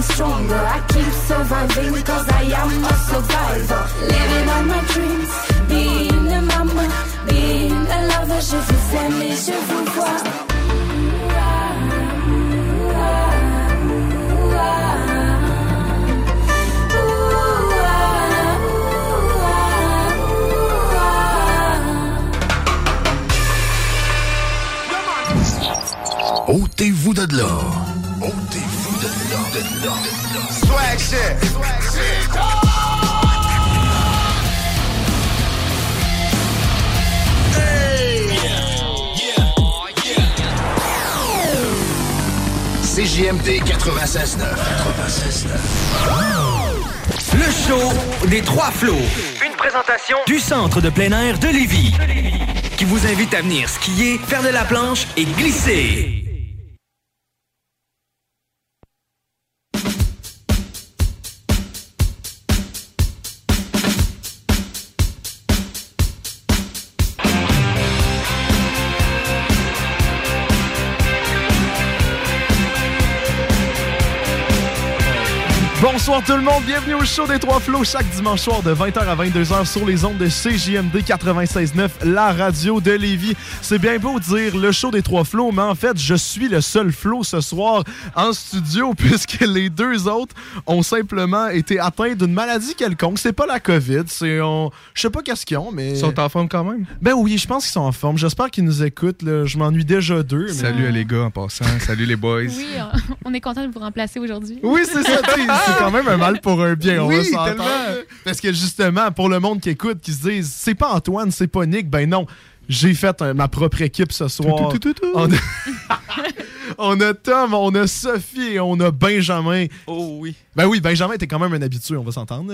Stronger, I keep surviving because I am a survivor. Living on my dreams, being a mama, being a lover. Je vous aime et je vous vois. Ôtez-vous de là. Ôtez-vous de. De. Swag shit. Swag shit. CJMD 96.9. 96.9. Le show des trois flots. Une présentation du centre de plein air de Lévis. Qui vous invite à venir skier, faire de la planche et glisser. Bonsoir tout le monde, bienvenue au show des Trois Flots chaque dimanche soir de 20h à 22h sur les ondes de CJMD 96.9, la radio de Lévis. C'est bien beau de dire le show des Trois Flots, mais en fait, je suis le seul Flo ce soir en studio puisque les deux autres ont simplement été atteints d'une maladie quelconque. C'est pas la COVID, c'est... on- Je sais pas qu'est-ce qu'ils ont, mais... Ils sont en forme quand même. Ben oui, je pense qu'ils sont en forme. J'espère qu'ils nous écoutent. là. Je m'ennuie déjà d'eux. mais- Salut à les gars en passant. Salut les boys. Oui, on est content de vous remplacer aujourd'hui. Oui, c'est ça. quand même un mal pour un bien. On Oui, va s'entendre. tellement. Parce que justement, pour le monde qui écoute, qui se disent c'est pas Antoine, c'est pas Nick, ben non. J'ai fait un- ma propre équipe ce soir. Tout, tout, tout, tout. On, a... on a Tom, on a Sophie et on a Benjamin. Oh oui. Ben oui, Benjamin, t'es quand même un habitué, on va s'entendre.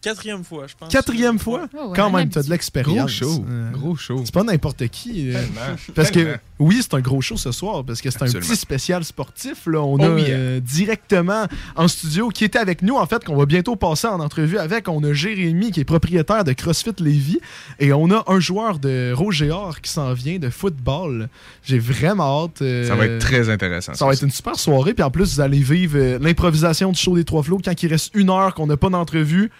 Quatrième fois, je pense. Quatrième fois? Oh ouais, quand même, t'as de habitué. l'expérience. Gros show. Euh, Gros show. C'est pas n'importe qui. euh, Tellement. Parce que oui, c'est un gros show ce soir parce que c'est un petit spécial sportif. Là. On Oh a yeah. euh, directement en studio qui était avec nous, en fait, qu'on va bientôt passer en entrevue avec. On a Jérémy qui est propriétaire de CrossFit Lévis et on a un joueur de Rogéor qui s'en vient de football. J'ai vraiment hâte. euh, Ça va être très intéressant. ça va être une super soirée. Puis en plus, vous allez vivre euh, l'improvisation du show des trois flots. Quand il reste une heure qu'on n'a pas d'entrevue,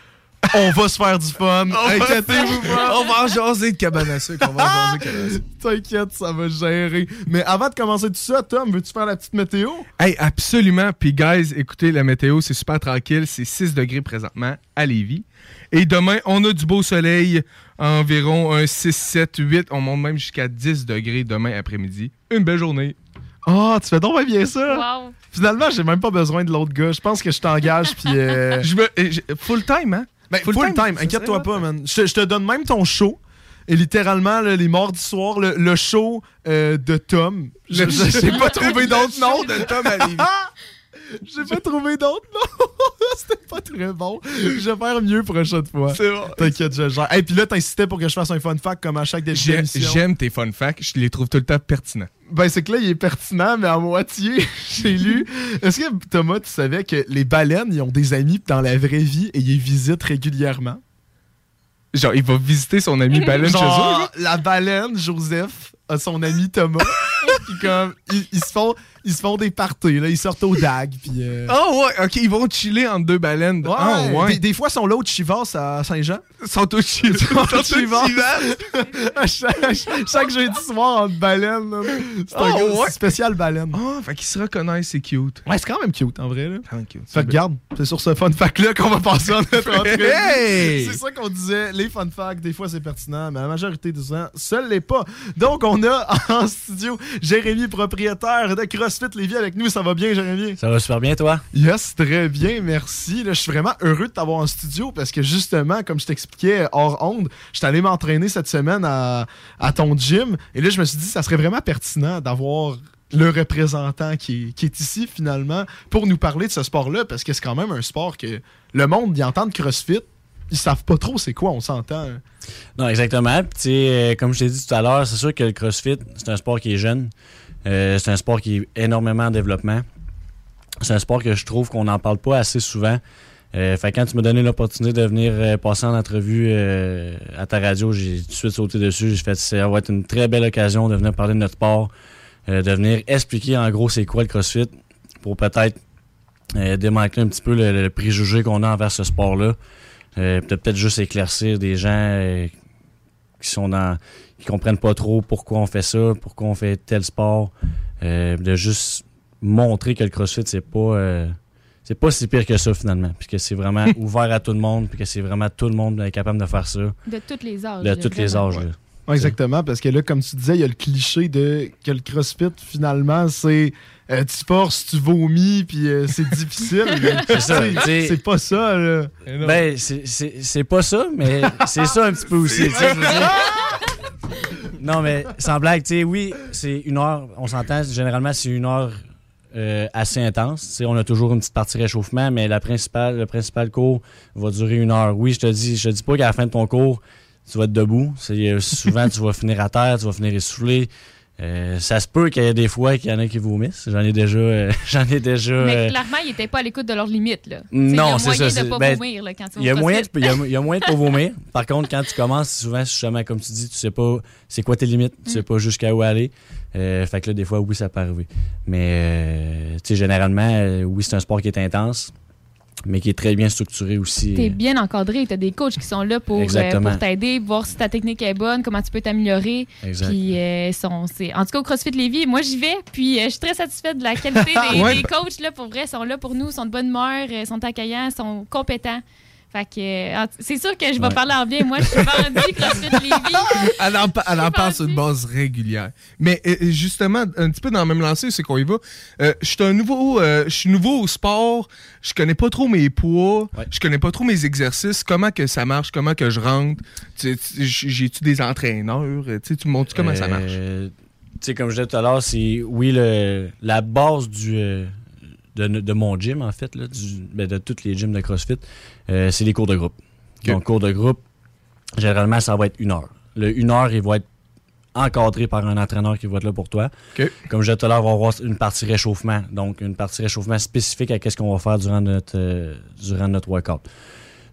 on va se faire du fun. Inquiétez-vous pas. On va en jaser de cabane à sucre. On va en jaser de cabane à sucre. T'inquiète, ça va gérer. Mais avant de commencer tout ça, Tom, veux-tu faire la petite météo? Hey, absolument. Puis, guys, écoutez, la météo, c'est super tranquille. C'est 6 degrés présentement à Lévis. Et demain, on a du beau soleil, environ un 6, 7, 8. On monte même jusqu'à 10 degrés demain après-midi. Une belle journée. Ah, tu fais donc bien ça. Wow. Finalement, j'ai même pas besoin de l'autre gars. Je pense que je t'engage, puis... euh, Je me, j'ai- full time, hein? Ben, full, time, inquiète-toi pas, man. Je, je te donne même ton show. Et littéralement, là, les mardis soirs, le, le show euh, de Tom. Je j'ai pas trouvé d'autres noms. de Tom à Lévis. J'ai pas trouvé d'autres noms. C'était pas très bon. Je vais faire mieux prochaine fois. C'est bon. T'inquiète, je gère. Et puis là, t'insistais pour que je fasse un fun fact comme à chaque début. J'aime tes fun facts. Je les trouve tout le temps pertinents. Ben, c'est que là, il est pertinent, mais à moitié, j'ai lu. Est-ce que, Thomas, tu savais que les baleines, ils ont des amis dans la vraie vie et ils les visitent régulièrement? Genre, il va visiter son ami baleine chez eux. La baleine, Joseph, a son ami Thomas. puis comme, ils, ils se font, ils se font des parties, là. Ils sortent au DAG, puis... euh, Oh ouais, ok, ils vont chiller entre deux baleines. Ouais, ah ouais. Des, des fois, ils sont là au Chivas à Saint-Jean. Ils sont au Chivas. Sont chaque, chaque jeudi soir entre baleines. C'est un Oh, gars ouais. spécial baleine. Ah, fait qu'ils se reconnaissent, c'est cute. Ouais, c'est quand même cute, en vrai. Là. Quand même cute. Fait que regarde, c'est sur ce fun fact-là qu'on va passer en notre entrée. Hey! C'est ça qu'on disait, les fun facts, des fois c'est pertinent, mais la majorité du temps, ça l'est pas. Donc on a en studio Jérémy, propriétaire de CrossFit Lévis avec nous. Ça va bien, Jérémy? Ça va super bien, toi? Yes, très bien, merci. Là, je suis vraiment heureux de t'avoir en studio parce que justement, comme je t'expliquais hors onde, je suis allé m'entraîner cette semaine à, à ton gym et là, je me suis dit ça serait vraiment pertinent d'avoir le représentant qui est, qui est ici finalement pour nous parler de ce sport-là parce que c'est quand même un sport que le monde y entend de CrossFit. Ils savent pas trop c'est quoi, on s'entend. Non, exactement. Euh, comme je t'ai dit tout à l'heure, c'est sûr que le CrossFit, c'est un sport qui est jeune. Euh, c'est un sport qui est énormément en développement. C'est un sport que je trouve qu'on n'en parle pas assez souvent. Euh, fait quand tu m'as donné l'opportunité de venir passer en entrevue à ta radio, j'ai tout de suite sauté dessus. J'ai fait ça va être une très belle occasion de venir parler de notre sport, de venir expliquer en gros c'est quoi le CrossFit pour peut-être démanteler un petit peu le préjugé qu'on a envers ce sport-là. Euh, peut- peut-être juste éclaircir des gens euh, qui sont dans qui comprennent pas trop pourquoi on fait ça, pourquoi on fait tel sport, euh, de juste montrer que le CrossFit c'est pas euh, c'est pas si pire que ça finalement, puis que c'est vraiment ouvert à tout le monde, puis que c'est vraiment tout le monde est capable de faire ça, De tous les âges. de tous les âges. Ouais, exactement, parce que là, comme tu disais, il y a le cliché de que le CrossFit, finalement, c'est euh, tu forces, tu vomis, puis euh, c'est difficile. mais, C'est pas ça, là. Ben, c'est- c'est c'est pas ça, mais c'est ça un petit peu aussi. Non, mais sans blague, tu sais, oui, c'est une heure, on s'entend, généralement, c'est une heure euh, assez intense. Tu sais, on a toujours une petite partie réchauffement, mais la principale, le principal cours va durer une heure. Oui, je te dis, je te dis pas qu'à la fin de ton cours, tu vas être debout. C'est, souvent, tu vas finir à terre, tu vas finir essoufflé. Euh, ça se peut qu'il y ait des fois qu'il y en a qui vomissent. J'en ai déjà. euh, j'en ai déjà. Mais euh, clairement, ils n'étaient pas à l'écoute de leurs limites. Là. non, c'est Il y a ça. moyen de c'est- pas ben, vomir là, quand tu Il y, a moyen de, il, y a, il y a moyen de pas vomir. Par contre, quand tu commences, souvent, justement, comme tu dis, tu sais pas c'est quoi tes limites, tu Mm. sais pas jusqu'à où aller. Fait que là, des fois, oui, ça peut arriver. Mais, tu sais, généralement, oui, c'est un sport qui est intense, mais qui est très bien structuré aussi. T'es bien encadré, t'as des coachs qui sont là pour, euh, pour t'aider, voir si ta technique est bonne, comment tu peux t'améliorer. Puis, euh, sont, en tout cas, au CrossFit Lévis, moi j'y vais, puis euh, je suis très satisfaite de la qualité des, Ouais. des coachs. Là, pour vrai, sont là pour nous, sont de bonne humeur, euh, sont accueillants, sont compétents. Fait que, c'est sûr que je vais Ouais. parler en bien. Moi, je suis vendue CrossFit Lévis. Elle en, elle en parle sur une base régulière. Mais justement, un petit peu dans le même lancé, c'est qu'on y va. Euh, je suis un nouveau, euh, je suis nouveau au sport. Je connais pas trop mes poids. Ouais. Je connais pas trop mes exercices. Comment que ça marche? Comment que je rentre? Tu- tu- J'ai-tu des entraîneurs? Tu me montres comment ça marche? Euh, Tu sais, comme je disais tout à l'heure, c'est, oui, le, la base du, euh, de, de mon gym, en fait, là, du- ben, de tous les gyms de CrossFit, euh, c'est les cours de groupe. Donc, cours de groupe, généralement, ça va être une heure. Le une heure, il va être encadré par un entraîneur qui va être là pour toi. Comme je disais tout à l'heure, on va avoir une partie réchauffement. Donc, une partie réchauffement spécifique à ce qu'on va faire durant notre, euh, durant notre workout.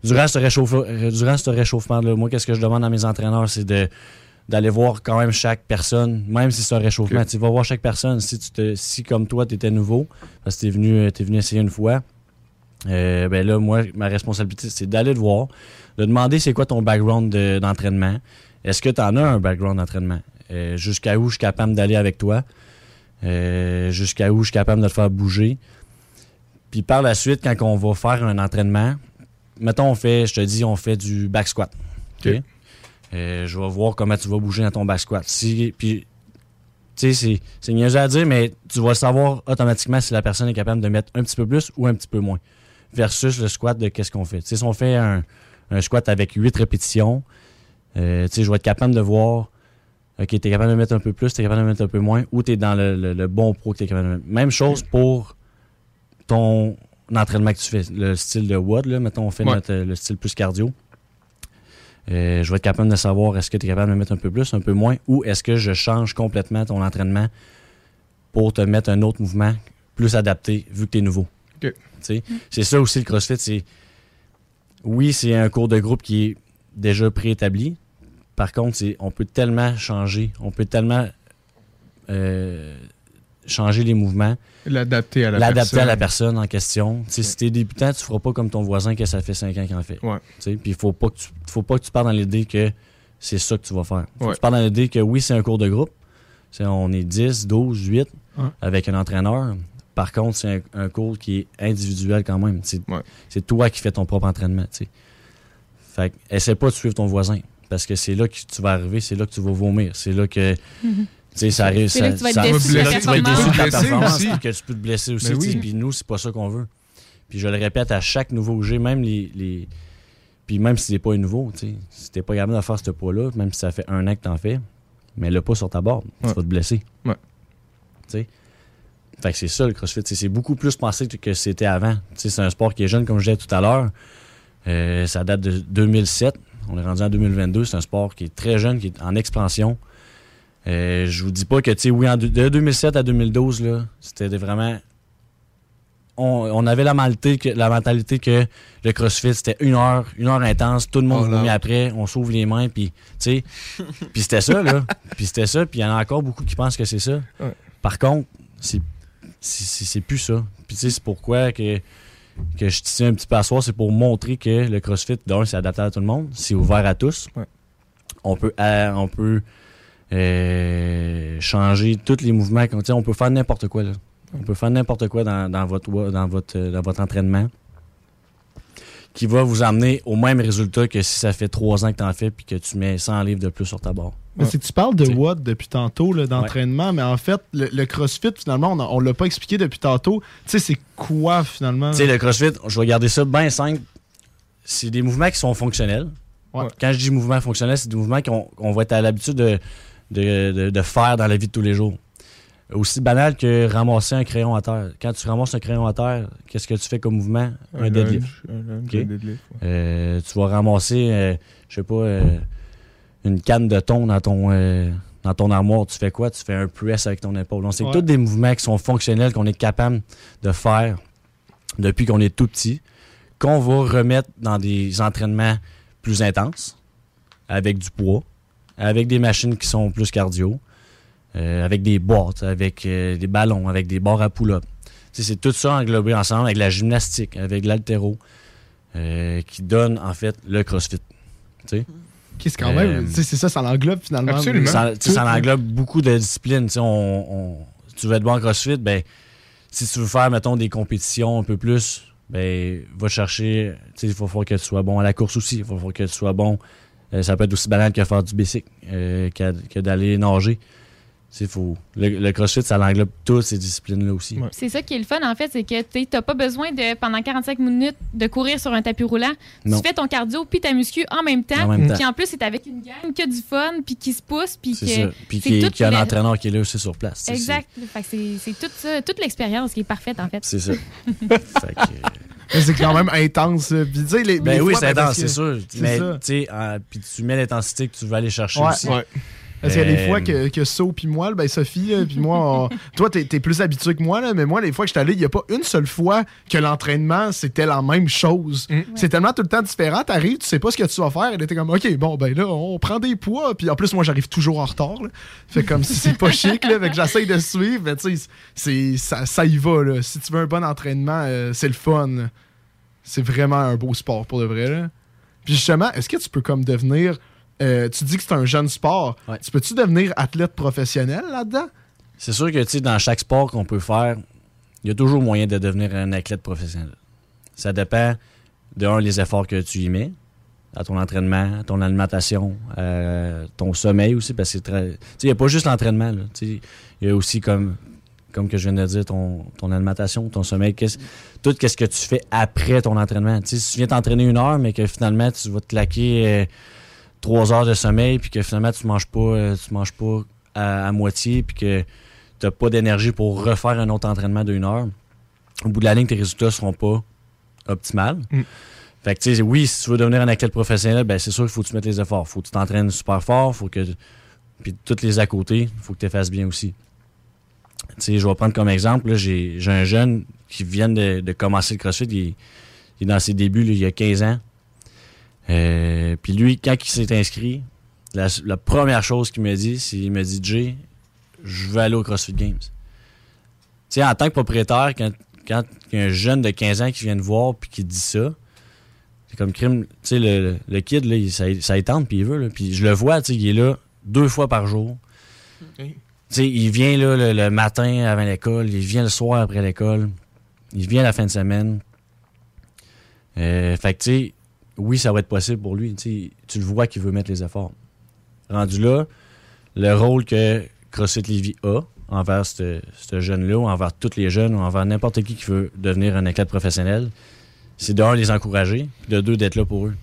Durant ce, réchauffe- durant ce réchauffement-là, moi, qu'est-ce que je demande à mes entraîneurs, c'est de d'aller voir quand même chaque personne, même si c'est un réchauffement. Tu vas voir chaque personne. Si, tu te, si comme toi, tu étais nouveau, parce que tu es venu, euh, t'es venu essayer une fois, euh, ben là, moi, ma responsabilité, c'est d'aller te voir, de demander c'est quoi ton background de- d'entraînement. Est-ce que tu en as un background d'entraînement? Euh, jusqu'à où je suis capable d'aller avec toi? Euh, jusqu'à où je suis capable de te faire bouger? Puis par la suite, quand on va faire un entraînement, mettons, on fait, je te dis, on fait du back squat. Euh, je vais voir comment tu vas bouger dans ton back squat. Si, puis, tu sais, c'est- niaiseux à dire, mais tu vas savoir automatiquement si la personne est capable de mettre un petit peu plus ou un petit peu moins. Versus le squat de qu'est-ce qu'on fait. Tu sais, si on fait un, un squat avec 8 répétitions, euh, tu sais, je vais être capable de voir, OK, tu es capable de mettre un peu plus, tu es capable de mettre un peu moins, ou tu es dans le, le- le bon pro que tu es capable de mettre. Même chose pour ton entraînement que tu fais, le style de WOD, là, mettons, on fait Ouais. notre, le style plus cardio. Euh, je vais être capable de savoir est-ce que tu es capable de mettre un peu plus, un peu moins, ou est-ce que je change complètement ton entraînement pour te mettre un autre mouvement plus adapté vu que tu es nouveau. C'est ça aussi le CrossFit, c'est oui, c'est un cours de groupe qui est déjà préétabli. Par contre, on peut tellement changer, on peut tellement euh, changer les mouvements. L'adapter à la L'adapter à la personne. personne en question. Tu sais, Si t'es débutant, tu feras pas comme ton voisin que ça fait 5 ans qu'il en fait. Ouais. Tu sais, Puis il faut pas que tu faut pas que tu partes dans l'idée que c'est ça que tu vas faire. Faut Ouais. que tu partes dans l'idée que oui, c'est un cours de groupe. C'est- on est 10, 12, 8 Ouais. avec un entraîneur. Par contre, c'est un, un cours qui est individuel quand même. C'est Ouais. c'est toi qui fais ton propre entraînement. tu sais. Fait que, essaie pas de suivre ton voisin. Parce que c'est là que tu vas arriver, c'est là que tu vas vomir. C'est là que. Mhm. Tu sais, ça arrive. Ça- tu vas être ça- déçu de ta que tu vas être déçu de ta performance. aussi. puis que tu peux te blesser aussi. Ben oui. Puis nous, c'est pas ça qu'on veut. Puis je le répète à chaque nouveau j'ai, même les. les- puis même si c'est pas nouveau, tu sais, si t'es pas capable de faire ce poids-là, même si ça fait un an que t'en fais, mais le pas sur ta barre, tu vas te blesser. Ouais. Tu sais. Fait que c'est ça le CrossFit. C'est beaucoup plus pensé que c'était avant. Tu sais, C'est un sport qui est jeune, comme je disais tout à l'heure. Euh, ça date de 2007. On est rendu en 2022. C'est un sport qui est très jeune, qui est en expansion. Euh, je vous dis pas que, tu sais, oui, en de 2007 à 2012, là, c'était vraiment. On, on avait la mentalité, que, la mentalité que le CrossFit, c'était une heure, une heure intense, tout le monde Oh, vomit après, on s'ouvre les mains, puis, tu sais. puis c'était ça, là. Puis c'était ça, puis il y en a encore beaucoup qui pensent que c'est ça. Ouais. Par contre, c'est c'est- c'est c'est plus ça. Puis tu sais, c'est pourquoi que, que je tiens un petit peu à soir, c'est pour montrer que le CrossFit, d'un, c'est adapté à tout le monde, c'est ouvert à tous. Ouais. On peut, euh, on peut euh, changer tous les mouvements. qu'on- tu sais, On peut faire n'importe quoi. Là. On peut faire n'importe quoi dans, dans votre, dans, votre, euh, dans votre entraînement qui va vous amener au même résultat que si ça fait trois ans que tu en fais puis que tu mets 100 livres de plus sur ta barre. Mais c'est que tu parles de what depuis tantôt, là, d'entraînement, mais en fait, le, le CrossFit, finalement, on, on l'a pas expliqué depuis tantôt. Tu sais, c'est quoi, finalement? Tu sais, le CrossFit, je vais garder ça bien simple. C'est des mouvements qui sont fonctionnels. Ouais. Quand je dis mouvements fonctionnels, c'est des mouvements qu'on qu'on va être à l'habitude de, de, de- de faire dans la vie de tous les jours. Aussi banal que ramasser un crayon à terre. Quand tu ramasses un crayon à terre, qu'est-ce que tu fais comme mouvement? Un, deadlift. Un lunge, Ok. un deadlift, ouais. Euh, tu vas ramasser, euh, je sais pas, euh, une canne de thon dans ton, euh, dans ton armoire. Tu fais quoi? Tu fais un press avec ton épaule. Donc, c'est Ouais. tous des mouvements qui sont fonctionnels, qu'on est capable de faire depuis qu'on est tout petit, qu'on va remettre dans des entraînements plus intenses, avec du poids, avec des machines qui sont plus cardio, euh, avec des boîtes, avec euh, des ballons, avec des barres à pull-up. C'est tout ça englobé ensemble avec la gymnastique, avec l'altéro, euh, qui donne en fait le CrossFit. Tu sais? Qui c'est quand même, Euh, c'est ça, ça l'englobe finalement. Absolument. Ça, ça englobe beaucoup de disciplines. On, on- si tu veux être bon en CrossFit, ben, si tu veux faire, mettons, des compétitions un peu plus, ben, va chercher. Il faut falloir que tu sois bon à la course aussi. Il faut falloir que tu sois bon. Euh, ça peut être aussi banal que faire du basic, euh, que, que d'aller nager. Faut, le, le CrossFit, ça l'englobe toutes ces disciplines-là aussi. Ouais. C'est ça qui est le fun, en fait, c'est que tu n'as pas besoin de, pendant 45 minutes, de courir sur un tapis roulant. Non. Tu fais ton cardio puis ta muscu en même temps. Puis en plus, c'est avec une gang qui a du fun, puis qui se pousse, puis tout qu'il y a un entraîneur qui est là aussi sur place. Exact. Fait que c'est toute, ça- toute l'expérience qui est parfaite, en fait. C'est c'est ça. Fait que, euh, c'est quand même intense. Puis, tu sais, les, Ben oui, c'est intense, c'est sûr. Mais tu sais, euh, puis tu mets l'intensité que tu veux aller chercher Ouais. aussi. Ouais. Parce qu'il y a des Euh, fois que, que So puis moi, ben Sophie, puis moi, on- toi, t'es es plus habitué que moi, là, mais moi, les fois que je suis allé, il n'y a pas une seule fois que l'entraînement, c'était la même chose. Mm. C'est tellement tout le temps différent. T'arrives, tu sais pas ce que tu vas faire. Elle était comme, OK, bon, ben là, on prend des poids. Puis en plus, moi, j'arrive toujours en retard. là. Fait comme si c'est pas chic, là. Fait que j'essaye de suivre. Mais tu sais, c'est- ça, ça y va, là. Si tu veux un bon entraînement, euh, c'est le fun. C'est vraiment un beau sport pour de vrai, là. Puis justement, est-ce que tu peux comme devenir. Euh, tu dis que c'est un jeune sport. Ouais. Tu peux-tu devenir athlète professionnel là-dedans? C'est sûr que tu sais, dans chaque sport qu'on peut faire, il y a toujours moyen de devenir un athlète professionnel. Ça dépend de un, les efforts que tu y mets, à ton entraînement, à ton alimentation, ton sommeil aussi, parce que c'est très. Tu sais, il n'y a pas juste l'entraînement. Il y a aussi comme. Comme que je viens de dire, ton, ton alimentation, ton sommeil, tout ce que tu fais après ton entraînement. Si tu viens t'entraîner une heure, mais que finalement tu vas te claquer euh, trois heures de sommeil, puis que finalement tu manges pas, euh, tu manges pas à, à moitié, puis que tu n'as pas d'énergie pour refaire un autre entraînement d'une heure, au bout de la ligne, tes résultats seront pas optimales. Mm. Fait que, tu sais, oui, si tu veux devenir un athlète professionnel, ben, c'est sûr qu'il faut que tu mettes les efforts. faut que tu t'entraînes super fort, faut que. Puis toutes les à côté, il faut que tu fasses bien aussi. Tu sais, je vais prendre comme exemple, j'ai un jeune qui vient de, de commencer le CrossFit, il, est- il est dans ses débuts, là, il y a 15 ans. Euh, puis lui, quand il s'est inscrit, la, la première chose qu'il me dit, c'est il me dit Jay, je veux aller au CrossFit Games. Tu sais, en tant que propriétaire, quand, quand il y a un jeune de 15 ans qui vient te voir puis qui dit ça, c'est comme crime. Tu sais, le, le kid, là, il- ça, ça y tente puis il veut. Puis je le vois, tu sais, il est là deux fois par jour. Tu sais, il vient là, le, le matin avant l'école, il vient le soir après l'école, il vient la fin de semaine. Euh, fait que, tu sais, oui, ça va être possible pour lui. Tu le vois qu'il veut mettre les efforts. Rendu là, le rôle que CrossFit Lévis a envers ce jeune-là, ou envers tous les jeunes, ou envers n'importe qui qui veut devenir un athlète professionnel, c'est de un, les encourager, puis de deux, d'être là pour eux.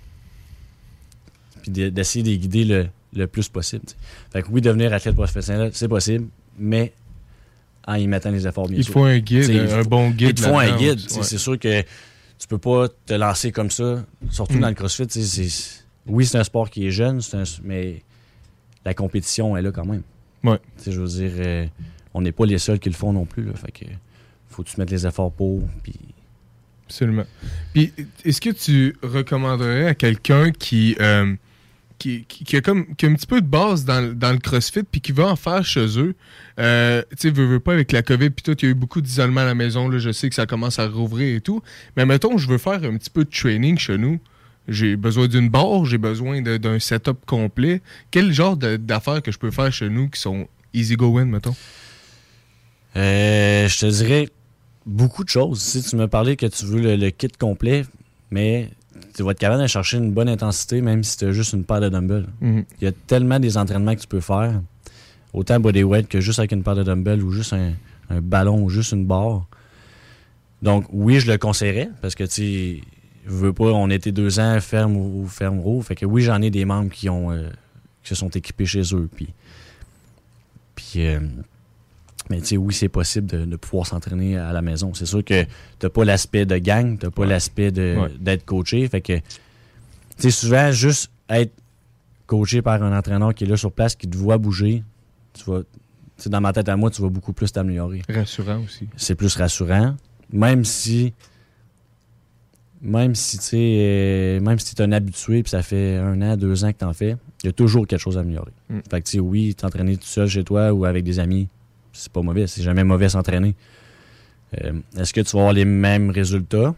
Puis de- d'essayer de les guider le, le plus possible. tu sais. Fait que oui, devenir athlète professionnel, c'est possible, mais en y mettant les efforts, bien Il sûr. faut un guide, il un faut- bon guide Il te faut un guide. ouais. C'est sûr que tu peux pas te lancer comme ça, surtout Mm. dans le CrossFit. Oui, c'est un sport qui est jeune, un- mais la compétition est là quand même. Ouais. Je veux dire, euh, on n'est pas les seuls qui le font non plus. Là, fait que faut que tu mettes les efforts pour. Puis Absolument. Puis, est-ce que tu recommanderais à quelqu'un qui, euh, qui, a comme, qui a un petit peu de base dans, le- CrossFit puis qui va en faire chez eux? Euh, tu sais, veux, veux pas avec la COVID puis tout, il y a eu beaucoup d'isolement à la maison. Là, je sais que ça commence à rouvrir et tout. Mais mettons, je veux faire un petit peu de training chez nous. J'ai besoin d'une barre, j'ai besoin d'un setup complet. Quel genre d'affaires que je peux faire chez nous qui sont easy going, mettons? Euh, je te dirais beaucoup de choses. Si tu me parlais que tu veux le kit complet, mais tu vas être capable de chercher une bonne intensité, même si tu as juste une paire de dumbbells. Mhm. Il y a tellement des entraînements que tu peux faire, autant bodyweight que juste avec une paire de dumbbells ou juste un, un ballon ou juste une barre. Donc, oui, je le conseillerais parce que, tu veux pas, on était deux ans ferme ou, ferme roux. Fait que oui, j'en ai des membres qui ont euh, qui se sont équipés chez eux. Puis, puis euh, mais tu sais, oui, c'est possible de, de pouvoir s'entraîner à la maison. C'est sûr que t'as pas l'aspect de gang, t'as pas l'aspect Ouais. d'être coaché. Fait que, tu sais, souvent, juste être coaché par un entraîneur qui est là sur place, qui te voit bouger, tu vas, dans ma tête à moi, tu vas beaucoup plus t'améliorer. Rassurant aussi. C'est plus rassurant. Même si, même si, tu euh, même si es un habitué puis ça fait un an, deux ans que t'en fais, il y a toujours quelque chose à améliorer. Mm. Fait que, tu sais, oui, t'entraîner tout seul chez toi ou avec des amis, c'est pas mauvais. C'est jamais mauvais s'entraîner. Euh, Est-ce que tu vas avoir les mêmes résultats?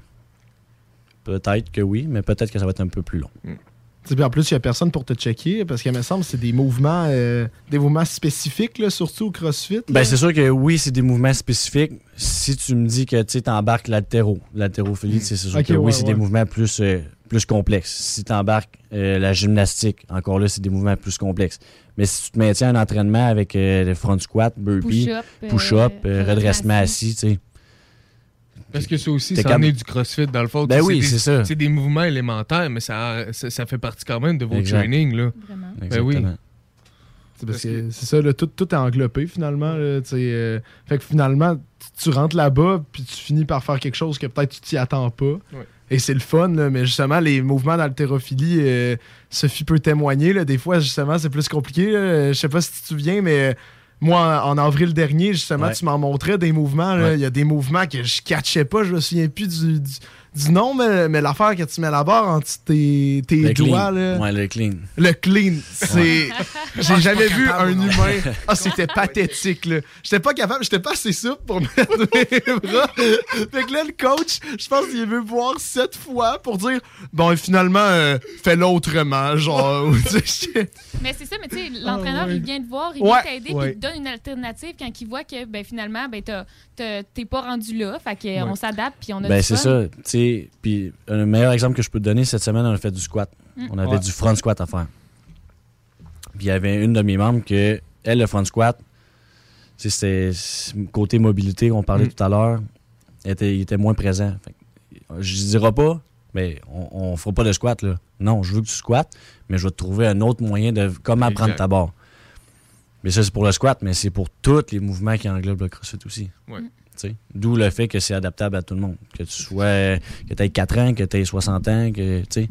Peut-être que oui, mais peut-être que ça va être un peu plus long. Tu sais, puis en plus, il n'y a personne pour te checker parce qu'il me semble que c'est des mouvements euh, des mouvements spécifiques, là, surtout au CrossFit. là. Ben, c'est sûr que oui, c'est des mouvements spécifiques. Si tu me dis que tu embarques l'altéro, l'haltérophilie, c'est sûr que oui, c'est ouais. des mouvements plus, euh, plus complexes. Si tu embarques la gymnastique, encore là, c'est des mouvements plus complexes. Mais si tu te maintiens un entraînement avec euh, le front squat, burpee, Push-up, euh, euh, redressement assis, tu sais. Parce que ça aussi, ça en est du CrossFit, dans le fond. Ben oui, des- c'est ça. C'est des mouvements élémentaires, mais ça, ça, ça fait partie quand même de vos Exact. trainings, là. Vraiment. Ben oui. Exactement. C'est parce que c'est ça, là, tout, tout est englobé finalement. là, euh, fait que finalement, tu- tu rentres là-bas, puis tu finis par faire quelque chose que peut-être tu t'y attends pas. Et c'est le fun, là, mais justement, les mouvements d'haltérophilie, euh, Sophie peut témoigner. là, des fois, justement, c'est plus compliqué. là. Je sais pas si tu te souviens, mais euh, moi, en avril dernier, justement, Ouais. tu m'en montrais des mouvements. Ouais. Il y a des mouvements que je catchais pas, je me souviens plus du, du, du nom, mais, mais l'affaire que tu mets la barre entre tes, tes Le doigts. clean. Là, Ouais, le clean. le clean, c'est. J'ai jamais vu un non. humain. Ah, c'était pathétique, là. J'étais pas capable, j'étais pas assez souple pour mettre mes bras. Fait que là, le coach, je pense qu'il veut voir sept fois pour dire Bon, finalement, euh, fais-le autrement. Genre, ou, tu sais, j'étais- Mais c'est ça, mais tu sais, l'entraîneur, Ah ouais. il vient te voir, il Ouais. vient t'aider, puis il te donne une alternative quand il voit que ben, finalement, ben, t'as- t'es pas rendu là. Fait que, Ouais. on s'adapte, puis on a Ben, du c'est fun. ça. Tu sais, puis un meilleur exemple que je peux te donner, cette semaine, on a fait du squat. Mm. On avait Ouais. du front squat à faire. Puis il y avait une de mes membres que, elle, le front squat, c'était c'est- côté mobilité, on parlait Mm. tout à l'heure, était- il était moins présent. Fait je dirai pas, mais on, on fera pas de squat, là. Non, je veux que tu squattes, mais je vais te trouver un autre moyen de comment prendre ta barre. Mais ça, c'est pour le squat, mais c'est pour tous les mouvements qui englobent le crossfit aussi. Ouais. Tu sais, D'où le fait que c'est adaptable à tout le monde. Que tu sois. que tu aies 4 ans, que tu aies 60 ans, que. Tu.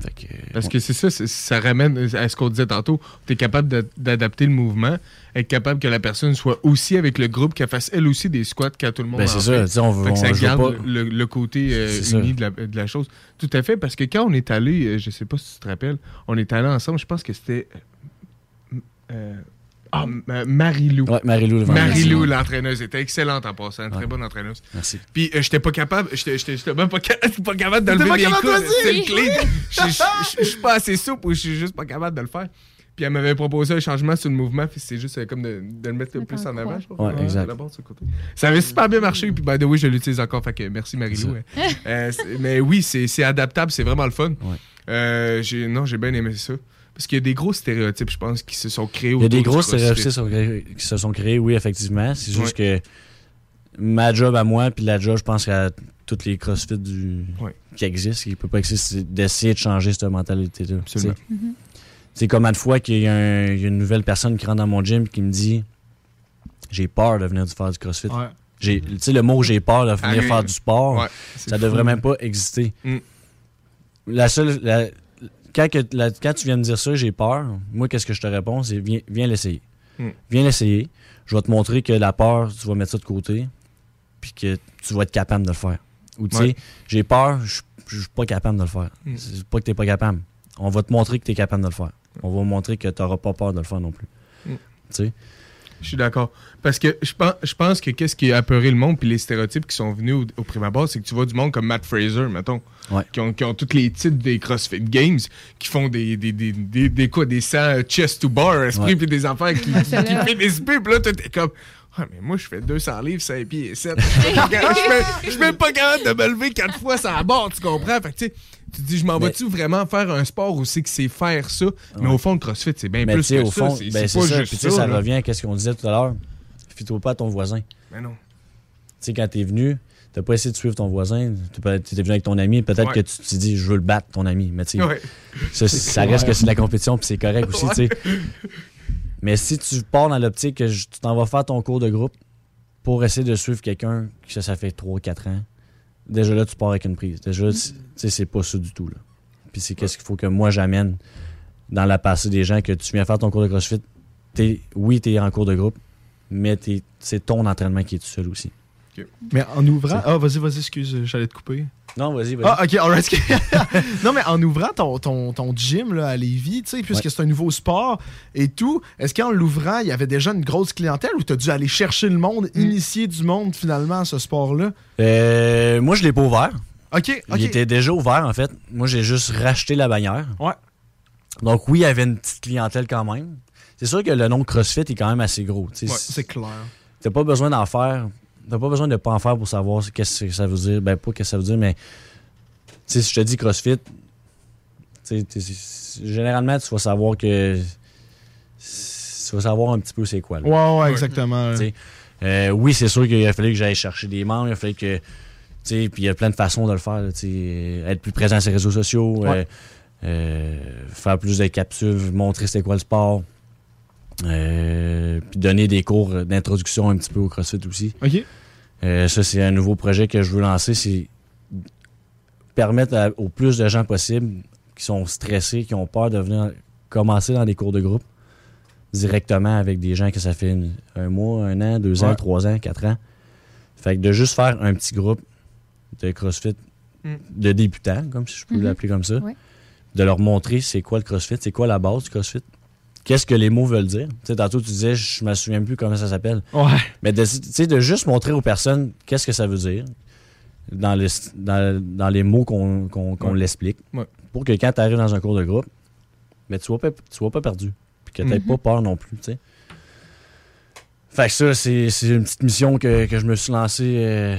Fait que. Parce que c'est ça, ça ramène à ce qu'on disait tantôt. Tu es capable d'adapter le mouvement, être capable que la personne soit aussi avec le groupe, qu'elle fasse elle aussi des squats quand tout le monde Ben, en c'est fait. ça, tu sais, on veut- Fait que ça on veut garde pas- le, le côté euh, uni de la, de la chose. Tout à fait, parce que quand on est allé, euh, je sais pas si tu te rappelles, on est allé ensemble, je pense que c'était Ah, M- Marie-Lou. Ouais, Marie-Lou, le l'entraîneuse, était excellente en passant. Très Ouais. bonne entraîneuse. Merci. Puis euh, j'étais pas capable, j'étais j'étais- j'étais même pas, ca- pas capable de T'étais lever pas mes coudes. C'est le clé. Je- suis pas assez souple ou je suis juste pas capable de le faire. Puis elle m'avait proposé un changement sur le mouvement, puis c'est juste euh, comme de, de le mettre plus en avant. je crois. Ouais, exact. d'abord, sur le côté. Ça avait super bien marché, puis by the way, je l'utilise encore. Fait que merci Marie-Lou. C'est hein. Euh, c'est- mais oui, c'est c'est adaptable, c'est vraiment le fun. Ouais. Euh, j'ai- non, j'ai bien aimé ça. Parce qu'il y a des gros stéréotypes, je pense, qui se sont créés Il y a des gros stéréotypes qui se sont créés, oui, effectivement. C'est juste que ma job à moi, puis la job, je pense qu'à toutes les CrossFit du... Ouais. qui existent, qui ne peut pas exister, d'essayer de changer cette mentalité-là. Absolument. C'est comme à de fois qu'il y, a y une nouvelle personne qui rentre dans mon gym et qui me dit J'ai peur de venir faire du CrossFit. Ouais. Tu sais, le mot j'ai peur de venir Ah, faire du sport, ça devrait même pas exister. Mm. La seule. la- quand, que- la- quand tu viens me dire ça, j'ai peur, moi, qu'est-ce que je te réponds? C'est viens, viens l'essayer. Mm. Viens l'essayer. Je vais te montrer que la peur, tu vas mettre ça de côté, puis que tu vas être capable de le faire. Ou tu sais, Ouais. j'ai peur, je je suis pas capable de le faire. Mm. C'est pas que tu pas capable. On va te montrer que tu es capable de le faire. On va montrer que tu n'auras pas peur de le faire non plus. Mm. Tu sais? Je suis d'accord. Parce que je pense, je pense que qu'est-ce qui a apeuré le monde, puis les stéréotypes qui sont venus au, au prime abord, c'est que tu vois du monde comme Matt Fraser, mettons, Ouais. qui, ont, qui ont tous les titres des CrossFit Games, qui font des, des, des, des, des quoi, des 100 chest to bar, esprit, puis des affaires qui, qui fait des spies, puis là, toi, t'es comme. Ah, mais moi, je fais 200 livres, 5 pieds et 7. Je suis même- je suis même pas capable de me lever 4 fois sans la barre, tu comprends? Fait que, tu sais, tu te dis, je m'en vais-tu vraiment faire un sport où c'est que c'est faire ça? Mais au fond, le CrossFit, c'est bien Mais plus tu sais, que au ça. fond, C'est ben, pas ça. juste Puis tu sais, ça là. revient à ce qu'on disait tout à l'heure. Fie-toi pas à ton voisin. Mais non. Tu sais, quand t'es venu, t'as pas essayé de suivre ton voisin. Tu étais venu avec ton ami. Peut-être Ouais. que tu te dis, je veux le battre, ton ami. Mais tu sais, Ouais. ça, ça reste que c'est de la compétition, puis c'est correct aussi, tu sais. Mais si tu pars dans l'optique que je- tu t'en vas faire ton cours de groupe pour essayer de suivre quelqu'un que ça, ça fait 3-4 ans, déjà là, tu pars avec une prise. Déjà, là, tu tu sais, c'est pas ça du tout. Là. Puis c'est qu'est-ce qu'il faut que moi j'amène dans la passée des gens que tu viens faire ton cours de CrossFit. T'es, oui, tu es en cours de groupe, mais t'es- c'est ton entraînement qui est tout seul aussi. Mais en ouvrant. Ah, vas-y, vas-y, excuse, j'allais te couper. Non, vas-y, vas-y. Ah, ok, alright. non, mais en ouvrant ton, ton, ton gym là, à Lévis, tu sais, puisque Ouais. c'est un nouveau sport et tout, est-ce qu'en l'ouvrant, il y avait déjà une grosse clientèle ou t'as dû aller chercher le monde, Hmm. initier du monde finalement à ce sport-là? Euh, moi, je l'ai pas ouvert. Ok, ok. Il était déjà ouvert, en fait. Moi, j'ai juste racheté la bannière. Ouais. Donc, oui, il y avait une petite clientèle quand même. C'est sûr que le nom CrossFit est quand même assez gros. tu. Ouais, c'est clair. T'as pas besoin d'en faire. T'as pas besoin de pas en faire pour savoir qu'est-ce que ça veut dire. Ben, pas qu'est-ce que ça veut dire, mais si je te dis CrossFit, c'est- généralement, tu vas savoir que. Tu vas savoir un petit peu c'est quoi. là. Ouais, ouais, exactement. Euh, oui, c'est sûr qu'il a fallu que j'aille chercher des membres, il a fallu que. Tu sais, puis il y a plein de façons de le faire. là, euh, être plus présent sur les réseaux sociaux, euh, Ouais. euh, faire plus de capsules, montrer c'était quoi le sport. Euh, puis donner des cours d'introduction un petit peu au CrossFit aussi. Ok. Euh, ça, c'est un nouveau projet que je veux lancer, c'est permettre à- au plus de gens possible qui sont stressés, qui ont peur de venir commencer dans des cours de groupe directement avec des gens que ça fait une- un mois, un an, deux ans, trois ans, quatre ans. Fait que de juste faire un petit groupe de CrossFit Mm. de débutants, comme si je peux Mhm. l'appeler comme ça, Ouais. de leur montrer c'est quoi le CrossFit, c'est quoi la base du CrossFit, qu'est-ce que les mots veulent dire? Tantôt, tu disais, je me souviens plus comment ça s'appelle. Ouais. Mais de, de juste montrer aux personnes qu'est-ce que ça veut dire dans, le, dans, dans les mots qu'on qu'on- qu'on Ouais. l'explique. Ouais. Pour que quand tu arrives dans un cours de groupe, mais tu sois pas, tu sois pas perdu. Puis que tu n'aies Mhm. pas peur non plus. Fait que ça, c'est c'est une petite mission que, que je me suis lancée. euh,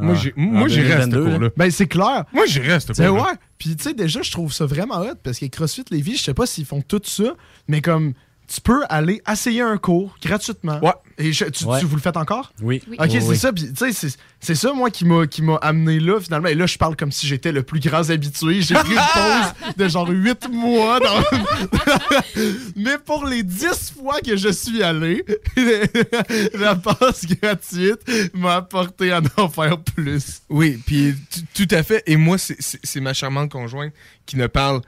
Moi, j'ai- en moi, ce 2022, là. Ben, c'est clair. Moi, à ce C'est ouais. Puis, tu sais, déjà, je trouve ça vraiment hot parce que CrossFit Lévis, je sais pas s'ils font tout ça, mais comme tu peux aller essayer un cours gratuitement. Ouais. Et je- tu, Ouais. tu- vous le faites encore? Oui. Oui. Ok, Oui, c'est oui. ça. Puis, tu sais, c'est- c'est ça, moi, qui m'a qui m'a amené là, finalement. Et là, je parle comme si j'étais le plus grand habitué. J'ai pris une pause de genre 8 mois. dans- Mais pour les 10 fois que je suis allé, la passe gratuite m'a apporté à en faire plus. Oui, puis tout à fait. Et moi, c'est- c'est c'est ma charmante conjointe qui ne parle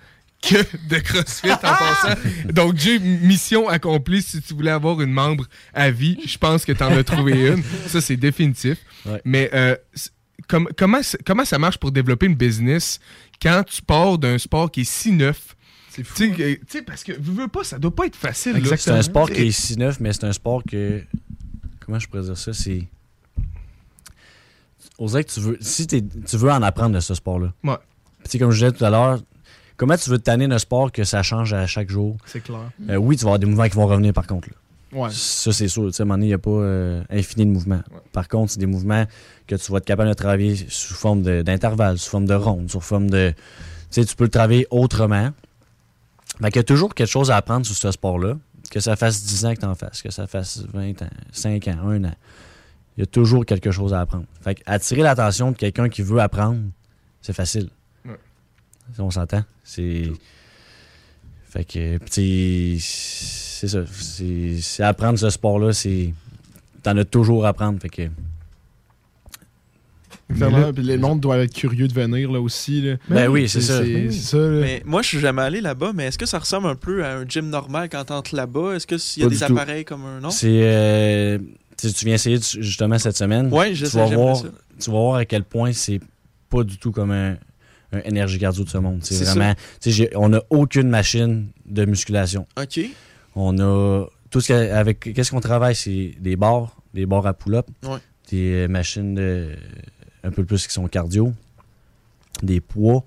que de CrossFit en passant. Donc, Jay, mission accomplie. Si tu voulais avoir une membre à vie, je pense que tu en as trouvé une. Ça, c'est définitif. Ouais. Mais euh, comment, ça marche pour développer une business quand tu pars d'un sport qui est si neuf, Tu sais, que- tu sais, parce que, veux, veux pas, ça doit pas être facile. C'est un sport qui est si neuf, mais c'est un sport que. Comment je pourrais dire ça? C'est. Dirait que tu veux. Si tu veux en apprendre de ce sport-là. Ouais. Tu sais, comme je disais tout à l'heure, comment tu veux te tanner d'un sport que ça change à chaque jour? C'est clair. Euh, oui, tu vas avoir des mouvements qui vont revenir par contre. là. Ouais. Ça, c'est sûr. Tu sais, à un moment donné, il n'y a pas euh, infini de mouvements. Par contre, c'est des mouvements que tu vas être capable de travailler sous forme d'intervalle, sous forme de ronde, sous forme de. Tu sais, tu peux le travailler autrement. Fait qu'il y a toujours quelque chose à apprendre sur ce sport-là. Que ça fasse 10 ans que tu en fasses, que ça fasse 20 ans, 5 ans, 1 an. Il y a toujours quelque chose à apprendre. Fait attirer l'attention de quelqu'un qui veut apprendre, c'est facile. On s'entend. C'est. Fait que, c'est ça. C'est apprendre ce sport-là, c'est. T'en as toujours à apprendre. Fait que. Exactement. Puis le monde doit être curieux de venir là aussi. Là. Ben oui, c'est ça. Là. Mais moi, je suis jamais allé là-bas, mais est-ce que ça ressemble un peu à un gym normal quand t'entres là-bas? Est-ce qu'il y a Pas des tout. appareils comme un non? C'est. euh, tu tu viens essayer justement cette semaine. Ouais, je tu sais, vas voir, ça. Tu vas voir à quel point c'est pas du tout comme un, un énergie cardio de ce monde. C'est vraiment. On n'a aucune machine de musculation. OK. On a. Tout ce avec qu'est-ce qu'on travaille, c'est des barres, des barres à pull-up, Ouais. des machines de, un peu plus qui sont cardio, des poids.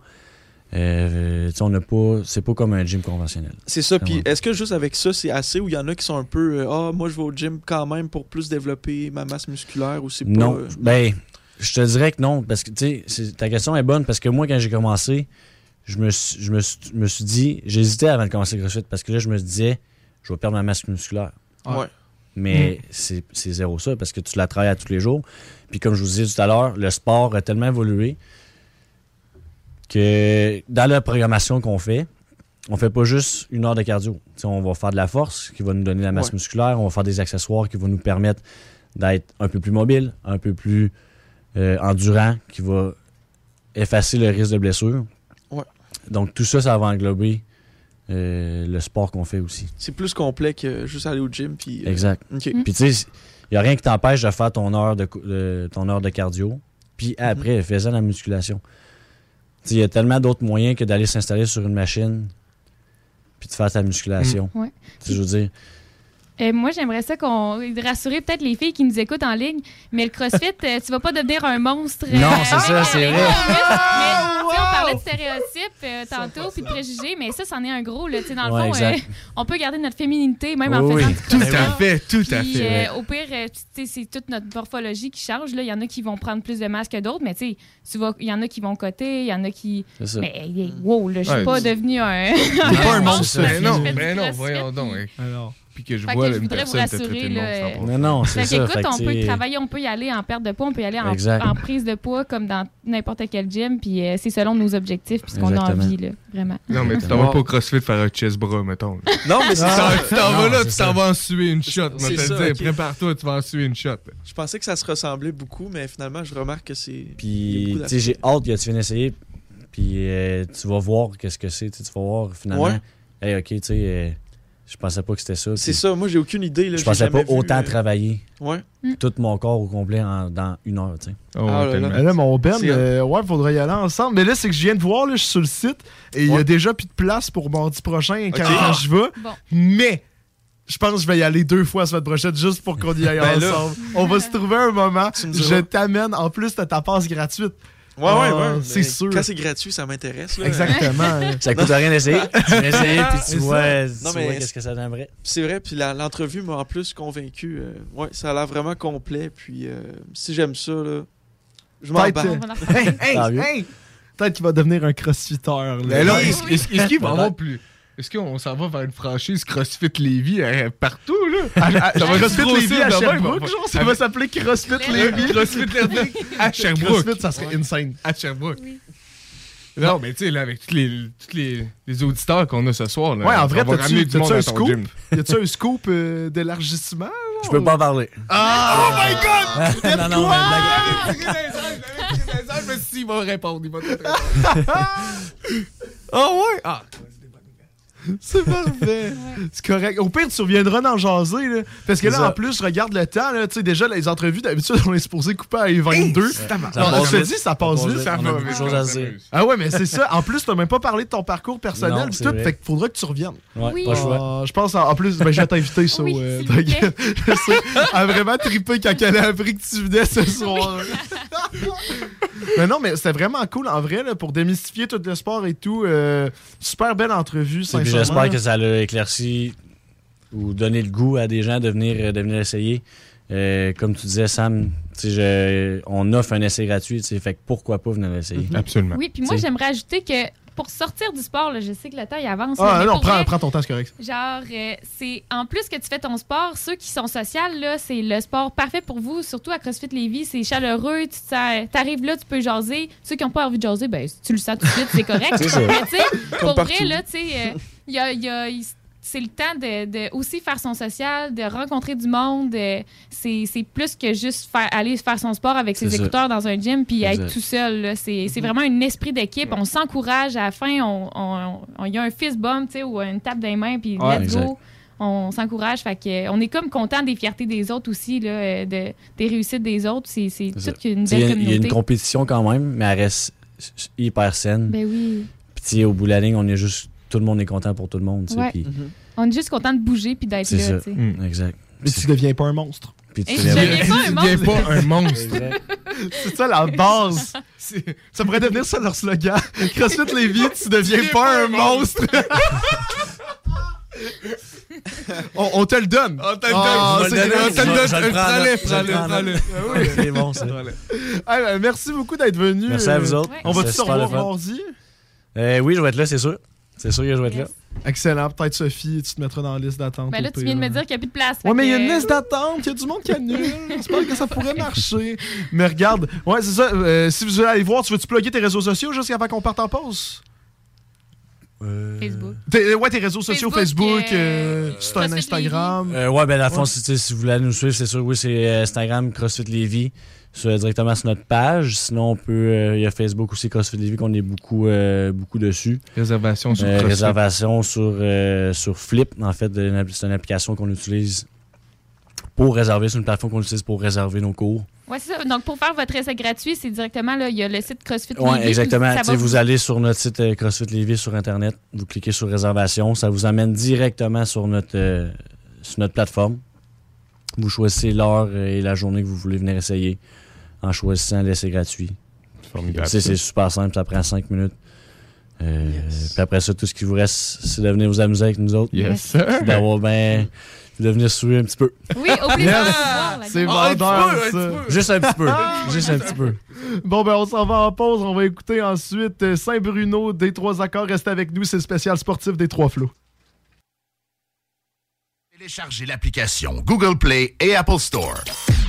Euh, on n'a pas. C'est pas comme un gym conventionnel. C'est ça. Puis est-ce que juste avec ça, c'est assez ou il y en a qui sont un peu euh, Ah, moi, je vais au gym quand même pour plus développer ma masse musculaire ou c'est pas. Non, euh, ben, je te dirais que non, parce que, tu sais, ta question est bonne, parce que moi, quand j'ai commencé, je me, suis- je me, me suis dit, j'hésitais avant de commencer le CrossFit, parce que là, je me disais, je vais perdre ma masse musculaire. Ouais. Mais c'est c'est zéro ça, parce que tu la travailles à tous les jours. Puis comme je vous disais tout à l'heure, le sport a tellement évolué que dans la programmation qu'on fait, on fait pas juste une heure de cardio. Tu sais, on va faire de la force qui va nous donner la masse Ouais. musculaire, on va faire des accessoires qui vont nous permettre d'être un peu plus mobile, un peu plus euh, endurant, qui va effacer le risque de blessure. Ouais. Donc tout ça, ça va englober euh, le sport qu'on fait aussi. C'est plus complet que juste aller au gym. Puis, euh, Exact. OK. Puis tu sais, il n'y a rien qui t'empêche de faire ton heure de, ton heure de cardio. Puis après, fais-en la musculation. Il y a tellement d'autres moyens que d'aller s'installer sur une machine puis de faire ta musculation. Mm. Ouais. Tu sais, je veux dire, Euh, moi, j'aimerais ça qu'on rassurer peut-être les filles qui nous écoutent en ligne, mais le CrossFit, euh, tu vas pas devenir un monstre. euh, Non, c'est ça, avec c'est vrai. Mais, on parlait de stéréotypes euh, tantôt puis de préjugés, mais ça, c'en est un gros. Là, Tu sais, dans le fond, euh, on peut garder notre féminité même en faisant oui. du Tout à fait, tout à fait. euh, au pire, euh, tu sais, c'est toute notre morphologie qui change. là. Il y en a qui vont prendre plus de masse que d'autres, mais tu il y en a qui vont coter, il y en a qui. ça. Mais hey, wow, là, je suis Ouais, pas devenu un. T'es pas un monstre, ça. Ben non, ben non, voyons donc. Alors. Puis que je Fait vois que je une voudrais vous personne te de monstre, Non, non, c'est Fait ça. qu'écoute, Fait on peut travailler, on peut y aller en perte de poids, on peut y aller en, prise de poids comme dans n'importe quel gym, puis euh, c'est selon nos objectifs, puis ce qu'on a envie, là, vraiment. Non, mais tu t'en vas pas au CrossFit faire un chest bras, mettons. là. Non, mais c'est ça. Tu t'en vas là, tu t'en vas en suer une shot. Moi, te prépare-toi, tu vas en suer une shot. Je pensais que ça se ressemblait beaucoup, mais finalement, je remarque que c'est. Puis, tu sais, j'ai hâte que tu viennes essayer. Puis, euh, tu vas voir qu'est-ce que c'est. Tu vas voir finalement. Ouais. Hey, ok, tu sais, euh, je pensais pas que c'était ça. C'est ça, moi j'ai aucune idée. Là, Je pensais pas vu, autant euh, travailler Ouais. tout mon corps au complet en- dans une heure, tu sais. Oh, Ah là là. Mais là, mon Ben, euh, ouais, faudrait y aller ensemble. Mais là, c'est que je viens de voir, là, je suis sur le site et il y a Ouais. déjà plus de place pour mardi prochain quand, je vais. Bon. Mais je pense que je vais y aller deux fois la semaine prochaine juste pour qu'on y aille Ben ensemble. On va se trouver un moment. Je t'amène. En plus, t'as ta passe gratuite. Ouais, ouais, Ah, ouais. c'est sûr. Quand c'est gratuit, ça m'intéresse. là. Exactement. Ça coûte rien d'essayer. tu viens essayer, puis C'est tu vois, Non, mais qu'est-ce que ça donnerait. C'est vrai, puis la- l'entrevue m'a en plus convaincu. euh, ouais, ça a l'air vraiment complet. Puis euh, si j'aime ça, là, je m'en bats. euh, hey, hey, hey! Peut-être qu'il va devenir un crossfitter. là. Mais là, est-ce est-ce- qu'il va avoir plus? Est-ce qu'on s'en va vers une franchise CrossFit Lévis euh, partout, là? À- à- Ça va CrossFit Lévis à Sherbrooke, va- genre, ça va s'appeler CrossFit Lévis. CrossFit Lévis à Sherbrooke. CrossFit, ça serait insane. À Sherbrooke. Oui. Non, mais tu sais, là, avec tous les, tous les, les auditeurs qu'on a ce soir, là, Ouais, en vrai, on va t'as-tu ramener du monde à ton scoop? gym. Y a-tu un scoop euh, d'élargissement? Je peux pas en parler. Ah! Oh my god! non, non, mais blague- mais s'il va répondre, il va te répondre. Ah ouais? Ah, C'est parfait. C'est correct. Au pire, tu reviendras dans jaser. Là. Parce que là, en ça. plus, regarde le temps. Là, tu sais, déjà, les entrevues, d'habitude, on est supposé couper à 22. Ça Non, passe on se vite. dit, ça passe Ça passe vite. vite. À. Ah ouais, mais c'est ça. En plus, t'as même pas parlé de ton parcours personnel. Non, tout, fait qu'il faudra que tu reviennes. Ouais, Oui. pas. Ah, je pense, en, en plus, ben, je vais t'inviter sur. Oui, euh, je sais. A vraiment trippé quand elle a appris que tu venais ce soir. mais non, mais c'était vraiment cool en vrai là, pour démystifier tout le sport et tout. euh, super belle entrevue, Et puis j'espère que ça l'a éclairci ou donné le goût à des gens de venir, euh, de venir essayer. Euh, comme tu disais, Sam, je- on offre un essai gratuit, fait que pourquoi pas venir l'essayer? Absolument. Oui, puis moi, j'aimerais ajouter que pour sortir du sport, là, je sais que le temps il avance. Ah mais non, prends, vrai, prends ton temps, c'est correct. Genre, euh, c'est en plus que tu fais ton sport, ceux qui sont sociaux, là, c'est le sport parfait pour vous, surtout à CrossFit Lévis. C'est chaleureux, tu t'arrives là, tu peux jaser. Ceux qui n'ont pas envie de jaser, ben, tu le sens tout de suite, c'est correct. Mais tu sais, Comme pour partout. vrai, là, tu sais, euh, il y a- il y a- il- c'est le temps de, de aussi faire son social, de rencontrer du monde. c'est c'est plus que juste faire, aller faire son sport avec ses C'est ça. écouteurs dans un gym puis Exact. être tout seul. là. C'est c'est vraiment un esprit d'équipe. On s'encourage. À la fin, on- on- y a un fist bump tu sais, ou une tape des mains puis Ouais, let's exact. go. On s'encourage. Fait que, on est comme content des fiertés des autres aussi, là, euh, de, des réussites des autres. C'est toute une belle Il y a- il y, a communauté. une compétition quand même, mais elle reste hyper saine. Ben oui. Puis au bout de la ligne, on est juste. Tout le monde est content pour tout le monde. tu sais, Ouais. puis On est juste content de bouger puis d'être C'est là. ça. Mm. Exact. Mais tu deviens pas un monstre. Puis tu deviens- pas un Tu monstre. deviens pas un monstre. Exact. C'est ça la base. C'est- Ça pourrait devenir ça leur slogan. CrossFit Lévis, tu deviens pas un monstre. on, on te le donne. On te le Ah, donne. Je vais le oui. C'est bon, ça. Ben, merci beaucoup d'être venu. Merci à vous autres. On va C'est te se revoir mardi? Euh, oui, je vais être là, c'est sûr. C'est sûr que je vais être là. Excellent. Peut-être Sophie, tu te mettras dans la liste d'attente. Ben là, tu viens de me dire qu'il n'y a plus de place. Ouais, mais il y a une liste d'attente, il y a du monde qui annule. J'espère que ça pourrait marcher. Mais regarde, ouais, c'est ça. euh, si vous allez aller voir, tu veux-tu plugger tes réseaux sociaux jusqu'à avant qu'on parte en pause? Facebook. Tes- ouais, tes réseaux sociaux, Facebook, Facebook, euh, euh, un Instagram. Euh, ouais, ben, le fond, Ouais. si, tu sais, si vous voulez nous suivre, c'est sûr, oui, c'est euh, Instagram, CrossFit Lévis, sur- directement sur notre page. Sinon, on peut, euh, il y a Facebook aussi, CrossFit Lévis, qu'on est beaucoup, euh, beaucoup dessus. Réservation sur Euh, CrossFit. réservation sur, euh, sur Flip, en fait, c'est une application qu'on utilise pour réserver, c'est une plateforme qu'on utilise pour réserver nos cours. Ouais, c'est ça. Donc, pour faire votre essai gratuit, c'est directement, là, il y a le site CrossFit Oui, Lévis, exactement. Tu sais, va vous allez sur notre site euh, CrossFit Lévis sur Internet, vous cliquez sur réservation, ça vous amène directement sur notre, euh, sur notre plateforme. Vous choisissez l'heure euh, et la journée que vous voulez venir essayer en choisissant gratuit. Tu sais, ça. C'est super simple, ça prend cinq minutes. Euh, Puis après ça, tout ce qui vous reste, c'est de venir vous amuser avec nous autres. Yes, sir. Puis d'avoir ben, de venir sourire un petit peu. Oui, au Yes. C'est gang. Ah, un un ça. Juste un petit peu. Juste un petit peu. Bon, ben, on s'en va en pause. On va écouter ensuite euh, Saint-Bruno des Trois Accords. Restez avec nous, c'est le spécial sportif des Trois Flots. Téléchargez l'application Google Play et Apple Store.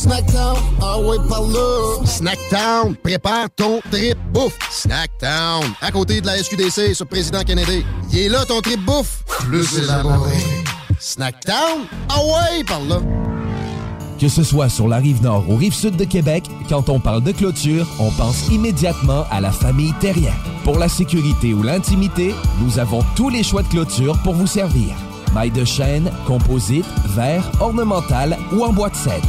Snackdown, ah ouais, par là. Snackdown, prépare ton trip bouffe. Snackdown, à côté de la SQDC sur Président Kennedy. Il est là ton trip bouffe. Plus élaboré. Snackdown, ah ouais, par là. Que ce soit sur la rive nord ou rive sud de Québec, quand on parle de clôture, on pense immédiatement à la famille Terrien. Pour la sécurité ou l'intimité, nous avons tous les choix de clôture pour vous servir. Maille de chêne, composite, verre, ornemental ou en bois de cèdre.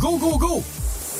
Go, go, go!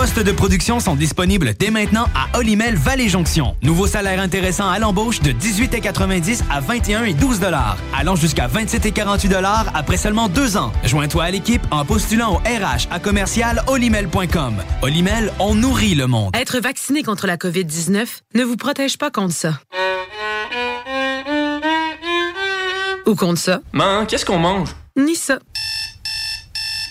Postes de production sont disponibles dès maintenant à Olimel Valley Jonction. Nouveau salaire intéressant à l'embauche de 18,90 à 21 et 12 allant jusqu'à 27 et 48 après seulement deux ans. Joins-toi à l'équipe en postulant au RH à commercial olimel.com. Olimel, on nourrit le monde. Être vacciné contre la COVID-19 ne vous protège pas contre ça. Ou contre ça. Man, qu'est-ce qu'on mange? Ni ça.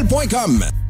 gmail.com.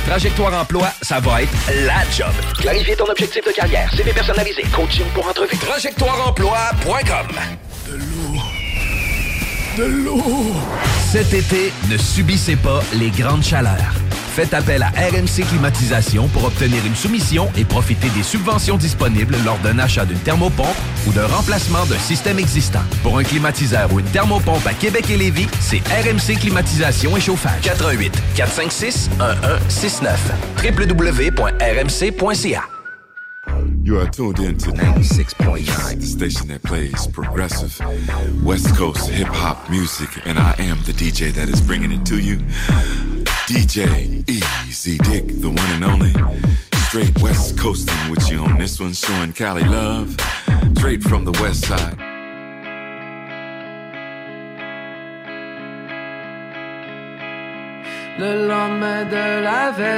Trajectoire Emploi, ça va être la job. Clarifier ton objectif de carrière, CV personnalisé, coaching pour entrevue. TrajectoireEmploi.com De l'eau. De l'eau. Cet été, ne subissez pas les grandes chaleurs. Faites appel à RMC Climatisation pour obtenir une soumission et profiter des subventions disponibles lors d'un achat d'une thermopompe ou d'un remplacement d'un système existant. Pour un climatiseur ou une thermopompe à Québec et Lévis, c'est RMC Climatisation et Chauffage. 88 456 1169 www.rmc.ca You are tuned in to 96.9, the station that plays progressive West Coast hip hop music, and I am the DJ that is bringing it to you. DJ Easy Dick, the one and only. Straight West Coasting with you on this one, showing Cali love. Straight from the West Side. Le lendemain de la veille,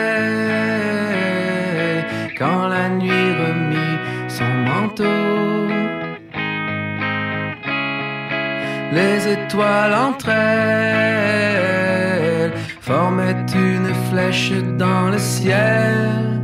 quand la nuit remit son manteau, les étoiles entre elles formaient une flèche dans le ciel.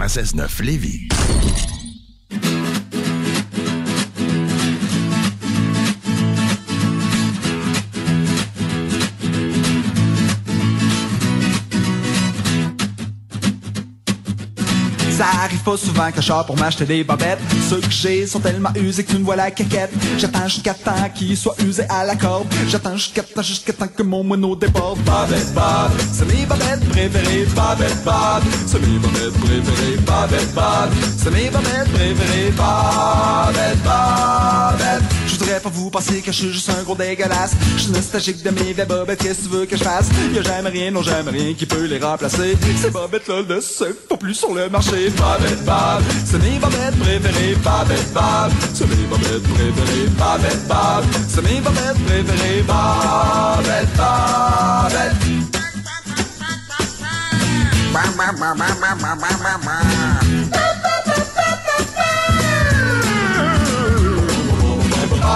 96.9 Lévis. Ça arrive pas souvent sors pour m'acheter des bobettes. Ceux que j'ai sont tellement usés que tu me vois la caquette. J'attends jusqu'à temps qu'ils soient usés à la corde. J'attends jusqu'à temps, jusqu'à temps que mon moineau déborde. Babette, Bob, c'est mes bobettes préférées. Babette, Bob, c'est mes bobettes préférées. Babette, Bob, c'est mes bobettes préférées. Babette, Babette. Je voudrais pas vous penser que je suis juste un gros dégueulasse. Je suis nostalgique de mes vieilles bobettes, qu'est-ce que tu veux que je fasse? Y'a jamais rien, non jamais rien qui peut les remplacer. Ces bobettes-là ne se font plus sur le marché. Bob, c'est mes bobettes préférées. Babette, Bob, c'est mes bobettes préférées. Babette, Bob, c'est mes bobettes préférées. Babette, Babette.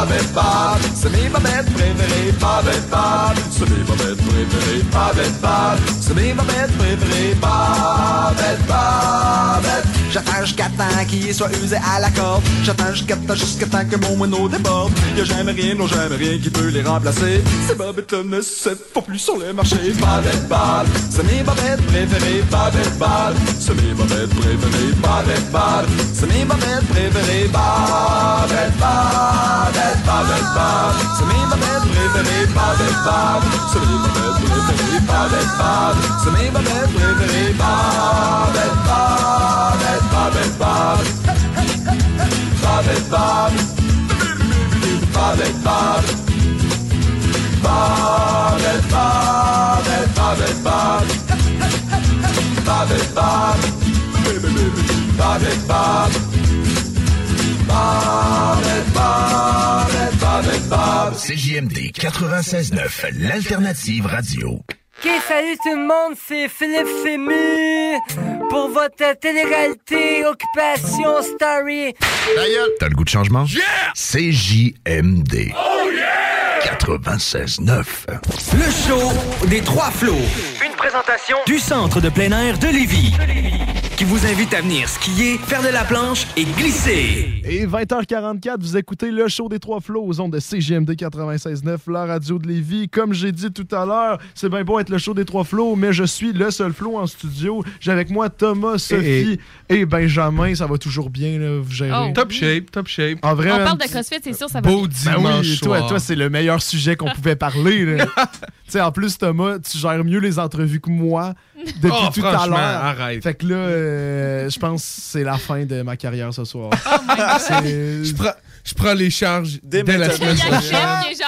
Bob, c'est mes bobettes préférées. Babette, Bob, c'est mes bobettes préférées. Babette, Bob, c'est mes bobettes préférées. Babette, Babette. J'attends jusqu'à temps qu'il soit usé à la corde. J'attends jusqu'à temps, jusqu'à temps que mon moineau déborde. Y'a jamais rien, non jamais rien qui peut les remplacer. Ces bobettes ne se font plus sur le marché. Babette, Bob, c'est mes bobettes préférées. Babette, Bob, c'est mes bobettes préférées. Babette, Bob, c'est mes bobettes préférées. Babette, Babette, Babette, Bob, c'est mes bobettes préférées. Babette, Bob, c'est mes bobettes préférées. Babette, Bob, c'est mes bobettes préférées. Babette, Babette, Babette, Bob. Babette, Bob. Babette, Bob. Babette, Babette, Babette, Bob. Babette, Bob. Babette, Bob. Babette, Babette, Babette, Bob. CJMD 96.9, l'alternative radio. Ok, salut tout le monde, c'est Philippe Fému pour votre télé-réalité Occupation Story. T'as le goût de changement? CJMD. Oh yeah! 96.9. Le show des trois flots. Une présentation Du centre de plein air de Lévis. Qui vous invite à venir skier, faire de la planche et glisser. Et 20h44, vous écoutez le show des trois flots aux ondes de CGMD 96.9, la radio de Lévis. Comme j'ai dit tout à l'heure, c'est bien beau être le show des trois flots, mais je suis le seul flow en studio. J'ai avec moi Thomas, Sophie et, Benjamin. Ça va toujours bien, là, vous gérez. Oh, Top shape, top shape. En vrai, On parle de CrossFit, c'est sûr, ça va Beau bien. Ben oui, toi, toi c'est le meilleur sujet qu'on pouvait parler. là. tu sais, en plus, Thomas, tu gères mieux les entrevues que moi depuis Oh, tout à franchement, l'heure. arrête. Fait que là, euh, je pense que c'est la fin de ma carrière ce soir. C'est- Je prends, je prends les charges dès, la semaine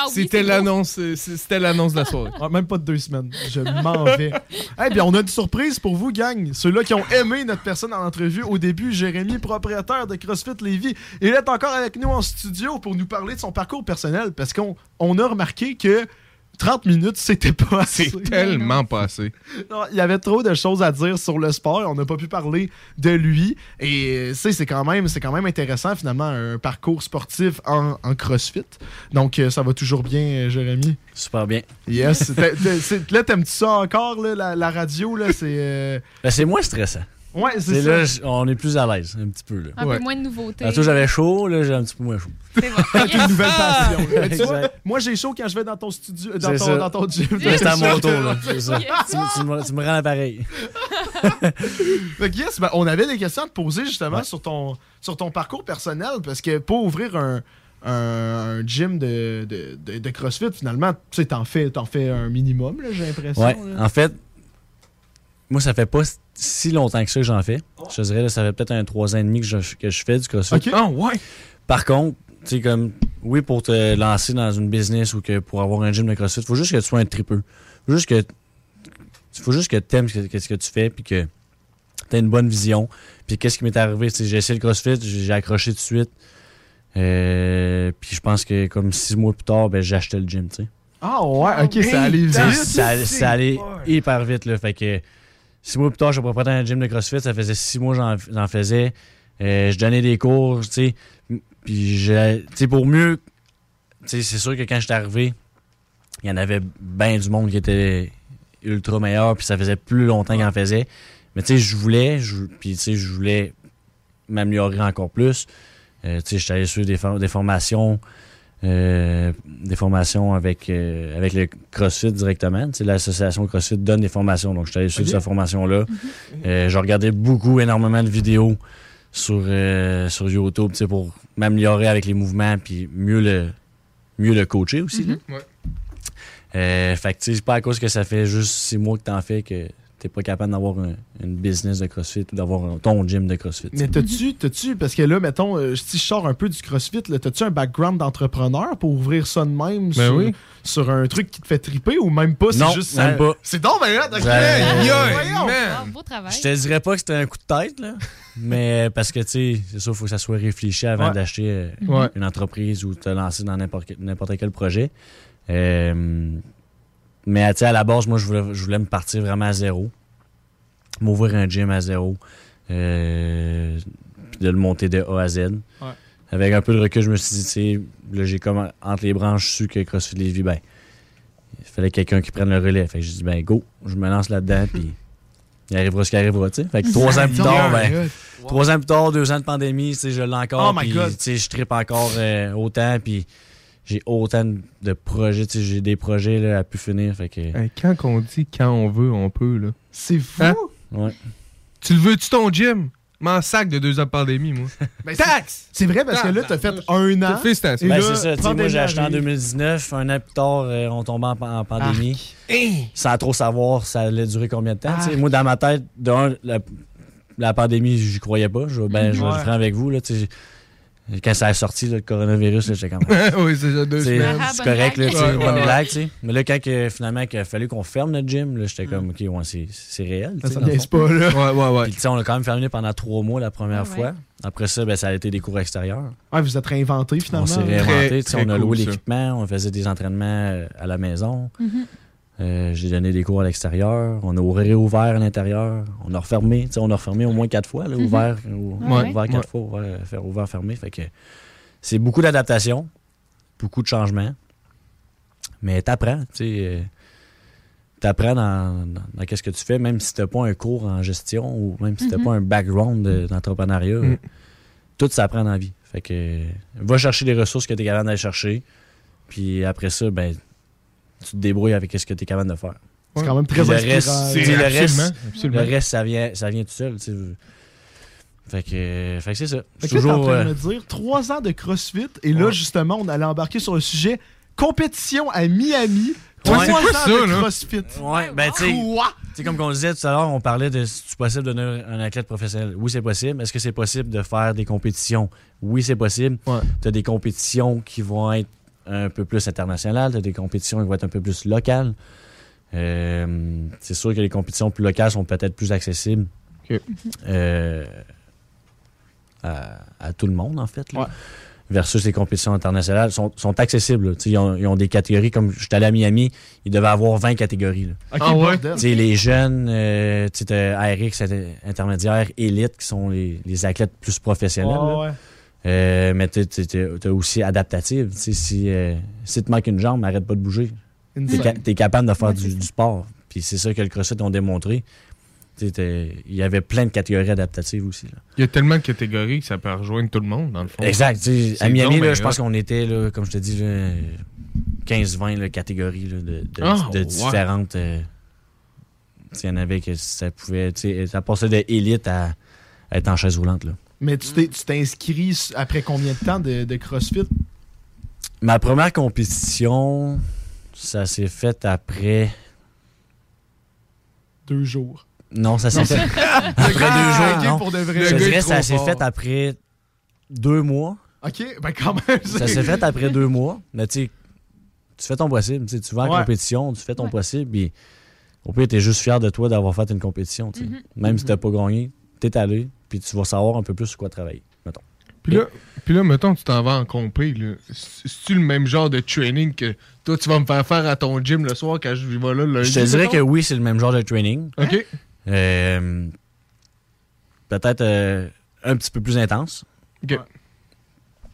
C'était l'annonce, euh, c'était l'annonce de la soirée. Même pas de deux semaines. Je m'en vais. Eh bien, on a une surprise pour vous, gang. Ceux-là qui ont aimé notre personne en entrevue au début, Jérémy, propriétaire de CrossFit Lévis, il est encore avec nous en studio pour nous parler de son parcours personnel parce qu'on on a remarqué que 30 minutes, c'était pas assez. C'est tellement passé. Non, il y avait trop de choses à dire sur le sport. On n'a pas pu parler de lui. Et euh, tu sais, c'est quand même, c'est quand même intéressant finalement un parcours sportif en, en CrossFit. Donc euh, ça va toujours bien, euh, Jérémy? Super bien. Yes. Là, t'aimes-tu ça encore là, la, la radio là? C'est. euh, Ben, c'est moins stressant. Ouais, c'est C'est ça. là, on est plus à l'aise, un petit peu. Là. Un Ouais. peu moins de nouveautés. Tantôt, j'avais chaud, là, j'ai un petit peu moins chaud. C'est bon. Avec une nouvelle passion. Mais tu vois, Exact. moi j'ai chaud quand je vais dans ton studio, dans C'est ton, ça. dans ton gym. Mais C'est à mon tour, là. Ça. Yes. Tu, me- tu me, tu me rends l'appareil. Fait que yes, ben, on avait des questions à te poser justement Ouais. sur, ton, sur ton parcours personnel parce que pour ouvrir un, un, un gym de, de, de- de CrossFit, finalement, tu sais, t'en fais, t'en fais un minimum, là, j'ai l'impression. Ouais, là. en fait, moi, ça fait pas si longtemps que ça que j'en fais. Je te dirais, là, ça fait peut-être un 3 ans et demi que je, que je fais du CrossFit. Ah ouais. Par contre, tu sais, comme, oui, pour te lancer dans une business ou que pour avoir un gym de CrossFit, faut juste que tu sois un tripeux. Faut juste que, faut juste que tu aimes ce que, ce que tu fais puis que tu as une bonne vision. Puis qu'est-ce qui m'est arrivé? J'ai essayé le CrossFit, j'ai accroché tout de suite. Euh, puis je pense que comme six mois plus tard, ben, j'ai acheté le gym, tu sais. Ah ouais, ok, ça allait vite. Ça, ça, ça allait hyper vite, là. Fait que six mois plus tard, je propriétaire d'un gym de CrossFit. Ça faisait six mois que j'en- faisais. Euh, je donnais des cours, tu sais. Puis, j'ai- tu sais, pour mieux, c'est sûr que quand j'étais arrivé, il y en avait bien du monde qui était ultra meilleur, puis ça faisait plus longtemps qu'il en faisait. Mais tu sais, je voulais, je, puis tu sais, je voulais m'améliorer encore plus. Euh, tu sais, j'étais allé suivre des, des formations, euh, des formations avec, euh, avec le CrossFit directement. Tu sais, l'association CrossFit donne des formations, donc j'étais allé suivre Ok. cette formation-là. Euh, je regardais beaucoup, énormément de vidéos sur, sur YouTube, tu sais, pour m'améliorer avec les mouvements, puis mieux le, mieux le coacher aussi. là. Ouais. Euh, fait que, tu sais, pas à cause que ça fait juste six mois que t'en fais que t'es pas capable d'avoir un- une business de CrossFit ou d'avoir ton gym de CrossFit. Mais t'as-tu, t'as-tu, parce que là, mettons, euh, si je sors un peu du CrossFit, là, t'as-tu un background d'entrepreneur pour ouvrir ça de même Ben sur, oui. sur un truc qui te fait triper ou même pas? Non, c'est juste même pas. C'est donc ben là. Je te dirais pas que c'était un coup de tête, là. mais parce que, tu sais, c'est sûr, il faut que ça soit réfléchi avant Ouais. d'acheter euh, Ouais. une entreprise ou te lancer dans n'importe quel, n'importe quel projet. Euh, mais, à la base, moi, je voulais, je voulais me partir vraiment à zéro. M'ouvrir un gym à zéro. euh, puis de le monter de A à Z. Ouais. Avec un peu de recul, je me suis dit, tu sais, là, j'ai comme entre les branches su que CrossFit Lévis, ben, il fallait quelqu'un qui prenne le relais. Fait que j'ai dit, ben, go, je me lance là-dedans, puis il arrivera ce qui arrivera, tu sais. Fait que trois ans plus tard, ben, trois ans plus tard, deux ans de pandémie, tu sais, je l'ai encore, Oh puis, tu sais, je tripe encore euh, autant, puis j'ai autant de projets, tu sais, j'ai des projets là, à pu finir, fait que... Hey, quand on dit quand on veut, on peut, là. C'est fou! Ouais. Tu le veux-tu ton gym? M'en sac de deux ans de pandémie, moi. Ben, c'est- C'est vrai parce que là, t'as fait un an. Félicitations. Ben, là, c'est ça, moi j'ai acheté en arrive. 2019, un an plus tard, euh, on tombait en, en pandémie. Sans trop savoir ça allait durer combien de temps. Moi, dans ma tête, d'un, la, la pandémie, j'y croyais pas. Je, ben, je vais Ouais. avec vous. Là, tu sais. Quand ça a sorti, là, le coronavirus, j'étais comme. oui, c'est déjà deux C'est semaines. c'est correct, là, tu sais, bonne blague, tu sais. Mais là, quand que, finalement, il a fallu qu'on ferme notre gym, là, j'étais comme, OK, ouais, c'est c'est réel. Ça fond. pas, là. Ouais, ouais, ouais. Puis, tu sais, on a quand même fermé pendant trois mois la première Ah ouais. fois. Après ça, ben, ça a été des cours extérieurs. Ouais, vous êtes réinventé finalement. On s'est réinventé. tu sais, très on a cool, loué l'équipement, on faisait des entraînements euh, à la maison. Mhm. Euh, J'ai donné des cours à l'extérieur. On a réouvert à l'intérieur. On a refermé. Tu sais, on a refermé au moins quatre fois. Là, Mhm. Ouvert, ou- Ouais. ouvert quatre fois, ouvert, faire ouvert, fermé. Fait que c'est beaucoup d'adaptation, beaucoup de changements. Mais t'apprends. Tu sais, euh, t'apprends dans, dans, dans qu'est-ce que tu fais, même si t'as pas un cours en gestion ou même si t'as Mhm. pas un background de- d'entrepreneuriat. Mhm. Tout s'apprend dans la vie. Fait que euh, va chercher les ressources que tu es capable d'aller chercher. Puis après ça, ben tu te débrouilles avec ce que tu es capable de faire. C'est quand même très le reste, le reste, absolument. le reste, ça vient, ça vient tout seul. Fait que, fait que c'est ça. Fait t'es en toujours. train de euh, me dire trois ans de CrossFit et là, Ouais. justement, on allait embarquer sur le sujet compétition à Miami. Ouais. Trois ans ça, de là? CrossFit. Ouais, ben tu sais, Quoi? tu sais, comme on disait tout à l'heure, on parlait de si c'est possible de devenir un athlète professionnel. Oui, c'est possible. Est-ce que c'est possible de faire des compétitions? Oui, c'est possible. Tu as des compétitions qui vont être un peu plus internationales, tu as des compétitions qui vont être un peu plus locales. Euh, c'est sûr que les compétitions plus locales sont peut-être plus accessibles euh, à, à tout le monde, en fait. là. Versus les compétitions internationales sont, sont accessibles. Ils ont, ils ont des catégories, comme je suis allé à Miami, ils devaient avoir 20 catégories. là. Ah ouais? Les jeunes, euh, ARX, inter- intermédiaire, élite, qui sont les, les athlètes plus professionnels. Là. ouais. Euh, mais tu as aussi adaptative. Tu Si, euh, si te manque une jambe, arrête pas de bouger. Tu Insane. es, capable de faire du, du sport. Puis c'est ça que le CrossFit ont démontré. Tu t'es- Il y avait plein de catégories adaptatives aussi. là. Il y a tellement de catégories que ça peut rejoindre tout le monde, dans le fond. Exact. tu À Miami, je pense qu'on était, là, comme je te dis, là, 15-20 là, catégories là, de, de- Ah, de ouais. différentes. euh, tu Il y en avait que ça pouvait. tu sais, Ça passait de élite à, à être en chaise roulante. Là. Mais tu t'es tu t'es inscrit s- après combien de temps de, de CrossFit? Ma première compétition, ça s'est fait après. Deux jours. Non, ça s'est fait. après deux gars, jours. non. pour de vrai. Je dirais que ça s'est fait après deux mois. Ok, ben quand même. Ça s'est fait après deux mois. Mais tu sais, tu fais ton possible. tu vas en Ouais. compétition, tu fais ton possible. Puis au pire, t'es juste fier de toi d'avoir fait une compétition. tu sais. Mhm. Même si t'as pas gagné, t'es allé. Puis tu vas savoir un peu plus sur quoi travailler. Mettons. Puis là, puis là, mettons, tu t'en vas en compé. C'est-tu le même genre de training que toi, tu vas me faire faire à ton gym le soir quand je vais là le lundi? Je te dirais mettons? que oui, c'est le même genre de training. OK. Euh, Peut-être euh, un petit peu plus intense. OK.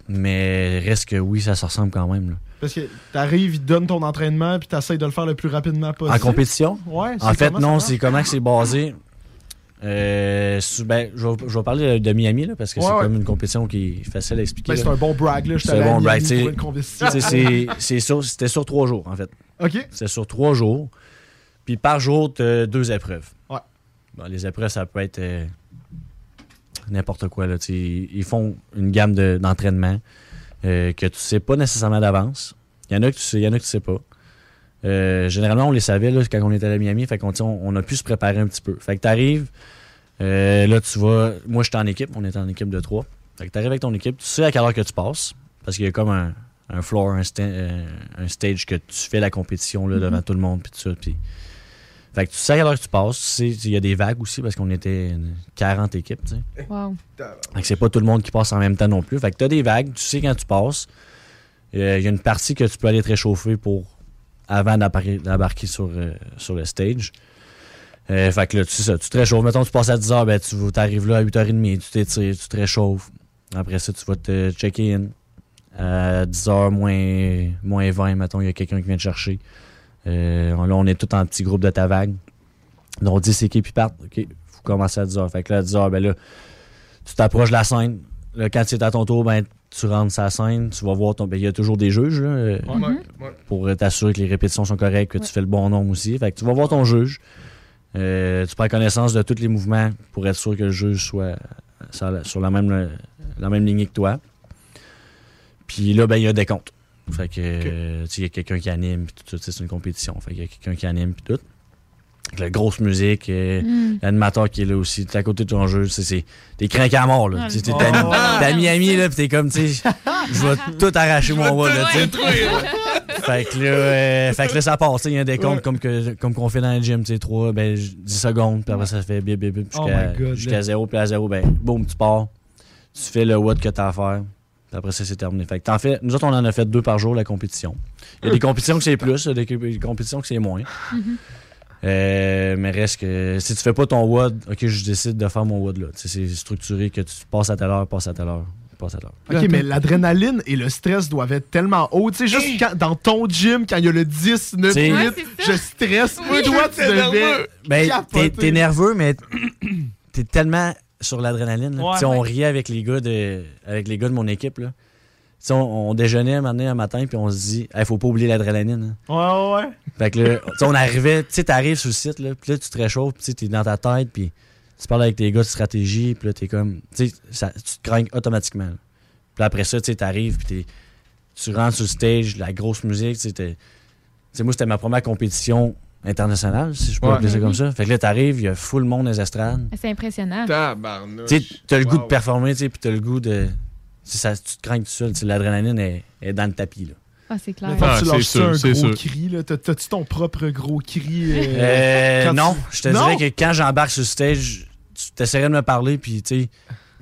Mais reste que oui, ça se ressemble quand même. là. Parce que t'arrives, ils te donnent ton entraînement, puis t'essayes de le faire le plus rapidement possible. En compétition? Ouais. En fait, non, c'est comment que c'est basé. Euh, ben, je, vais, je vais parler de Miami là, parce que Ouais, c'est ouais. comme une compétition qui est facile à expliquer. Ben, c'est un bon brag, là. C'est un bon brag. Sur- C'était sur trois jours, en fait. OK. C'était sur trois jours. Puis par jour, tu as deux épreuves. Ouais. Bon, les épreuves, ça peut être euh, n'importe quoi. Là, ils font une gamme de- d'entraînement euh, que tu sais pas nécessairement d'avance. Il y en a que tu sais, il y en a que tu sais pas. Généralement, on les savait là, quand on était à Miami. Fait qu'on on a pu se préparer un petit peu. Fait que tu arrives, là, tu vas. Moi, j'étais en équipe. On était en équipe de trois. Fait que tu arrives avec ton équipe. Tu sais à quelle heure que tu passes. Parce qu'il y a comme un, un floor, un, sta- euh, un stage que tu fais la compétition là, devant Mhm. tout le monde. Puis tout ça. Puis... Fait que tu sais à quelle heure que tu passes. Tu sais, il y a des vagues aussi parce qu'on était une 40 équipes. tu sais. Wow. Fait que c'est pas tout le monde qui passe en même temps non plus. Fait que t'as des vagues, tu sais quand tu passes. Euh, Il y a une partie que tu peux aller te réchauffer pour avant d'embarquer d'embarquer sur, euh, sur le stage. Euh, fait que là, tu sais ça, tu te réchauffes. Mettons, tu passes à 10h, ben, tu arrives là à 8h30, tu t'étires, tu te réchauffes. Après ça, tu vas te checker in. À 10h moins, moins 20, mettons, il y a quelqu'un qui vient te chercher. Euh, là, on est tous en petit groupe de ta vague. Donc, 10 équipes qui partent. OK, faut commencer à 10h. Fait que là, à 10h, ben là, tu t'approches de la scène. Là, quand c'est à ton tour, ben, tu rentres sur la scène, tu vas voir ton. ben, Il y a toujours des juges là, euh, pour t'assurer que les répétitions sont correctes, que tu fais le bon nombre aussi. Fait que tu vas voir ton juge. Euh, tu prends connaissance de tous les mouvements pour être sûr que le juge soit sur la, même, la même lignée que toi. Puis là, ben, il y a des comptes. Fait que, tu sais, il y a quelqu'un qui anime, puis tout c'est une compétition. Fait qu'il y a quelqu'un qui anime, puis tout. Avec la grosse musique, euh, Mm. l'animateur qui est là aussi, t'es à côté de ton jeu, c'est, c'est, t'es craqué à mort, là. Ah, t'es t'es à Miami, là, pis t'es comme, tu sais, je vais tout arracher mon wall, là. Fait que là, euh, fait que là, ça passe. tu sais, Il y a des comptes comme, que, comme qu'on fait dans le gym, tu sais, 3, ben, 10 secondes, puis après ça fait bip, bip, bip, Oh jusqu'à là. 0, puis à 0, ben, boum, tu pars. Tu fais le what que t'as à faire. Puis après ça, c'est terminé. Fait que fais, nous autres, on en a fait deux par jour, la compétition. Il y a des compétitions que c'est plus, il y a des compétitions que c'est moins. Euh, mais reste que si tu fais pas ton WOD, ok, je décide de faire mon WOD là. C'est structuré que tu passes à telle heure, passes à telle heure, à. Ok, mais l'adrénaline et le stress doivent être tellement hauts. Tu sais, juste quand- dans ton gym, quand il y a le 10, 9, T'sais- 8, Ouais, je stresse. Moi, toi, tu devais. Ben, t'es, nerveux, mais t'es tellement sur l'adrénaline. Ouais. Tu sais, on Ouais. riait avec les gars de, avec les gars de mon équipe. Là. Tu sais, On, on déjeunait un matin, un matin, puis on se dit, il faut pas oublier l'adrénaline. hein. Ouais, ouais, ouais. Fait que là, tu sais, on arrivait, tu sais, t'arrives sur le site, là, puis là, tu te réchauffes, puis tu sais, t'es dans ta tête, puis tu parles avec tes gars de stratégie, puis là, t'es comme, tu sais, ça- tu te craignes automatiquement. là. Puis après ça, tu sais, t'arrives, puis t'es- tu rentres sur le stage, la grosse musique, tu sais, t'es- tu sais, moi, c'était ma première compétition internationale, si je peux Ouais. appeler ça Mhm. comme ça. Fait que là, t'arrives, il y a full monde dans les estrades. C'est impressionnant. Tabarnouche. Tu sais, t'as le goût de performer, tu sais, puis t'as le goût de... tu sais, Ça, tu te crains tout seul, l'adrénaline est, est dans le tapis, là. Ah, c'est clair. Quand Ah, tu lâches sûr, un gros sûr. cri, là, t'as- t'as-tu ton propre gros cri? euh, Euh, non, tu- je te Non? dirais que quand j'embarque sur le stage, tu t'essaierais de me parler, puis tu sais,